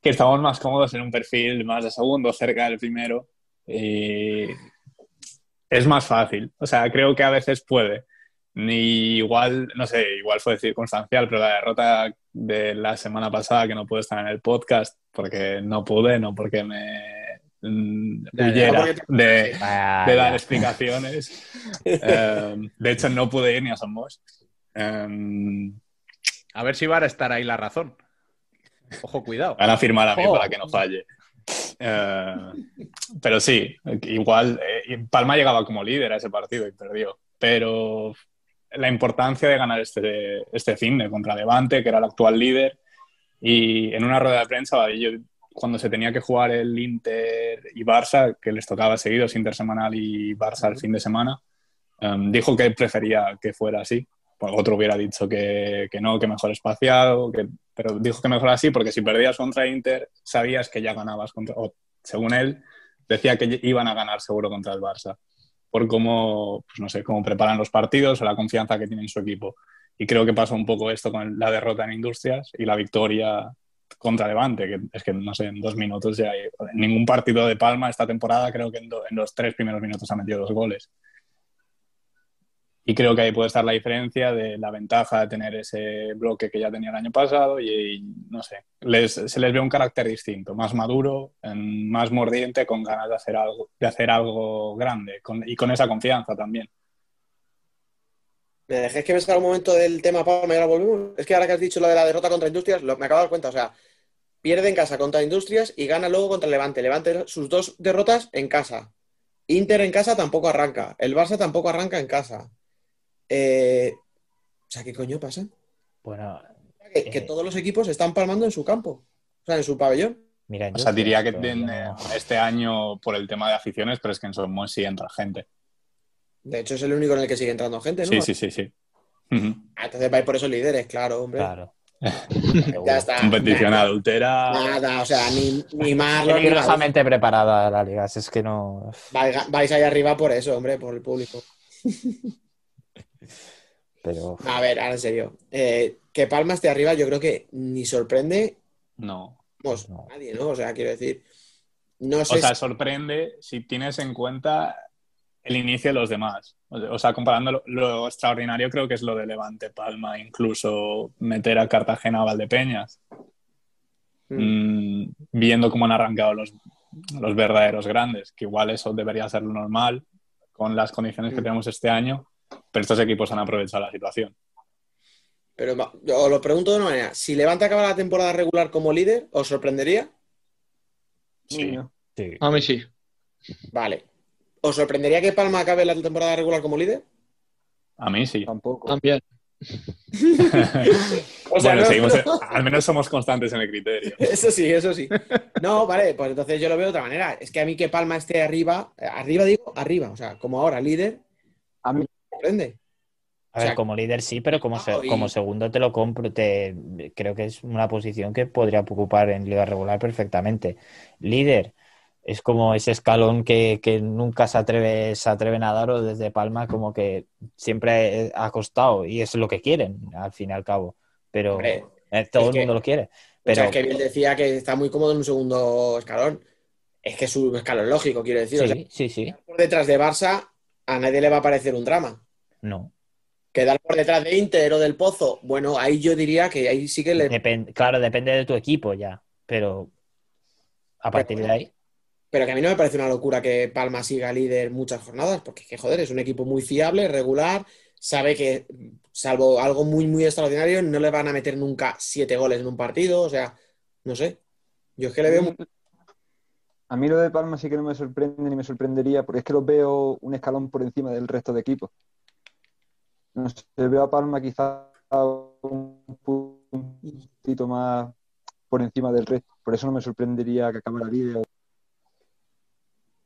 que estamos más cómodos en un perfil más de segundo, cerca del primero. Y es más fácil. O sea, creo que a veces puede. Ni igual, no sé, igual fue circunstancial, pero la derrota de la semana pasada que no pude estar en el podcast porque no pude, no porque me. Huyera porque te- de, dar explicaciones. Eh, de hecho, no pude ir ni a Somos. Eh, A ver si va a estar ahí la razón. Ojo, cuidado. Van a firmar a mí Oh. para que no falle. Eh, pero sí, igual eh, Palma llegaba como líder a ese partido y perdió. Pero la importancia de ganar este, este fin de contra Levante, que era el actual líder, y en una rueda de prensa, Vadillo, cuando se tenía que jugar el Inter y Barça, que les tocaba seguidos, Inter semanal y Barça el fin de semana, eh, dijo que prefería que fuera así. Pues otro hubiera dicho que, que no, que mejor espaciado, que, pero dijo que mejor así porque si perdías contra Inter sabías que ya ganabas contra, o según él, decía que iban a ganar seguro contra el Barça, por cómo, pues no sé, cómo preparan los partidos o la confianza que tiene en su equipo. Y creo que pasó un poco esto con la derrota en Industrias y la victoria contra Levante, que es que, no sé, en dos minutos ya hay, en ningún partido de Palma esta temporada creo que en, los tres primeros minutos ha metido dos goles. Y creo que ahí puede estar la diferencia de la ventaja de tener ese bloque que ya tenía el año pasado y, no sé, les- se les ve un carácter distinto, más maduro, más mordiente, con ganas de hacer algo, de hacer algo grande y con esa confianza también. Me dejéis que pensar un momento del tema Palma y ahora volvemos. Es que ahora que has dicho lo de la derrota contra Industrias, lo- me acabo de dar cuenta. O sea, pierde en casa contra Industrias y gana luego contra Levante. Levante sus dos derrotas en casa. Inter en casa tampoco arranca. El Barça tampoco arranca en casa. Eh, o sea, ¿qué coño pasa? Bueno, Que, que todos los equipos están palmando en su campo. O sea, en su pabellón. mira, O sea, diría que en- no- este año por el tema de aficiones, pero es que en Somos sí entra gente. De hecho, es el único en el que sigue entrando gente, ¿no? Sí, sí, sí, sí. Ah, entonces vais por esos líderes, claro, hombre. Claro. Ya está. Competición adultera. Nada, o sea, ni, ni más. ni Peligrosamente preparada la liga, si es que no. Vais, vais ahí arriba por eso, hombre, por el público. Pero. A ver, ahora en serio. Eh, que Palma esté arriba, yo creo que ni sorprende No. a nadie, ¿no? O sea, quiero decir, no sé O sea, si- sorprende si tienes en cuenta el inicio de los demás. O sea, comparando lo, lo extraordinario, creo que es lo de Levante, Palma, incluso meter a Cartagena a Valdepeñas. Mm, viendo cómo han arrancado los, los verdaderos grandes, que igual eso debería ser lo normal con las condiciones que Mm. tenemos este año, pero estos equipos han aprovechado la situación. Pero os lo pregunto de una manera. Si Levante acaba la temporada regular como líder, ¿os sorprendería? Sí. A mí sí. Vale. ¿Os sorprendería que Palma acabe la temporada regular como líder? A mí sí. Tampoco. También. O sea, bueno, no- seguimos, al menos somos constantes en el criterio. Eso sí, eso sí. No, vale, pues entonces yo lo veo de otra manera. Es que a mí que Palma esté arriba, eh, arriba digo, arriba, o sea, como ahora, líder, A mí me sorprende. A O ver, sea, como líder sí, pero como, se- como segundo te lo compro. Te, creo que es una posición que podría ocupar en liga regular perfectamente. Líder es como ese escalón que, que nunca se atreve, se atreven a dar o desde Palma como que siempre ha costado y es lo que quieren al fin y al cabo. Pero Hombre, eh, todo el que- mundo lo quiere. O Pero sea, es que él decía que está muy cómodo en un segundo escalón. Es que es un escalón lógico, quiero decir. o sea, sí, sí, sí. por detrás de Barça, a nadie le va a parecer un drama. No. Quedar por detrás de Inter o del Pozo, bueno, ahí yo diría que ahí sí que le. Claro, depende de tu equipo ya, pero a partir de ahí. Pero que a mí no me parece una locura que Palma siga líder muchas jornadas, porque que joder, es un equipo muy fiable, regular, sabe que, salvo algo muy, muy extraordinario, no le van a meter nunca siete goles en un partido, o sea, no sé. Yo es que le veo muy- A mí lo de Palma sí que no me sorprende ni me sorprendería, porque es que los veo un escalón por encima del resto de equipos. No sé, veo a Palma quizá un puntito más por encima del resto. Por eso no me sorprendería que acabara líder.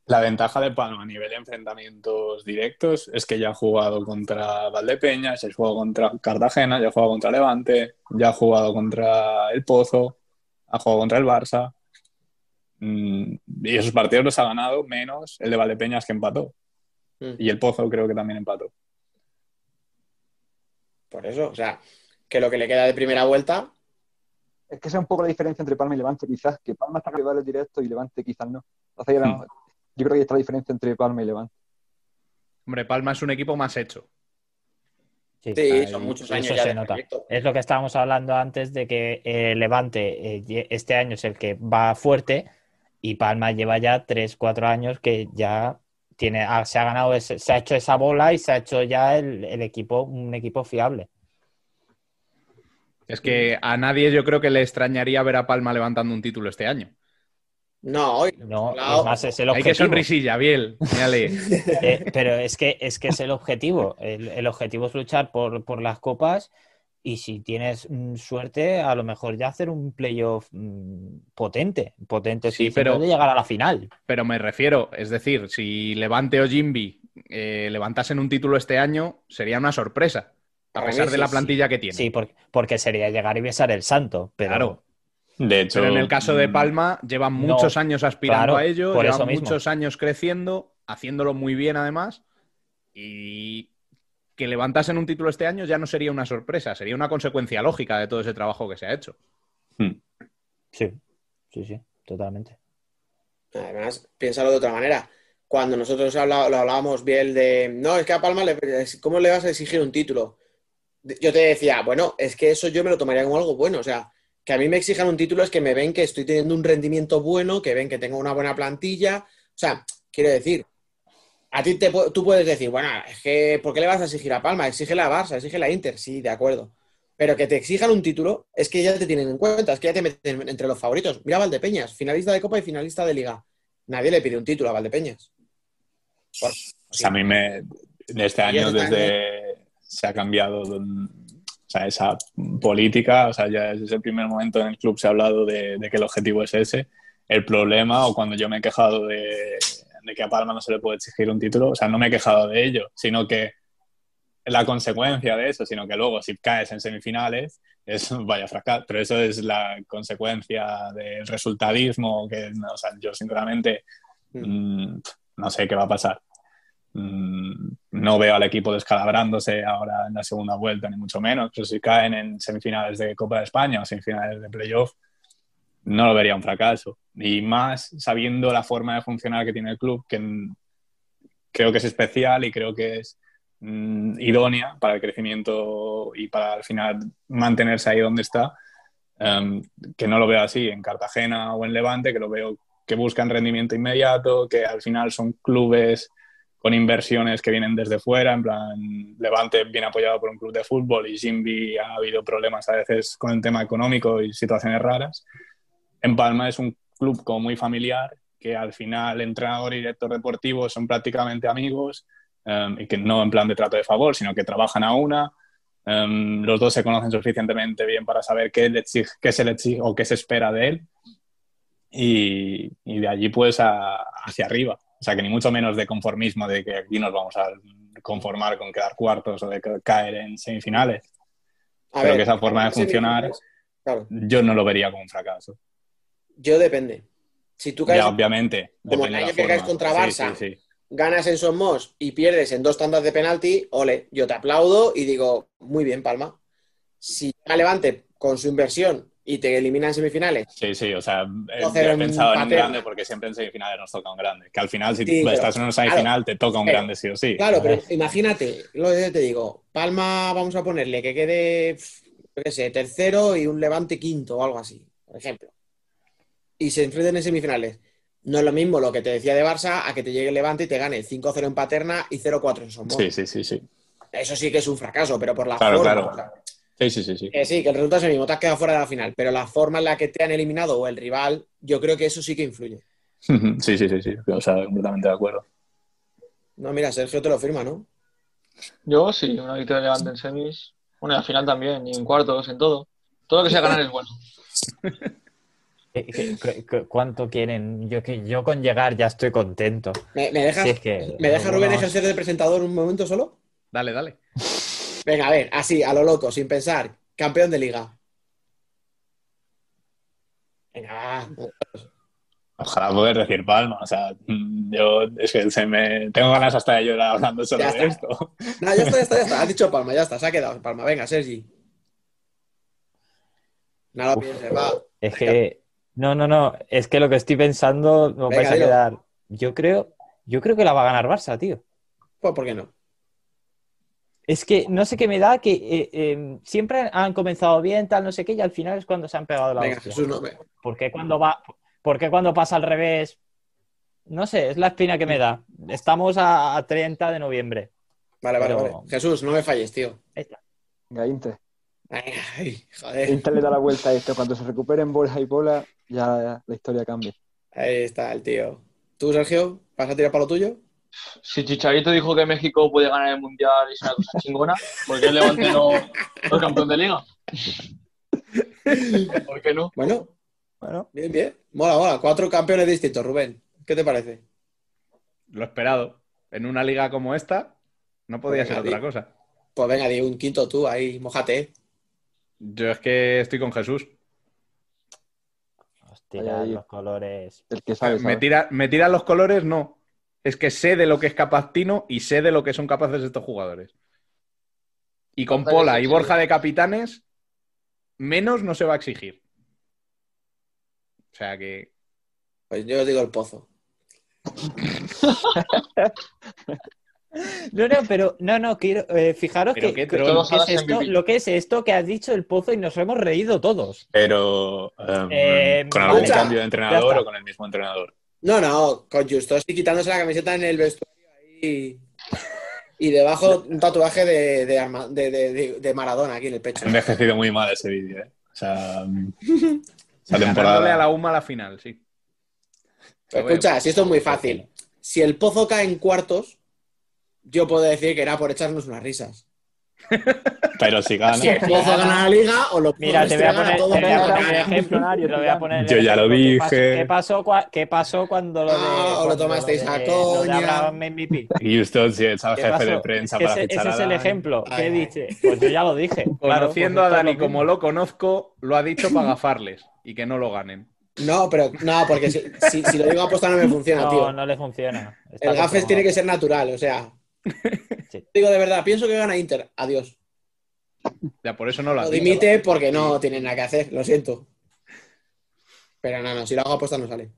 La ventaja de Palma a nivel de enfrentamientos directos es que ya ha jugado contra Valdepeñas, ya ha jugado contra Cartagena, ya ha jugado contra Levante, ya ha jugado contra el Pozo, ha jugado contra el Barça. Mm, Y esos partidos los ha ganado menos el de Valdepeñas que empató. Mm. Y el Pozo creo que también empató. Por eso, o sea, que lo que le queda de primera vuelta, Es que esa es un poco la diferencia entre Palma y Levante, quizás, que Palma está en rivales directos y Levante quizás no. Entonces, ya no- yo creo que ahí está la diferencia entre Palma y Levante. Hombre, Palma es un equipo más hecho. Sí, Sí, son muchos años eso ya se de nota. proyecto. Es lo que estábamos hablando antes de que eh, Levante eh, este año es el que va fuerte y Palma lleva ya 3, 4 años que ya tiene, ha- se ha ganado, ese- se ha hecho esa bola y se ha hecho ya el, el equipo, un equipo fiable. Es que a nadie yo creo que le extrañaría ver a Palma levantando un título este año. No, hoy- No, Claro. es más, es el Hay que objetivo. sonrisilla, Biel. Mírale. Eh, pero es que, es que es el objetivo. El, el objetivo es luchar por, por las copas y si tienes mm, suerte, a lo mejor ya hacer un playoff mm, potente, potente Sí, pero- de llegar a la final. Pero me refiero, es decir, si Levante o Jimby eh, levantasen un título este año, sería una sorpresa. A pesar de la sí. plantilla que tiene. Sí, porque, porque sería llegar y besar el santo. Pero Claro. De hecho, Pero en el caso de mm, Palma, llevan No, muchos años aspirando claro, a ello, por llevan eso mismo. muchos años creciendo, haciéndolo muy bien además, y que levantasen un título este año ya no sería una sorpresa, sería una consecuencia lógica de todo ese trabajo que se ha hecho. mm, sí, sí, sí, totalmente. Además, piénsalo de otra manera. Cuando nosotros lo hablábamos bien de, no, es que a Palma, le, ¿cómo le vas a exigir un título? Yo te decía, bueno, es que eso yo me lo tomaría como algo bueno. O sea, que a mí me exijan un título es que me ven que estoy teniendo un rendimiento bueno, que ven que tengo una buena plantilla. O sea, quiero decir, a ti te, tú puedes decir, bueno, es que, ¿por qué le vas a exigir a Palma? Exígele a Barça, exígele a Inter, sí, de acuerdo. Pero que te exijan un título es que ya te tienen en cuenta, es que ya te meten entre los favoritos. Mira a Valdepeñas, finalista de Copa y finalista de Liga. Nadie le pide un título a Valdepeñas. Por- O sea, a mí me. de Este año, este desde. Se ha cambiado o sea, esa política. O sea, ya desde el primer momento en el club se ha hablado de, de que el objetivo es ese. El problema, o cuando yo me he quejado de, de que a Palma no se le puede exigir un título, o sea, no me he quejado de ello, sino que la consecuencia de eso, sino que luego si caes en semifinales, es vaya fracaso. Pero eso es la consecuencia del resultadismo, que, o sea, yo sinceramente mm, no sé qué va a pasar. Mm, no veo al equipo descalabrándose ahora en la segunda vuelta, ni mucho menos. Pero si caen en semifinales de Copa de España o semifinales de playoff, no lo vería un fracaso. Y más sabiendo la forma de funcionar que tiene el club, que creo que es especial y creo que es mm, idónea para el crecimiento y para al final mantenerse ahí donde está. em, que no lo veo así en Cartagena o en Levante, que lo veo que buscan rendimiento inmediato, que al final son clubes con inversiones que vienen desde fuera, en plan, Levante viene apoyado por un club de fútbol y Jimby ha habido problemas a veces con el tema económico y situaciones raras. En Palma es un club como muy familiar, que al final entrenador y director deportivo son prácticamente amigos um, y que no en plan de trato de favor, sino que trabajan a una. Um, los dos se conocen suficientemente bien para saber qué, le exige, qué se le exige o qué se espera de él y, y de allí pues a, hacia arriba. O sea, que ni mucho menos de conformismo de que aquí nos vamos a conformar con quedar cuartos o de caer en semifinales. A Pero ver, que esa forma de funcionar claro. yo no lo vería como un fracaso. Yo depende. Si tú caes, Ya, obviamente. como el año que caes contra Barça, sí, sí. ganas en Somos y pierdes en dos tandas de penalti, ole, yo te aplaudo y digo, muy bien, Palma. Si llega Levante con su inversión y te eliminan en semifinales. Sí, sí, o sea, eh, Doce yo he en pensado en un grande porque siempre en semifinales nos toca un grande. Que al final, si Sí, pero- estás en una semifinal, claro, te toca un pero- grande sí o sí. Claro, pero imagínate, lo que te digo, Palma vamos a ponerle que quede, yo qué sé, tercero y un Levante quinto o algo así, por ejemplo. Y se enfrenten en semifinales. No es lo mismo lo que te decía de Barça a que te llegue el Levante y te gane 5-0 en Paterna y 0-4 en Somos. Sí, sí, sí, sí. Eso sí que es un fracaso, pero por la Claro, forma. claro. o sea, Sí, sí, sí, sí. que sí, que el resultado es el mismo, te has quedado fuera de la final, pero la forma en la que te han eliminado o el rival, yo creo que eso sí que influye. Sí, sí, sí, sí. O sea, completamente de acuerdo. No, mira, Sergio te lo firma, ¿no? Yo sí, una victoria de Levante en semis. Bueno, y al final también, y en cuartos, en todo. Todo lo que sea ganar es bueno. ¿Qué- qué- qué- qué- ¿Cuánto quieren? Yo, con llegar ya estoy contento. ¿Me, me dejas, Si es que ¿me deja Rubén ejercer de presentador un momento solo? Dale, dale. Venga, a ver, así, a lo loco, sin pensar. Campeón de liga. Venga, va. Ojalá poder decir Palma. O sea, yo es que se me... tengo ganas hasta de llorar hablando solo Ya de está. esto. No, ya está, ya está, ya está. Has dicho Palma, ya está, se ha quedado Palma. Venga, Sergi. No lo pienses, va. Es que, no, no, no, es que lo que estoy pensando Venga, vais a quedar. Yo creo, yo creo que la va a ganar Barça, tío. Pues, ¿por qué no? Es que no sé qué me da que eh, eh, siempre han comenzado bien, tal, no sé qué, y al final es cuando se han pegado la Venga, hostia. Jesús, no me. ¿Por qué cuando va, por qué cuando pasa al revés? No sé, es la espina que me da. Estamos a, a 30 de noviembre. Vale, vale, Pero- vale. Jesús, no me falles, tío. Venga, Inter. Venga, ay, joder. Inter le da la vuelta a esto. Cuando se recuperen Borja y Pola, ya la historia cambia. Ahí está el tío. ¿Tú, Sergio, vas a tirar para lo tuyo? Si Chicharito dijo que México puede ganar el Mundial y es una cosa chingona, ¿por qué el Levante no no es campeón de liga? ¿Por qué no? Bueno, Bueno, bien, bien. Mola, mola. Cuatro campeones distintos, Rubén. ¿Qué te parece? Lo esperado. En una liga como esta, no podía Venga, ser di. otra cosa. Pues venga, di un quinto tú ahí, mojate. Yo es que estoy con Jesús. hostia, los colores. El que sabe, Me tira, me tiran los colores, no. Es que sé de lo que es capaz Tino y sé de lo que son capaces estos jugadores. Y con Pola y. Borja de capitanes, menos no se va a exigir. O sea que. Pues yo os digo el pozo. No, no, pero no, no, quiero eh, fijaros que, qué que- troll. Todos ¿qué es a las esto, MVP. lo que es esto que has dicho el pozo y nos hemos reído todos. Pero em, Eh, con algún vale. cambio de entrenador o con el mismo entrenador. No, no, con Justo estoy quitándose la camiseta en el vestuario ahí. Y debajo un tatuaje de, de, arma- de, de- de- de Maradona aquí en el pecho. Ha envejecido muy mal ese vídeo, ¿eh? O sea, mm, esa temporada. a la UMA a la final, sí. Pero escucha, si esto es muy fácil. Si el pozo cae en cuartos, yo puedo decir que era por echarnos unas risas. Pero si gana. Si el pozo gana la liga o lo Mira, te voy a poner, todo te voy a poner el ejemplo, Nario, te voy a poner el Yo ya lo ejemplo. ¿Qué dije. qué pasó, qué pasó cuando lo de. Ah, os lo tomasteis de- a coña. Abraham MVP? Y usted si es ¿Qué jefe de prensa para ese, fichar ese a es el ejemplo. ¿Qué Ay, dice? Pues yo ya lo dije. Claro, Conociendo pues a Dani lo como lo conozco, lo ha dicho para gafarles y que no lo ganen. No, pero no, porque si, si, si lo digo aposta no me funciona, No, tío. no le funciona. Está El gafes tiene que ser natural, o sea. Sí. Digo de verdad, pienso que gana Inter. Adiós. Ya por eso no lo Lo dimite porque no tiene nada que hacer, lo siento. Pero no, no, si lo hago aposta no sale.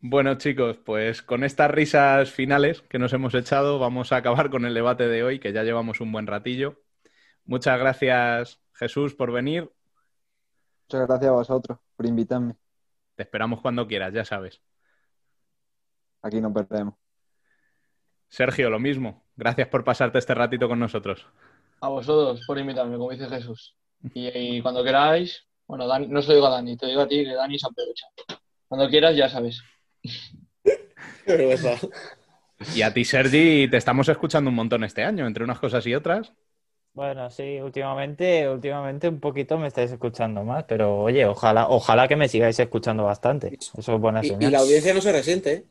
Bueno, chicos, pues con estas risas finales que nos hemos echado, vamos a acabar con el debate de hoy, que ya llevamos un buen ratillo. Muchas gracias, Jesús, por venir. Muchas gracias a vosotros por invitarme. Te esperamos cuando quieras, ya sabes. Aquí nos perdemos. Sergio, lo mismo. Gracias por pasarte este ratito con nosotros. A vosotros por invitarme, como dice Jesús. Y, y cuando queráis, bueno, Dani- no se lo digo a Dani, te digo a ti que Dani se aprovecha. Cuando quieras, ya sabes. Y a ti, Sergi, te estamos escuchando un montón este año, entre unas cosas y otras. Bueno, sí, últimamente, últimamente un poquito me estáis escuchando más, pero oye, ojalá, ojalá que me sigáis escuchando bastante. Eso es buena Y, señal. y la audiencia no se resiente, ¿eh?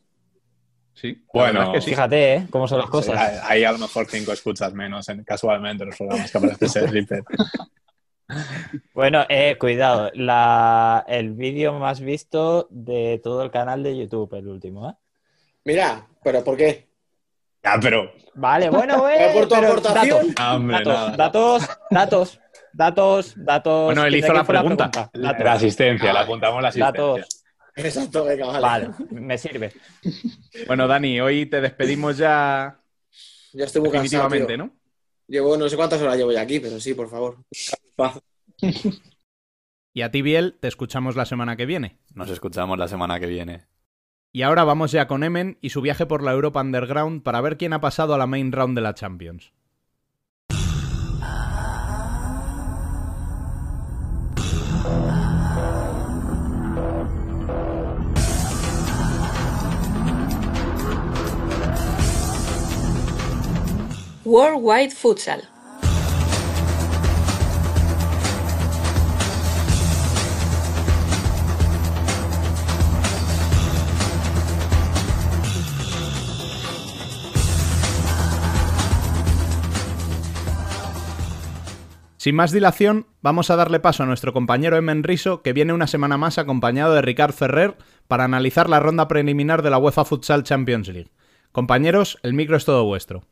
Sí, la Bueno, verdad es que sí. Fíjate, ¿eh? Cómo son las Sí, cosas. hay, hay a lo mejor cinco escuchas menos en- casualmente en los programas que aparece pero- Bueno, eh, cuidado, la, el vídeo más visto de todo el canal de YouTube, el último, ¿eh? Mira, pero ¿por qué? Ya, pero. Vale, bueno, Pero eh, por tu pero aportación. datos, Ah, hombre, datos, nada. datos, datos, Datos, datos. Bueno, él ¿de hizo la pregunta. Datos. La asistencia, le apuntamos la asistencia. Datos. Exacto, venga, vale. Vale, me sirve. Bueno, Dani, hoy te despedimos ya Ya estoy muy cansado. definitivamente, tío. ¿no? Llevo no sé cuántas horas llevo ya aquí, pero sí, por favor. Y a ti, Biel, te escuchamos la semana que viene. Nos escuchamos la semana que viene. Y ahora vamos ya con Emen y su viaje por la Europa Underground para ver quién ha pasado a la main round de la Champions. Worldwide Futsal. Sin más dilación, vamos a darle paso a nuestro compañero Emen Riso, que viene una semana más acompañado de Ricard Ferrer para analizar la ronda preliminar de la UEFA Futsal Champions League. Compañeros, el micro es todo vuestro.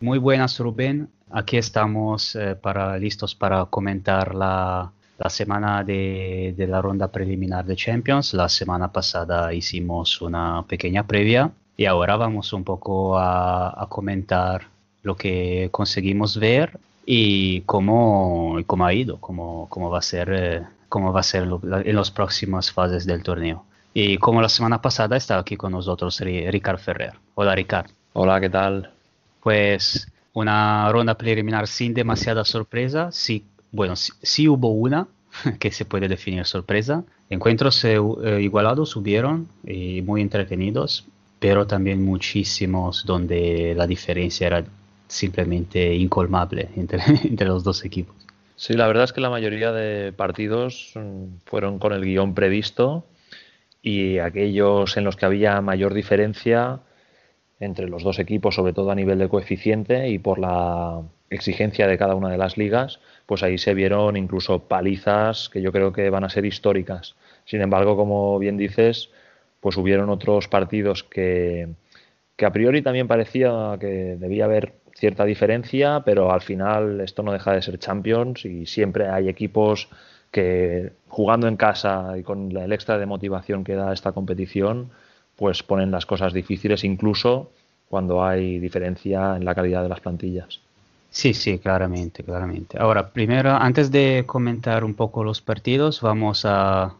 Muy buenas, Rubén. Aquí estamos eh, para, listos para comentar la, la semana de, de la ronda preliminar de Champions. La semana pasada hicimos una pequeña previa y ahora vamos un poco a, a comentar lo que conseguimos ver y cómo, cómo ha ido, cómo, cómo va a ser, eh, cómo va a ser en las próximas fases del torneo. Y como la semana pasada está aquí con nosotros Ri- Ricard Ferrer. Hola, Ricard. Hola, ¿qué tal? Pues una ronda preliminar sin demasiada sorpresa. Sí, bueno, sí, hubo una que se puede definir sorpresa. Encuentros eh, eh, igualados hubieron y muy entretenidos, pero también muchísimos donde la diferencia era simplemente incolmable entre, entre los dos equipos. Sí, la verdad es que la mayoría de partidos mm, fueron con el guion previsto y aquellos en los que había mayor diferencia entre los dos equipos, sobre todo a nivel de coeficiente y por la exigencia de cada una de las ligas, pues ahí se vieron incluso palizas que yo creo que van a ser históricas. Sin embargo, como bien dices, pues hubieron otros partidos que, que a priori también parecía que debía haber cierta diferencia, pero al final esto no deja de ser Champions y siempre hay equipos que jugando en casa y con el extra de motivación que da esta competición, pues ponen las cosas difíciles incluso cuando hay diferencia en la calidad de las plantillas. Sí, sí, claramente, claramente. Ahora, primero, antes de comentar un poco los partidos, vamos a,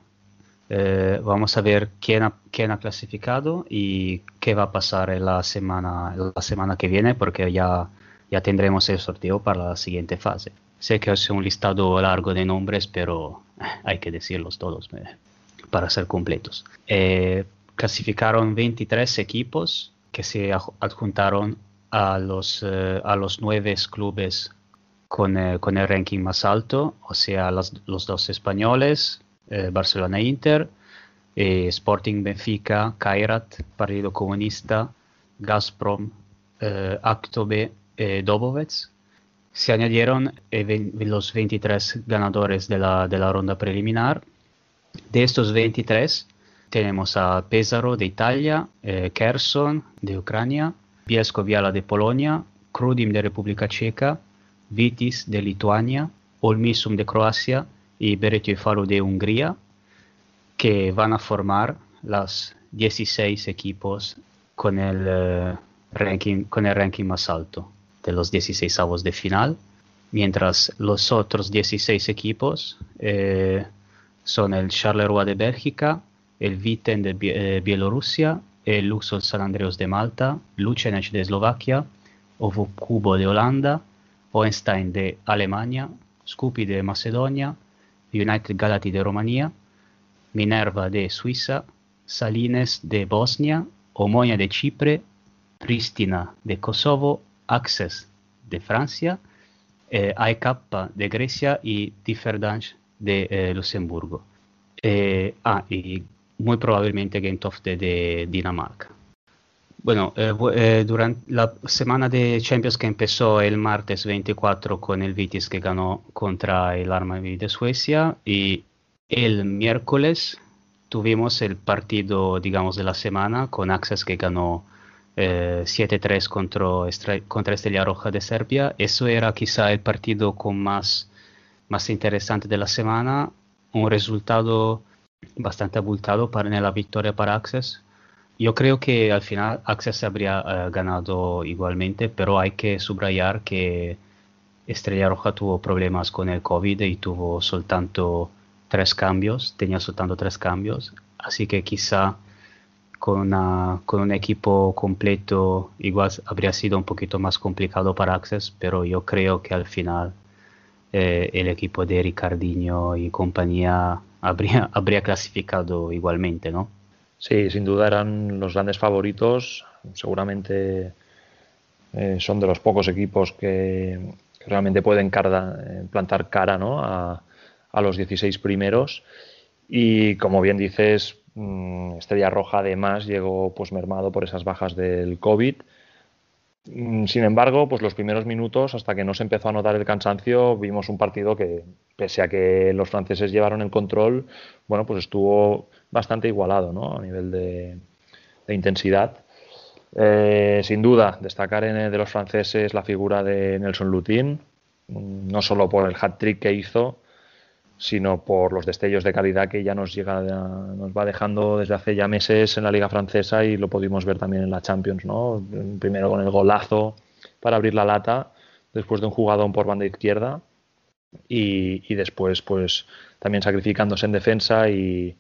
eh, vamos a ver quién ha, quién ha clasificado y qué va a pasar la semana, la semana que viene, porque ya, ya tendremos el sorteo para la siguiente fase. Sé que es un listado largo de nombres, pero hay que decirlos todos eh, para ser completos. Eh, clasificaron 23 equipos que se adjuntaron a los, eh, a los nueve clubes con, eh, con el ranking más alto, o sea, los dos españoles, eh, Barcelona e Inter, Sporting Benfica, Kairat, Partido Comunista, Gazprom, Aktobe, eh, Dobovec. Se añadieron los 23 ganadores de la, de la ronda preliminar. De estos 23 tenemos a Pesaro de Italia, eh, Kherson de Ucrania, Bielsko Biala de Polonia, Krudim de República Checa, Vitis de Lituania, Olmisum de Croacia y Beretio Falu de Hungría, que van a formar los 16 equipos con el, eh, ranking, con el ranking más alto de los 16 avos de final, mientras los otros 16 equipos eh, son el Charleroi de Bélgica, el Viten de eh, Bielorrusia, el Luxor San Andreas de Malta, Lucenec de Eslovaquia, Ovo Cubo de Holanda, Hohenstein de Alemania, Scupi de Macedonia, United Galati de Rumanía, Minerva de Suiza, Salines de Bosnia, Omonia de Chipre, Pristina de Kosovo, Access de Francia, eh, AEK de Grecia y Differdange de eh, Luxemburgo. Eh, ah, y muy probablemente Gentofte de Dinamarca. Bueno, eh, eh, durante la semana de Champions que empezó el martes 24 con el Vitis que ganó contra el Armavir de Suecia y el miércoles tuvimos el partido, digamos, de la semana con Access que ganó eh, 7-3 contra, contra Estrella Roja de Serbia. Eso era quizá el partido con más más interesante de la semana, un resultado bastante abultado para en la victoria para Access. Yo creo que al final Access habría eh, ganado igualmente, pero hay que subrayar que Estrella Roja tuvo problemas con el COVID y tuvo soltanto tres cambios, tenía soltanto tres cambios, así que quizá con, una- con un equipo completo igual habría sido un poquito más complicado para Access, pero yo creo que al final eh, el equipo de Ricardinho y compañía habría, habría clasificado igualmente, ¿no? Sí, sin duda eran los grandes favoritos. Seguramente eh, son de los pocos equipos que, realmente pueden eh, plantar cara ¿no? a, a los 16 primeros. Y como bien dices, mm, Estrella Roja además llegó pues mermado por esas bajas del COVID. Mm, Sin embargo, pues los primeros minutos, hasta que no se empezó a notar el cansancio, vimos un partido que, pese a que los franceses llevaron el control, bueno, pues estuvo bastante igualado, ¿no? A nivel de, intensidad. Eh, sin duda, destacar en de los franceses la figura de Nelson Lutin, mm, no solo por el hat-trick que hizo, sino por los destellos de calidad que ya nos llega, nos va dejando desde hace ya meses en la liga francesa y lo pudimos ver también en la Champions, ¿no? Primero con el golazo para abrir la lata, después de un jugadón por banda izquierda y, y después pues también sacrificándose en defensa y,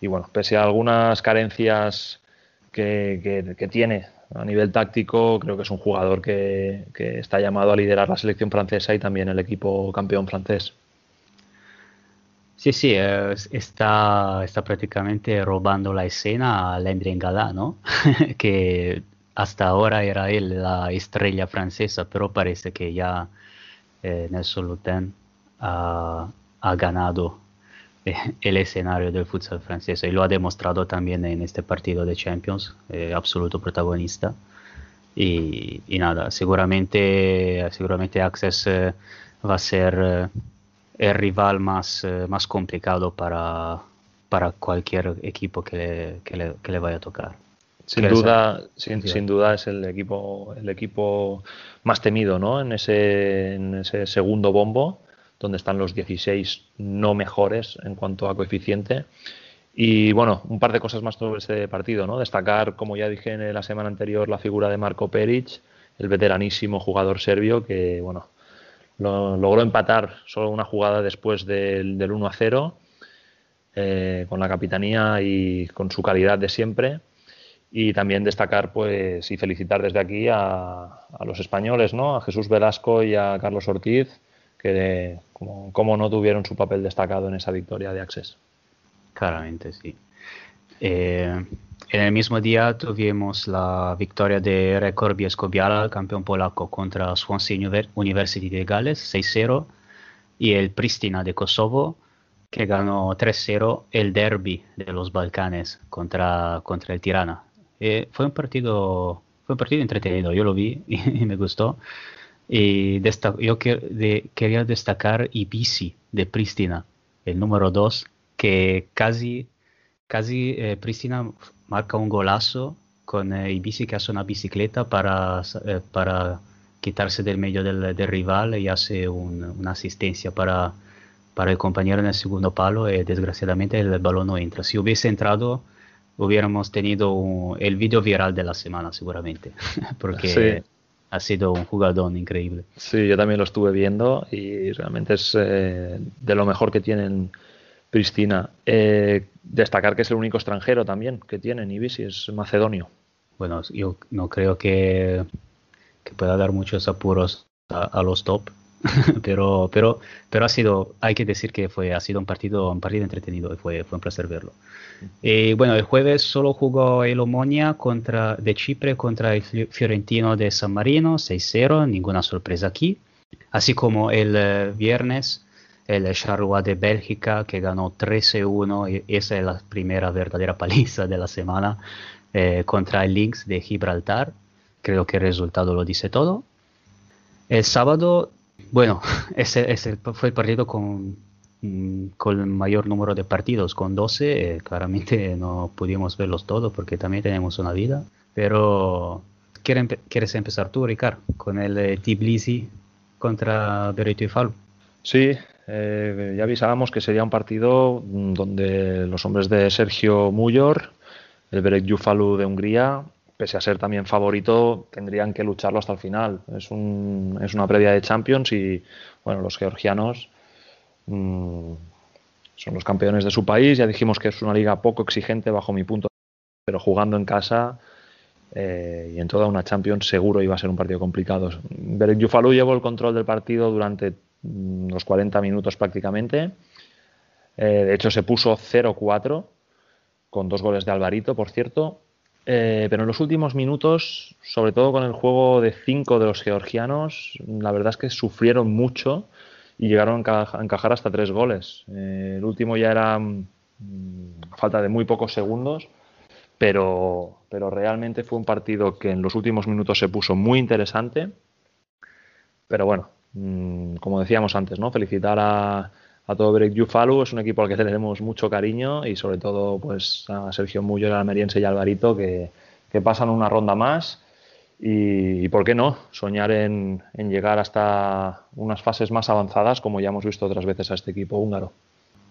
y, bueno, pese a algunas carencias que, que- que tiene a nivel táctico, creo que es un jugador que, que está llamado a liderar la selección francesa y también el equipo campeón francés. Sí, sí, está, está prácticamente robando la escena a Landry Ngala, ¿no? que hasta ahora era él la estrella francesa, pero parece que ya eh, Nelson Lutin ha, ganado eh, el escenario del futsal francés y lo ha demostrado también en este partido de Champions, eh, absoluto protagonista. Y, nada, seguramente, seguramente Access eh, va a ser el rival más, eh, más complicado para, para cualquier equipo que le, que le, que le vaya a tocar. Sin ¿Quieres duda, sin, sin duda es el equipo, el equipo más temido, ¿no? En ese, en ese segundo bombo, donde están los 16 no mejores en cuanto a coeficiente. Y bueno, un par de cosas más sobre ese partido, ¿no? Destacar, como ya dije en la semana anterior, la figura de Marco Peric, el veteranísimo jugador serbio que, bueno, lo- logró empatar solo una jugada después del, del 1 a 0, eh, con la capitanía y con su calidad de siempre. Y también destacar pues y felicitar desde aquí a, a los españoles, ¿no? A Jesús Velasco y a Carlos Ortiz, que como, como no tuvieron su papel destacado en esa victoria de Access. Claramente, sí. Eh, en el mismo día tuvimos la victoria de Record Biescobiala, campeón polaco, contra Swansea Univer- University de Gales, 6-0, y el Pristina de Kosovo, que ganó 3-0 el derby de los Balcanes contra, contra el Tirana. Eh, fue un partido fue un partido entretenido, yo lo vi y, me gustó. Y yo que- de- quería destacar Ibisi de Pristina, el número 2, que casi, casi eh, Pristina marca un golazo con eh, que hace una bicicleta para, eh, para quitarse del medio del, del rival y hace un- una asistencia para, para el compañero en el segundo palo y desgraciadamente el balón no entra. Si hubiese entrado, hubiéramos tenido un- el video viral de la semana seguramente, porque Sí. ha sido un jugador increíble. Sí, yo también lo estuve viendo y realmente es eh, de lo mejor que tienen Pristina. Eh, destacar que es el único extranjero también que tienen Ibisi, es macedonio. Bueno, yo no creo que, que pueda dar muchos apuros a, a los top, pero, pero, pero ha sido, hay que decir que fue, ha sido un partido, un partido entretenido y fue, fue un placer verlo. Y bueno, el jueves solo jugó el Omonia contra, de Chipre contra el Fi- Fiorentino de San Marino, 6-0, ninguna sorpresa aquí. Así como el eh, viernes el Charleroi de Bélgica que ganó 13-1 y esa es la primera verdadera paliza de la semana eh, contra el Lynx de Gibraltar. Creo que el resultado lo dice todo. El sábado, bueno, ese, ese fue el partido con, mm, con el mayor número de partidos, con 12. eh, claramente no pudimos verlos todos porque también tenemos una vida. Pero, ¿quiere empe- ¿quieres empezar tú, Ricard, con el eh, Tbilisi contra Beretto y Falu? Sí, eh, ya avisábamos que sería un partido mm, donde los hombres de Sergio Muyor, el Berek Yufalu de Hungría, pese a ser también favorito, tendrían que lucharlo hasta el final. Es, un- es una previa de Champions y bueno, los georgianos mm, son los campeones de su país. Ya dijimos que es una liga poco exigente bajo mi punto, pero jugando en casa eh, y en toda una Champions seguro iba a ser un partido complicado. Berek Yufalu llevó el control del partido durante los 40 minutos prácticamente. Eh, de hecho, se puso 0-4 con dos goles de Alvarito, por cierto. Eh, pero en los últimos minutos, sobre todo con el juego de 5 de los georgianos, la verdad es que sufrieron mucho y llegaron a encajar hasta tres goles. Eh, el último ya era mm, falta de muy pocos segundos, pero, pero realmente fue un partido que en los últimos minutos se puso muy interesante. Pero bueno, mm, como decíamos antes, ¿no? Felicitar a, a todo Berek Yufalu, es un equipo al que tenemos mucho cariño y sobre todo pues a Sergio Mullo, el almeriense y Alvarito que, que pasan una ronda más y, y por qué no, soñar en, en llegar hasta unas fases más avanzadas como ya hemos visto otras veces a este equipo húngaro.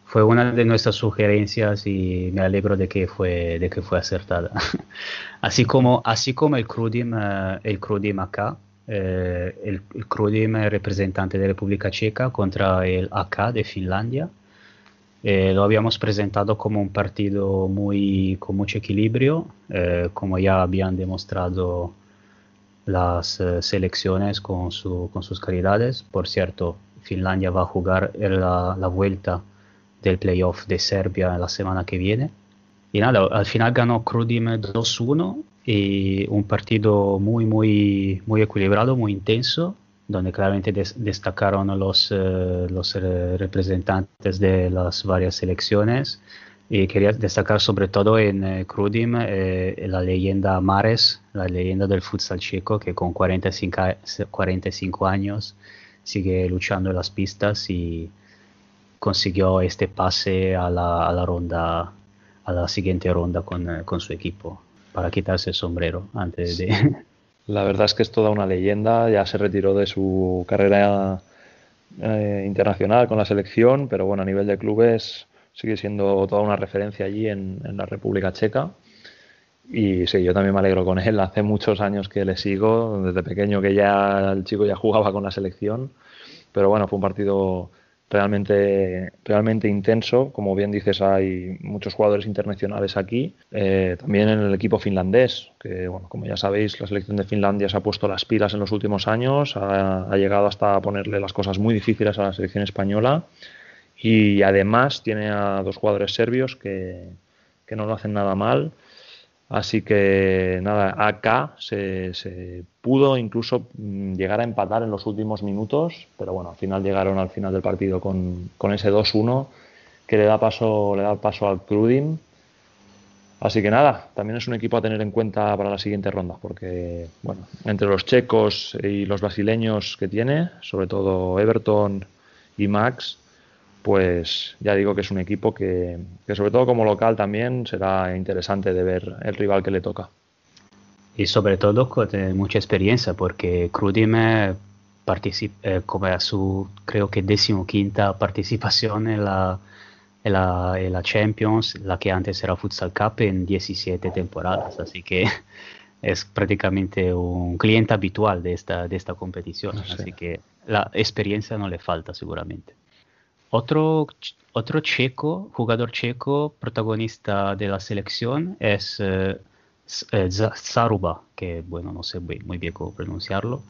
Fue una de nuestras sugerencias y me alegro de que fue, de que fue acertada. así, como, así como el Crudim, eh, el Crudim acá, eh, el, el representante de República Checa contra el AK de Finlandia. Eh, lo habíamos presentado como un partido muy, con mucho equilibrio, eh, como ya habían demostrado las selecciones con, su- con sus calidades. Por cierto, Finlandia va a jugar la, la vuelta del playoff de Serbia la semana que viene. Y al final ganó Crudim 2-1 y un partido muy, muy, muy equilibrado, muy intenso, donde claramente des- destacaron los, eh, los eh, representantes de las varias selecciones. Y quería destacar sobre todo en eh, Crudim eh, la leyenda Mares, la leyenda del futsal checo, que con 45, a- 45 años sigue luchando en las pistas y consiguió este pase a la, a la ronda, a la siguiente ronda con, con su equipo, para quitarse el sombrero antes de... La verdad es que es toda una leyenda, ya se retiró de su carrera eh, internacional con la selección, pero bueno, a nivel de clubes sigue siendo toda una referencia allí en, en la República Checa. Y sí, yo también me alegro con él. Hace muchos años que le sigo, desde pequeño que ya el chico ya jugaba con la selección. Pero bueno, fue un partido realmente, realmente intenso. Como bien dices, hay muchos jugadores internacionales aquí. Eh, también en el equipo finlandés, que bueno, como ya sabéis, la selección de Finlandia se ha puesto las pilas en los últimos años. Ha, ha llegado hasta ponerle las cosas muy difíciles a la selección española. Y además tiene a dos jugadores serbios que, que no lo hacen nada mal. Así que nada, acá se, pudo incluso mm, llegar a empatar en los últimos minutos, pero bueno, al final llegaron al final del partido con, con ese 2-1 que le da paso, le da paso al Crudim. Así que nada, también es un equipo a tener en cuenta para la siguiente ronda, porque bueno, entre los checos y los brasileños que tiene, sobre todo Everton y Max, pues ya digo que es un equipo que, que sobre todo como local también será interesante de ver el rival que le toca. Y sobre todo con mucha experiencia, porque Crudim eh, particip- eh, come a su, creo que decimoquinta participación en la, en, la, en la Champions, la que antes era Futsal Cup en 17 temporadas, así que es prácticamente un cliente habitual de esta, de esta competición, así que la experiencia no le falta seguramente. Otro, otro checo, jugador checo, protagonista de la selección es eh, eh, Za- Zaruba, que bueno, no sé muy, bien cómo pronunciarlo,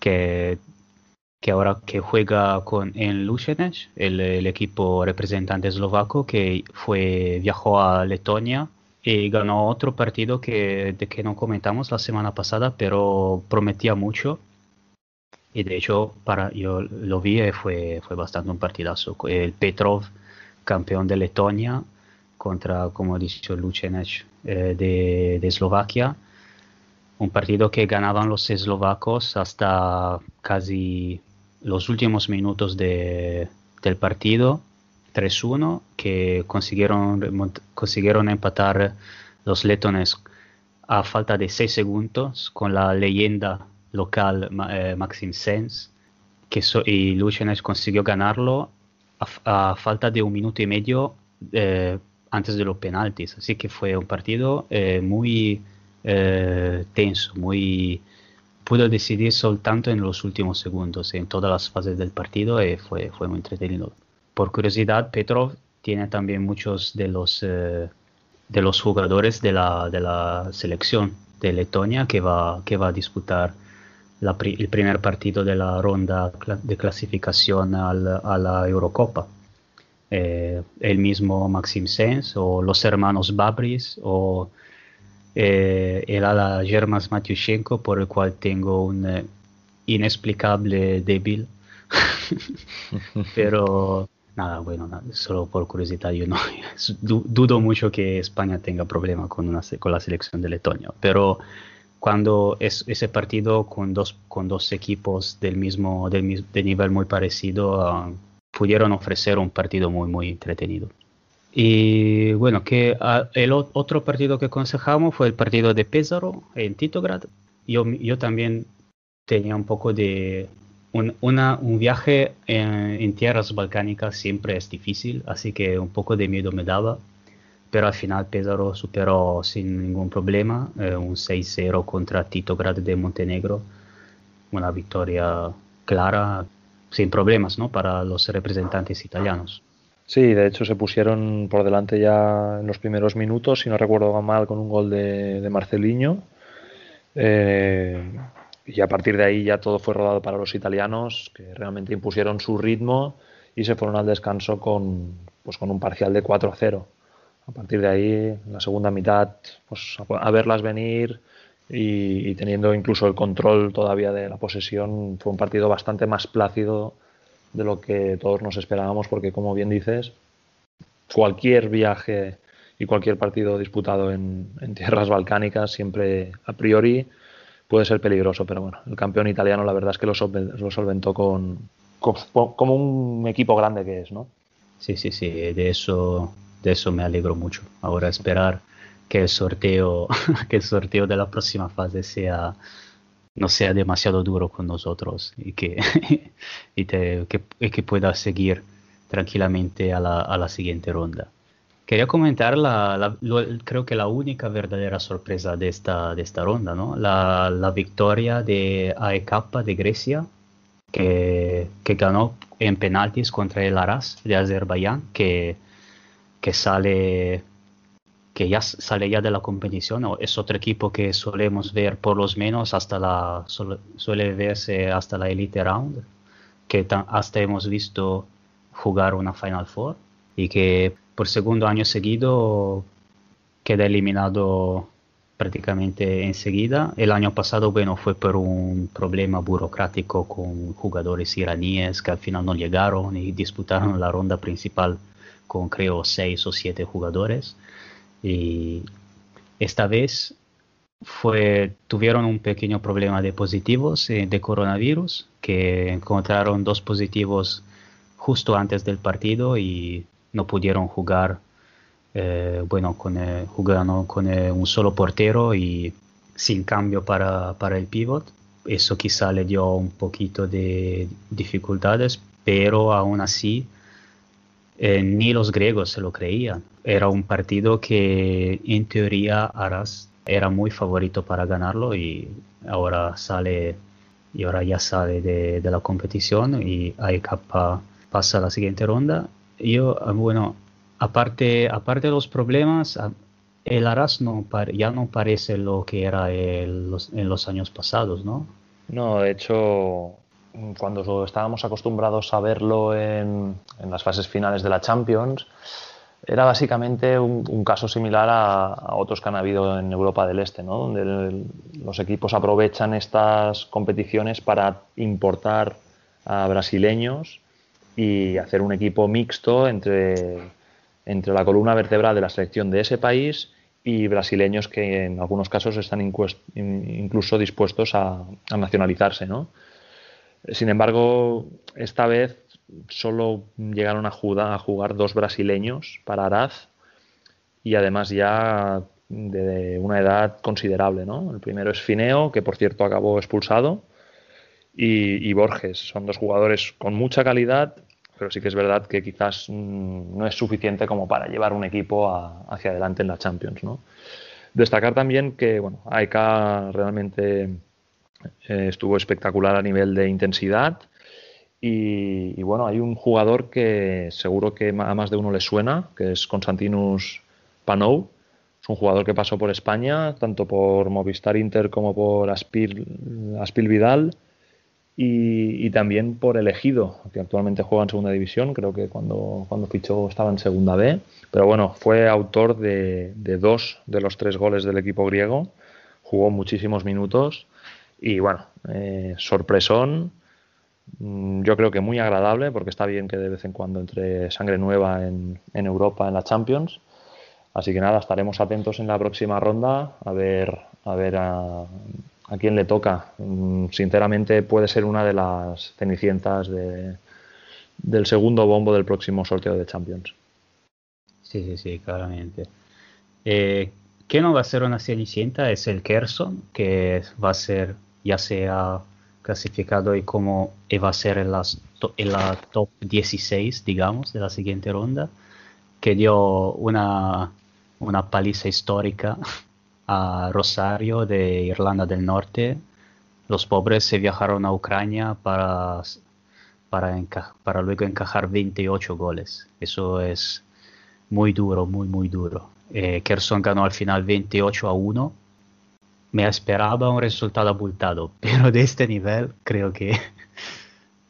que, que ahora que juega con, en Lucenec, el, el equipo representante eslovaco que fue, viajó a Letonia y ganó otro partido que, de que no comentamos la semana pasada, pero prometía mucho. Y de hecho, para, yo lo vi y fue, fue bastante un partidazo. El Petrov, campeón de Letonia, contra, como he dicho, Lucenec eh, de, de Eslovaquia. Un partido que ganaban los eslovacos hasta casi los últimos minutos de- del partido. 3-1, que consiguieron, consiguieron empatar los letones a falta de 6 segundos con la leyenda local eh, Maxim Sens, que so- y consiguió ganarlo a, falta de un minuto y medio eh, antes de los penaltis. Así que fue un partido eh, muy tenso, muy pudo decidir soltanto en los últimos segundos, en todas las fases del partido y fue, fue muy entretenido. Por curiosidad, Petrov tiene también muchos de los, de los jugadores de la, de la selección de Letonia que va, que va a disputar la pri- el primer partido de la ronda cla- de clasificación al- a la Eurocopa. Eh, el mismo Maxim Sens o los hermanos Babris o eh, el ala Germas Matyushenko por el cual tengo un eh, inexplicable débil. Pero nada, bueno, nada, solo por curiosidad, yo no du- dudo mucho que España tenga problema con, una, con la selección de Letonia. Pero cuando es ese partido con dos, con dos equipos del mismo, del de nivel muy parecido, ah, pudieron ofrecer un partido muy, muy entretenido. Y bueno, que ah, el otro partido que aconsejamos fue el partido de Pesaro en Titograd. Yo, yo también tenía un poco de un, una- un viaje en, en tierras balcánicas siempre es difícil, así que un poco de miedo me daba, pero al final Pesaro superó sin ningún problema eh, un 6-0 contra Titograd de Montenegro, una victoria clara, sin problemas, ¿no? Para los representantes italianos. Sí, de hecho se pusieron por delante ya en los primeros minutos, si no recuerdo mal, con un gol de, de Marceliño. Eh, y a partir de ahí ya todo fue rodado para los italianos, que realmente impusieron su ritmo y se fueron al descanso con, pues, con un parcial de 4-0. A partir de ahí, en la segunda mitad, pues a, verlas venir y, y teniendo incluso el control todavía de la posesión, fue un partido bastante más plácido de lo que todos nos esperábamos, porque como bien dices, cualquier viaje y cualquier partido disputado en, en tierras balcánicas siempre a priori puede ser peligroso, pero bueno, el campeón italiano la verdad es que lo solventó con, con- como un equipo grande que es, ¿no? Sí, sí, sí, de eso, de eso me alegro mucho. Ahora esperar que el sorteo, que el sorteo de la próxima fase sea, no sea demasiado duro con nosotros y que, y te- que, y que pueda seguir tranquilamente a la, a la siguiente ronda. Quería comentar, la, la- lo- creo que la única verdadera sorpresa de esta, de esta ronda, ¿no? La, la victoria de AEK de Grecia, que, que ganó en penaltis contra el Aras de Azerbaiyán, que, que sale que ya sale ya de la competición, o es otro equipo que solemos ver por lo menos hasta la suele, verse hasta la Elite Round, que ta- hasta hemos visto jugar una Final Four y que por segundo año seguido queda eliminado prácticamente enseguida. El año pasado, bueno, fue por un problema burocrático con jugadores iraníes que al final no llegaron y disputaron la ronda principal con creo seis o siete jugadores. Y esta vez fue, tuvieron un pequeño problema de positivos eh, de coronavirus, que encontraron dos positivos justo antes del partido y no pudieron jugar, eh, bueno, con, eh, jugando con un solo portero y sin cambio para, para el pivot. Eso quizá le dio un poquito de dificultades, pero aún así eh, ni los griegos se lo creían. Era un partido que en teoría Aras era muy favorito para ganarlo y ahora sale y ahora ya sale de, de la competición y AEK pasa a la siguiente ronda. Yo, ah, bueno, aparte, aparte de los problemas, ah, el Aras no ya no parece lo que era en los años pasados, ¿no? No, de hecho, cuando estábamos acostumbrados a verlo en, en las fases finales de la Champions, era básicamente un, un caso similar a, a otros que han habido en Europa del Este, ¿no? donde el- los equipos aprovechan estas competiciones para importar a brasileños y hacer un equipo mixto entre, entre la columna vertebral de la selección de ese país y brasileños que en algunos casos están incluso dispuestos a, a nacionalizarse, ¿no? Sin embargo, esta vez solo llegaron a jugar, a jugar dos brasileños para Araz y además ya de una edad considerable, ¿no? El primero es Fineo, que por cierto acabó expulsado, y, Borges. Son dos jugadores con mucha calidad, pero sí que es verdad que quizás mm, no es suficiente como para llevar un equipo hacia adelante en la Champions, ¿no? Destacar también que, bueno, AEK realmente eh, estuvo espectacular a nivel de intensidad. Y, bueno, hay un jugador que seguro que a más de uno le suena, que es Konstantinus Panou. Es un jugador que pasó por España, tanto por Movistar Inter como por Aspil, Aspil Vidal. Y, y también por el Ejido, que actualmente juega en segunda división, creo que cuando, cuando fichó estaba en segunda B, pero bueno, fue autor de, de dos de los tres goles del equipo griego, jugó muchísimos minutos y bueno, eh, sorpresón, mm, yo creo que muy agradable, porque está bien que de vez en cuando entre sangre nueva en, Europa, en la Champions. Así que nada, estaremos atentos en la próxima ronda a ver a, ver a, quién le toca. Mm, Sinceramente puede ser una de las cenicientas de- del segundo bombo del próximo sorteo de Champions. Sí, sí, sí, claramente. Eh, que no va a ser una cenicienta es el Kerson, que va a ser, ya se ha clasificado y como y va a ser en, la top 16, digamos, de la siguiente ronda, que dio una, una paliza histórica a Rosario de Irlanda del Norte. Los pobres se viajaron a Ucrania para, para, para luego encajar 28 goles. Eso es muy duro, muy, muy duro. Eh, Kherson ganó al final 28 a 1. Me esperaba un resultado abultado, pero de este nivel creo que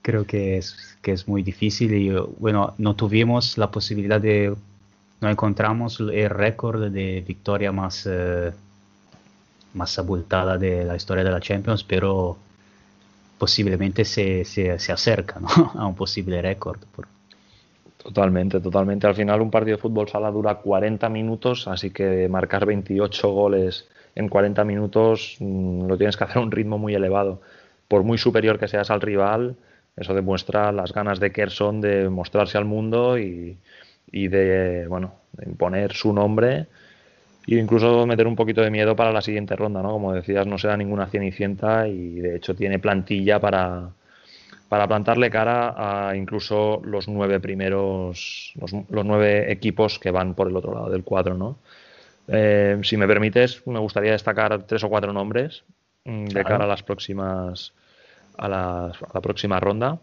creo que es, que es muy difícil y bueno, no tuvimos la posibilidad de, no encontramos el récord de victoria más, eh, más abultada de la historia de la Champions, pero posiblemente se, se, se acerca a un posible récord. Totalmente, totalmente. Al final un partido de fútbol sala dura 40 minutos, así que marcar 28 goles en 40 minutos mm, lo tienes que hacer a un ritmo muy elevado. Por muy superior que seas al rival, eso demuestra las ganas de Kerson de mostrarse al mundo y, de, bueno, de imponer su nombre e incluso meter un poquito de miedo para la siguiente ronda, ¿no? Como decías, no será ninguna cenicienta y de hecho tiene plantilla para, para plantarle cara a incluso los nueve primeros, los nueve equipos que van por el otro lado del cuadro, ¿no? Eh, si me permites, me gustaría destacar tres o cuatro nombres mm, de Claro. cara a las próximas a, las- a la próxima ronda.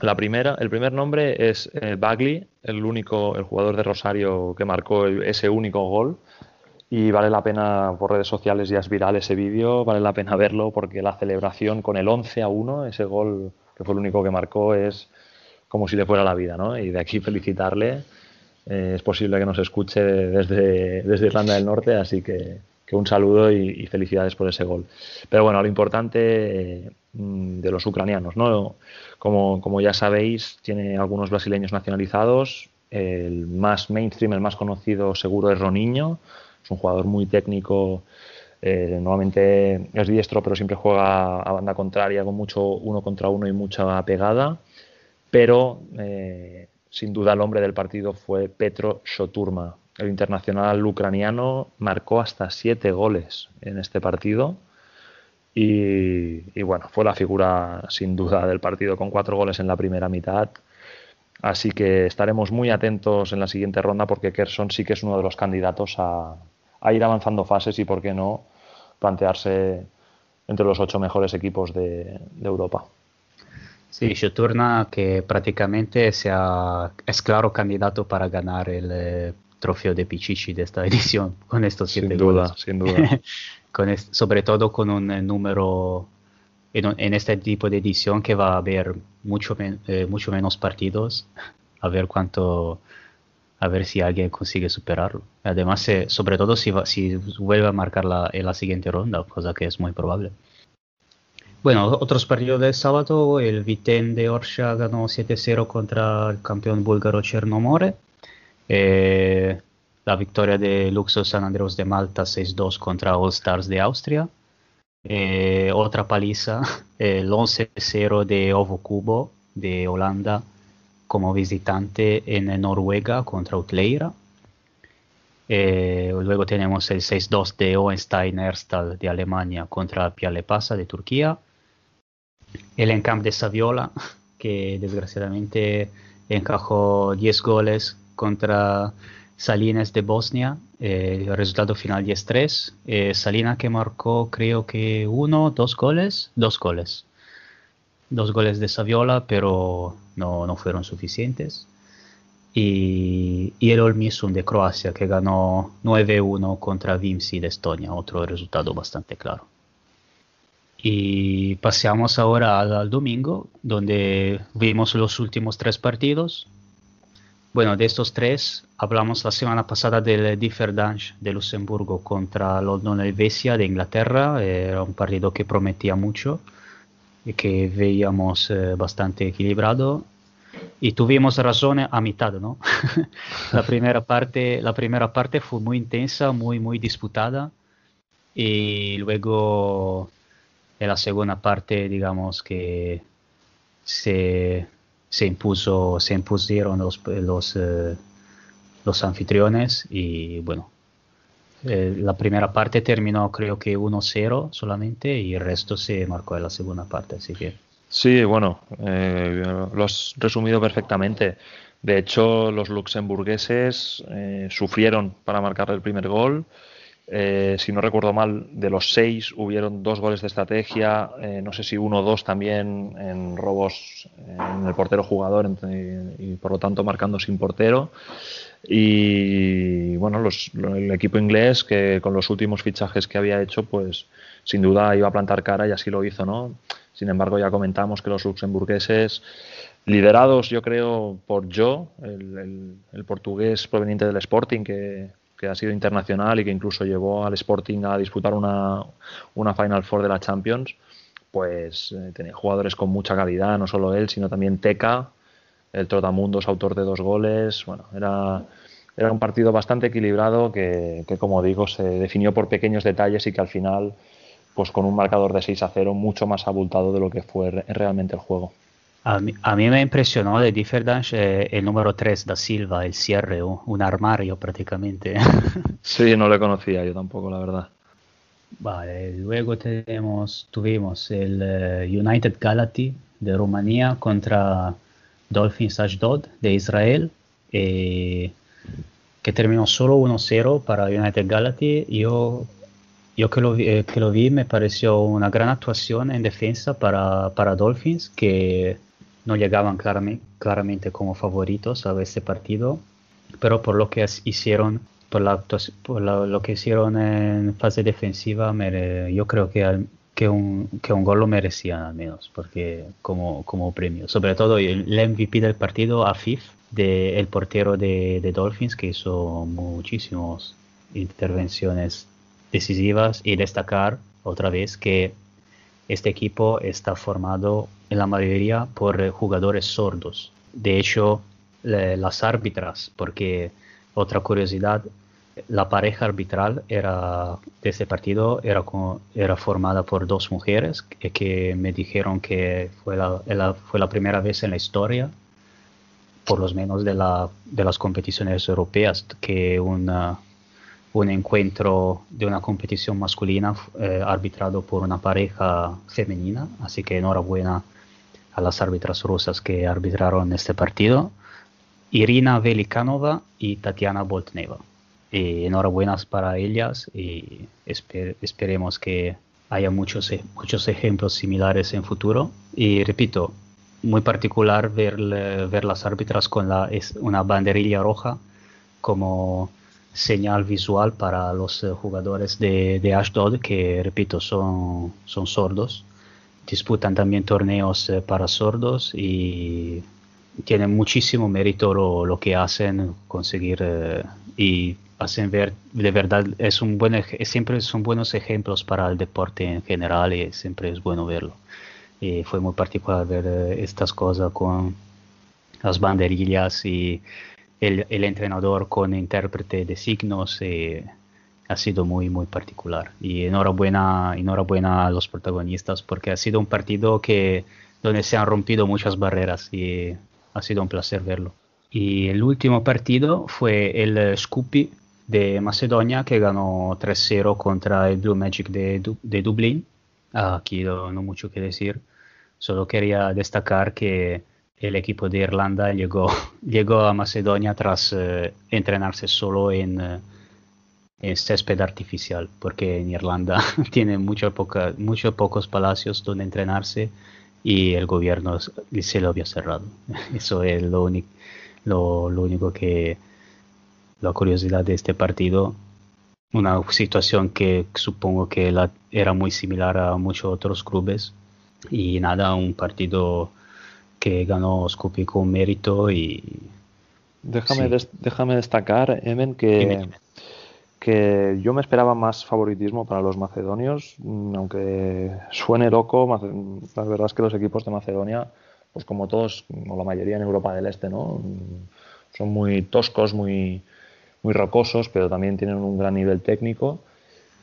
La primera, el primer nombre es eh, Bagley, el único, el jugador de Rosario que marcó el- ese único gol. Y vale la pena, por redes sociales ya es viral ese vídeo, vale la pena verlo porque la celebración con el 11 a 1, ese gol que fue el único que marcó, es como si le fuera la vida, ¿no? Y de aquí felicitarle. Eh, es posible que nos escuche desde, desde Irlanda del Norte, así que, un saludo y, y felicidades por ese gol. Pero bueno, lo importante eh, mm, de los ucranianos, ¿no? Como, como ya sabéis, tiene algunos brasileños nacionalizados. El más mainstream, el más conocido seguro es Roniño. Es un jugador muy técnico. eh, normalmente es diestro, pero siempre juega a banda contraria con mucho uno contra uno y mucha pegada. Pero eh, sin duda el hombre del partido fue Petro Shoturma. El internacional ucraniano marcó hasta siete goles en este partido. Y, bueno, fue la figura sin duda del partido con cuatro goles en la primera mitad. Así que estaremos muy atentos en la siguiente ronda porque Kerson sí que es uno de los candidatos a, ir avanzando fases y, por qué no, plantearse entre los ocho mejores equipos de Europa. Sí, Shoturna que prácticamente sea, es claro candidato para ganar el eh, trofeo de Pichichi de esta edición con estos siete Sin duda, goles. sin duda. Con es- sobre todo con un eh, número en, en este tipo de edición que va a haber mucho, men- eh, mucho menos partidos, a ver cuánto, a ver si alguien consigue superarlo. Además, sobre todo si, va- si vuelve a marcar la, en la siguiente ronda, cosa que es muy probable. Bueno, otros partidos del sábado, el Vitén de Orsha ganó 7-0 contra el campeón búlgaro Chernomore. Eh, la victoria de Luxor San Andreas de Malta 6-2 contra All Stars de Austria. Eh, otra paliza, el 11-0 de Ovo Cubo de Holanda como visitante en Noruega contra Utleira. Eh, luego tenemos el 6-2 de Hohenstein Erstal de Alemania contra Pialepasa de Turquía. El Encamp de Saviola, que desgraciadamente encajó 10 goles contra Salinas de Bosnia, eh, el resultado final 10-3. Eh, Salinas que marcó creo que uno, dos goles, dos goles. Dos goles de Saviola, pero no, no fueron suficientes. Y, y el Olmisum de Croacia que ganó 9-1 contra Vimsi de Estonia, otro resultado bastante claro. Y pasamos ahora al, domingo, donde vimos los últimos tres partidos. Bueno, de estos tres, hablamos la semana pasada del Differdange de Luxemburgo contra London Helvetia de Inglaterra. Era un partido que prometía mucho y que veíamos eh, bastante equilibrado. Y tuvimos razón a mitad, ¿no? la, primera parte, la primera parte fue muy intensa, muy, muy disputada. Y luego en la segunda parte, digamos que se, se impuso, se impusieron los, los, eh, los anfitriones y bueno, eh, la primera parte terminó creo que 1-0 solamente y el resto se marcó en la segunda parte, así que Sí, bueno, eh, lo has resumido perfectamente. De hecho, los luxemburgueses eh, sufrieron para marcar el primer gol. Eh, si no recuerdo mal, de los seis hubieron dos goles de estrategia, eh, no sé si uno o dos también en robos en el portero jugador entre- y por lo tanto marcando sin portero. Y bueno, los- lo- el equipo inglés que con los últimos fichajes que había hecho, pues sin duda iba a plantar cara y así lo hizo, ¿no? Sin embargo, ya comentamos que los luxemburgueses, liderados yo creo por Joe, el, el- el portugués proveniente del Sporting, que, que ha sido internacional y que incluso llevó al Sporting a disputar una, una Final Four de la Champions, pues eh, tenía jugadores con mucha calidad, no solo él, sino también Teca, el Trotamundos, autor de dos goles. Bueno, era, era un partido bastante equilibrado que, que, como digo, se definió por pequeños detalles y que al final, pues con un marcador de 6 a 0, mucho más abultado de lo que fue re- realmente el juego. A mí, a mí me impresionó de Differdange eh, el número 3 da Silva, el cierre, un, armario prácticamente. Sí, no le conocía yo tampoco, la verdad. Vale, luego tenemos, tuvimos el eh, United Galati de Rumanía contra Dolphins Ashdod de Israel, eh, que terminó solo 1-0 para United Galati. Yo, yo que, lo vi, eh, que lo vi me pareció una gran actuación en defensa para, para Dolphins, que no llegaban claramente, como favoritos a este partido, pero por lo que hicieron por, la por lo que hicieron en fase defensiva, yo creo que, que, un, que un gol lo merecían al menos, porque como, como premio. Sobre todo el, el MVP del partido, Afif, de, el portero de, de Dolphins, que hizo muchísimas intervenciones decisivas y destacar otra vez que este equipo está formado en la mayoría por eh, jugadores sordos. De hecho, las árbitras, porque otra curiosidad, la pareja arbitral era, de este partido era, era formada por dos mujeres que, que me dijeron que fue la, la- fue la primera vez en la historia, por lo menos de, la, de las competiciones europeas, que una, un encuentro de una competición masculina eh, arbitrado por una pareja femenina. Así que enhorabuena a las árbitras rusas que arbitraron este partido. Irina Velikanova y Tatiana Boltneva. Y enhorabuena para ellas y esper- esperemos que haya muchos, e- muchos ejemplos similares en futuro. Y repito, muy particular ver, ver las árbitras con la, una banderilla roja como señal visual para los eh, jugadores de, de Ashdod que, repito, son, son sordos. Disputan también torneos eh, para sordos y tienen muchísimo mérito lo, que hacen, conseguir eh, y hacen ver, de verdad, es un buen, siempre son buenos ejemplos para el deporte en general y siempre es bueno verlo. Y fue muy particular ver eh, estas cosas con las banderillas y el, el entrenador con intérprete de signos eh, ha sido muy muy particular. Y enhorabuena enhorabuena a los protagonistas porque ha sido un partido que donde se han rompido muchas barreras y ha sido un placer verlo. Y el último partido fue el eh, Scoopy de Macedonia que ganó 3-0 contra el Blue Magic de, de Dublín. Aquí no, no mucho que decir. Solo quería destacar que el equipo de Irlanda llegó, llegó a Macedonia tras eh, entrenarse solo en, eh, en césped artificial, porque en Irlanda tiene mucho poca, muchos pocos palacios donde entrenarse y el gobierno se lo había cerrado. Eso es lo, único lo, lo único que la curiosidad de este partido. Una situación que supongo que la, era muy similar a muchos otros clubes. Y nada, un partido que ganó Scoopy con mérito y Déjame, Sí. des- déjame destacar, Emen, que. Que yo me esperaba más favoritismo para los macedonios, mm, aunque suene loco, la verdad es que los equipos de Macedonia, pues como todos, o la mayoría en Europa del Este, ¿no? Mm, Son muy toscos, muy, muy rocosos, pero también tienen un gran nivel técnico.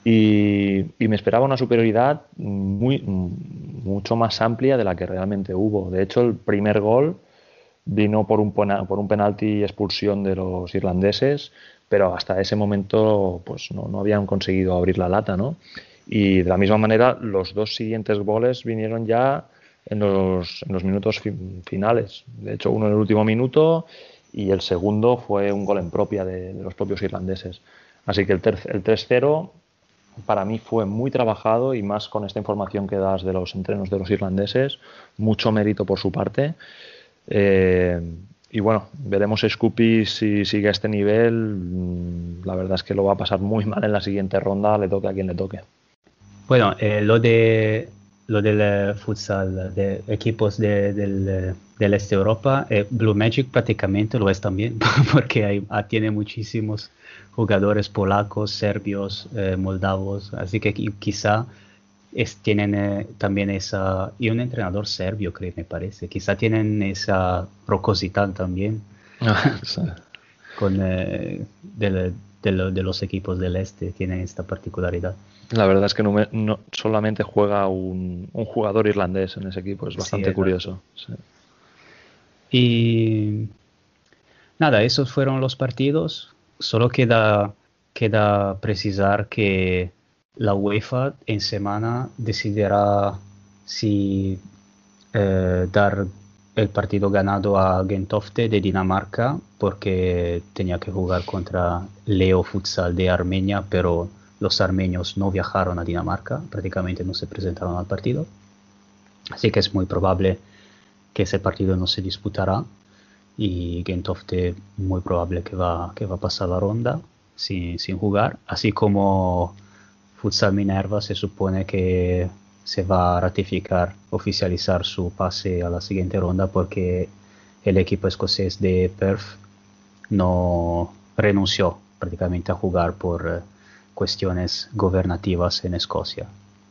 Y, y me esperaba una superioridad muy, mucho más amplia de la que realmente hubo. De hecho, el primer gol vino por un, por un penalti y expulsión de los irlandeses, pero hasta ese momento pues no, no habían conseguido abrir la lata, ¿no? Y de la misma manera, los dos siguientes goles vinieron ya en los, minutos fi- finales. De hecho, uno en el último minuto y el segundo fue un gol en propia de, los propios irlandeses. Así que el, el 3-0 para mí fue muy trabajado y más con esta información que das de los entrenos de los irlandeses, mucho mérito por su parte. Eh, y bueno, veremos Scoopy si sigue a este nivel. Mm, La verdad es que lo va a pasar muy mal en la siguiente ronda, le toque a quien le toque. Bueno, eh, lo de lo del eh, futsal de equipos de- del, eh, del este Europa, eh, Blue Magic prácticamente lo es también, porque hay, ah, tiene muchísimos jugadores polacos, serbios, eh, moldavos, así que qui- quizá es, tienen eh, también esa, y un entrenador serbio, creo, me parece, quizá tienen esa rocosidad también con, eh, de, lo- de los equipos del este, tienen esta particularidad. La verdad es que no me- no- solamente juega un, un jugador irlandés en ese equipo, es bastante curioso. sí. Y nada, esos fueron los partidos. Solo queda, queda precisar que la UEFA en semana decidirá si eh, dar el partido ganado a Gentofte de Dinamarca porque tenía que jugar contra Leo Futsal de Armenia, pero los armenios no viajaron a Dinamarca, prácticamente no se presentaron al partido. Así que es muy probable que ese partido no se disputará y Gentofte muy probable que va, que va a pasar la ronda sin, sin jugar, así como Futsal Minerva se supone que se va a ratificar, oficializar su pase a la siguiente ronda porque el equipo escocés de Perth no renunció prácticamente a jugar por eh, cuestiones gobernativas en Escocia,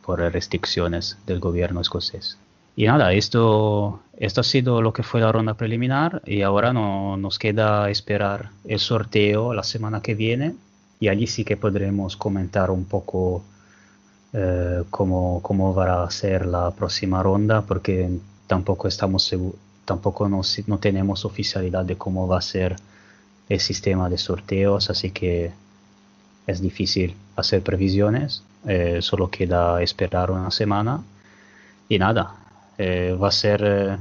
por restricciones del gobierno escocés. Y nada, esto, esto ha sido lo que fue la ronda preliminar y ahora no, nos queda esperar el sorteo la semana que viene y allí sí que podremos comentar un poco eh, cómo, cómo va a ser la próxima ronda porque tampoco estamos tampoco nos- no tenemos oficialidad de cómo va a ser el sistema de sorteos, así que es difícil hacer previsiones, eh, solo queda esperar una semana y nada, eh, va a ser eh,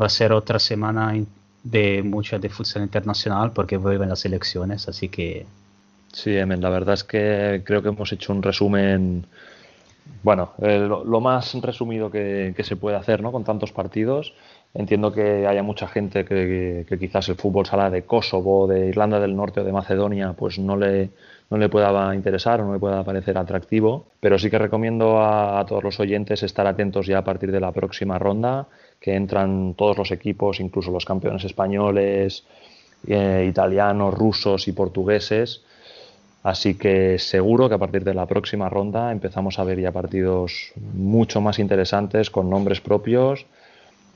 va a ser otra semana de mucha de futsal internacional porque vuelven las elecciones, así que Sí, Emen, la verdad es que creo que hemos hecho un resumen, bueno, eh, lo, más resumido que, se puede hacer, ¿no? Con tantos partidos. Entiendo que haya mucha gente que, quizás el fútbol sala de Kosovo, de Irlanda del Norte o de Macedonia, pues no le, no le pueda interesar o no le pueda parecer atractivo, pero sí que recomiendo a, a todos los oyentes estar atentos ya a partir de la próxima ronda, que entran todos los equipos, incluso los campeones españoles, eh, italianos, rusos y portugueses. Así que seguro que a partir de la próxima ronda empezamos a ver ya partidos mucho más interesantes, con nombres propios,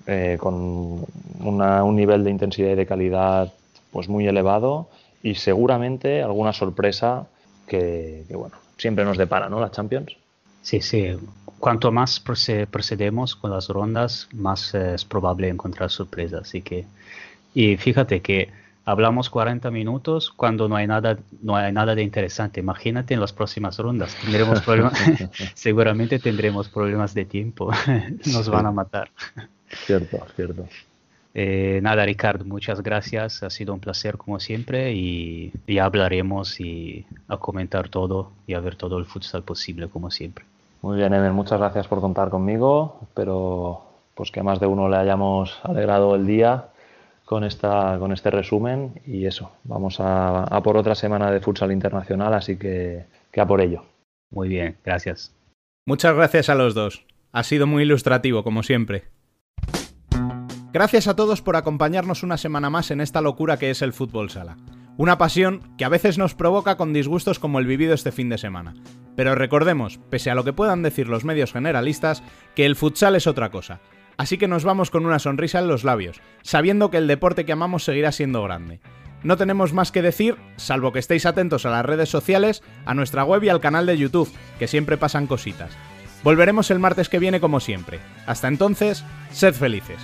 eh, con un nivel de intensidad y de calidad pues muy elevado y seguramente alguna sorpresa que, que, bueno, siempre nos depara, ¿no? La Champions. sí, sí, cuanto más proce- procedemos con las rondas, más eh, es probable encontrar sorpresas, así que y fíjate que hablamos 40 minutos cuando no hay nada no hay nada de interesante. Imagínate en las próximas rondas, tendremos problemas, seguramente tendremos problemas de tiempo, nos van a matar. Cierto, cierto. Eh, nada, Ricardo, muchas gracias. Ha sido un placer como siempre y ya hablaremos y a comentar todo y a ver todo el futsal posible como siempre. Muy bien, Emer, muchas gracias por contar conmigo. Espero pues, que a más de uno le hayamos alegrado el día con, esta, con este resumen. Y eso, vamos a, a por otra semana de futsal internacional, así que, que a por ello. Muy bien, gracias. Muchas gracias a los dos. Ha sido muy ilustrativo, como siempre. Gracias a todos por acompañarnos una semana más en esta locura que es el fútbol sala. Una pasión que a veces nos provoca con disgustos como el vivido este fin de semana. Pero recordemos, pese a lo que puedan decir los medios generalistas, que el futsal es otra cosa. Así que nos vamos con una sonrisa en los labios, sabiendo que el deporte que amamos seguirá siendo grande. No tenemos más que decir, salvo que estéis atentos a las redes sociales, a nuestra web y al canal de YouTube, que siempre pasan cositas. Volveremos el martes que viene como siempre. Hasta entonces, sed felices.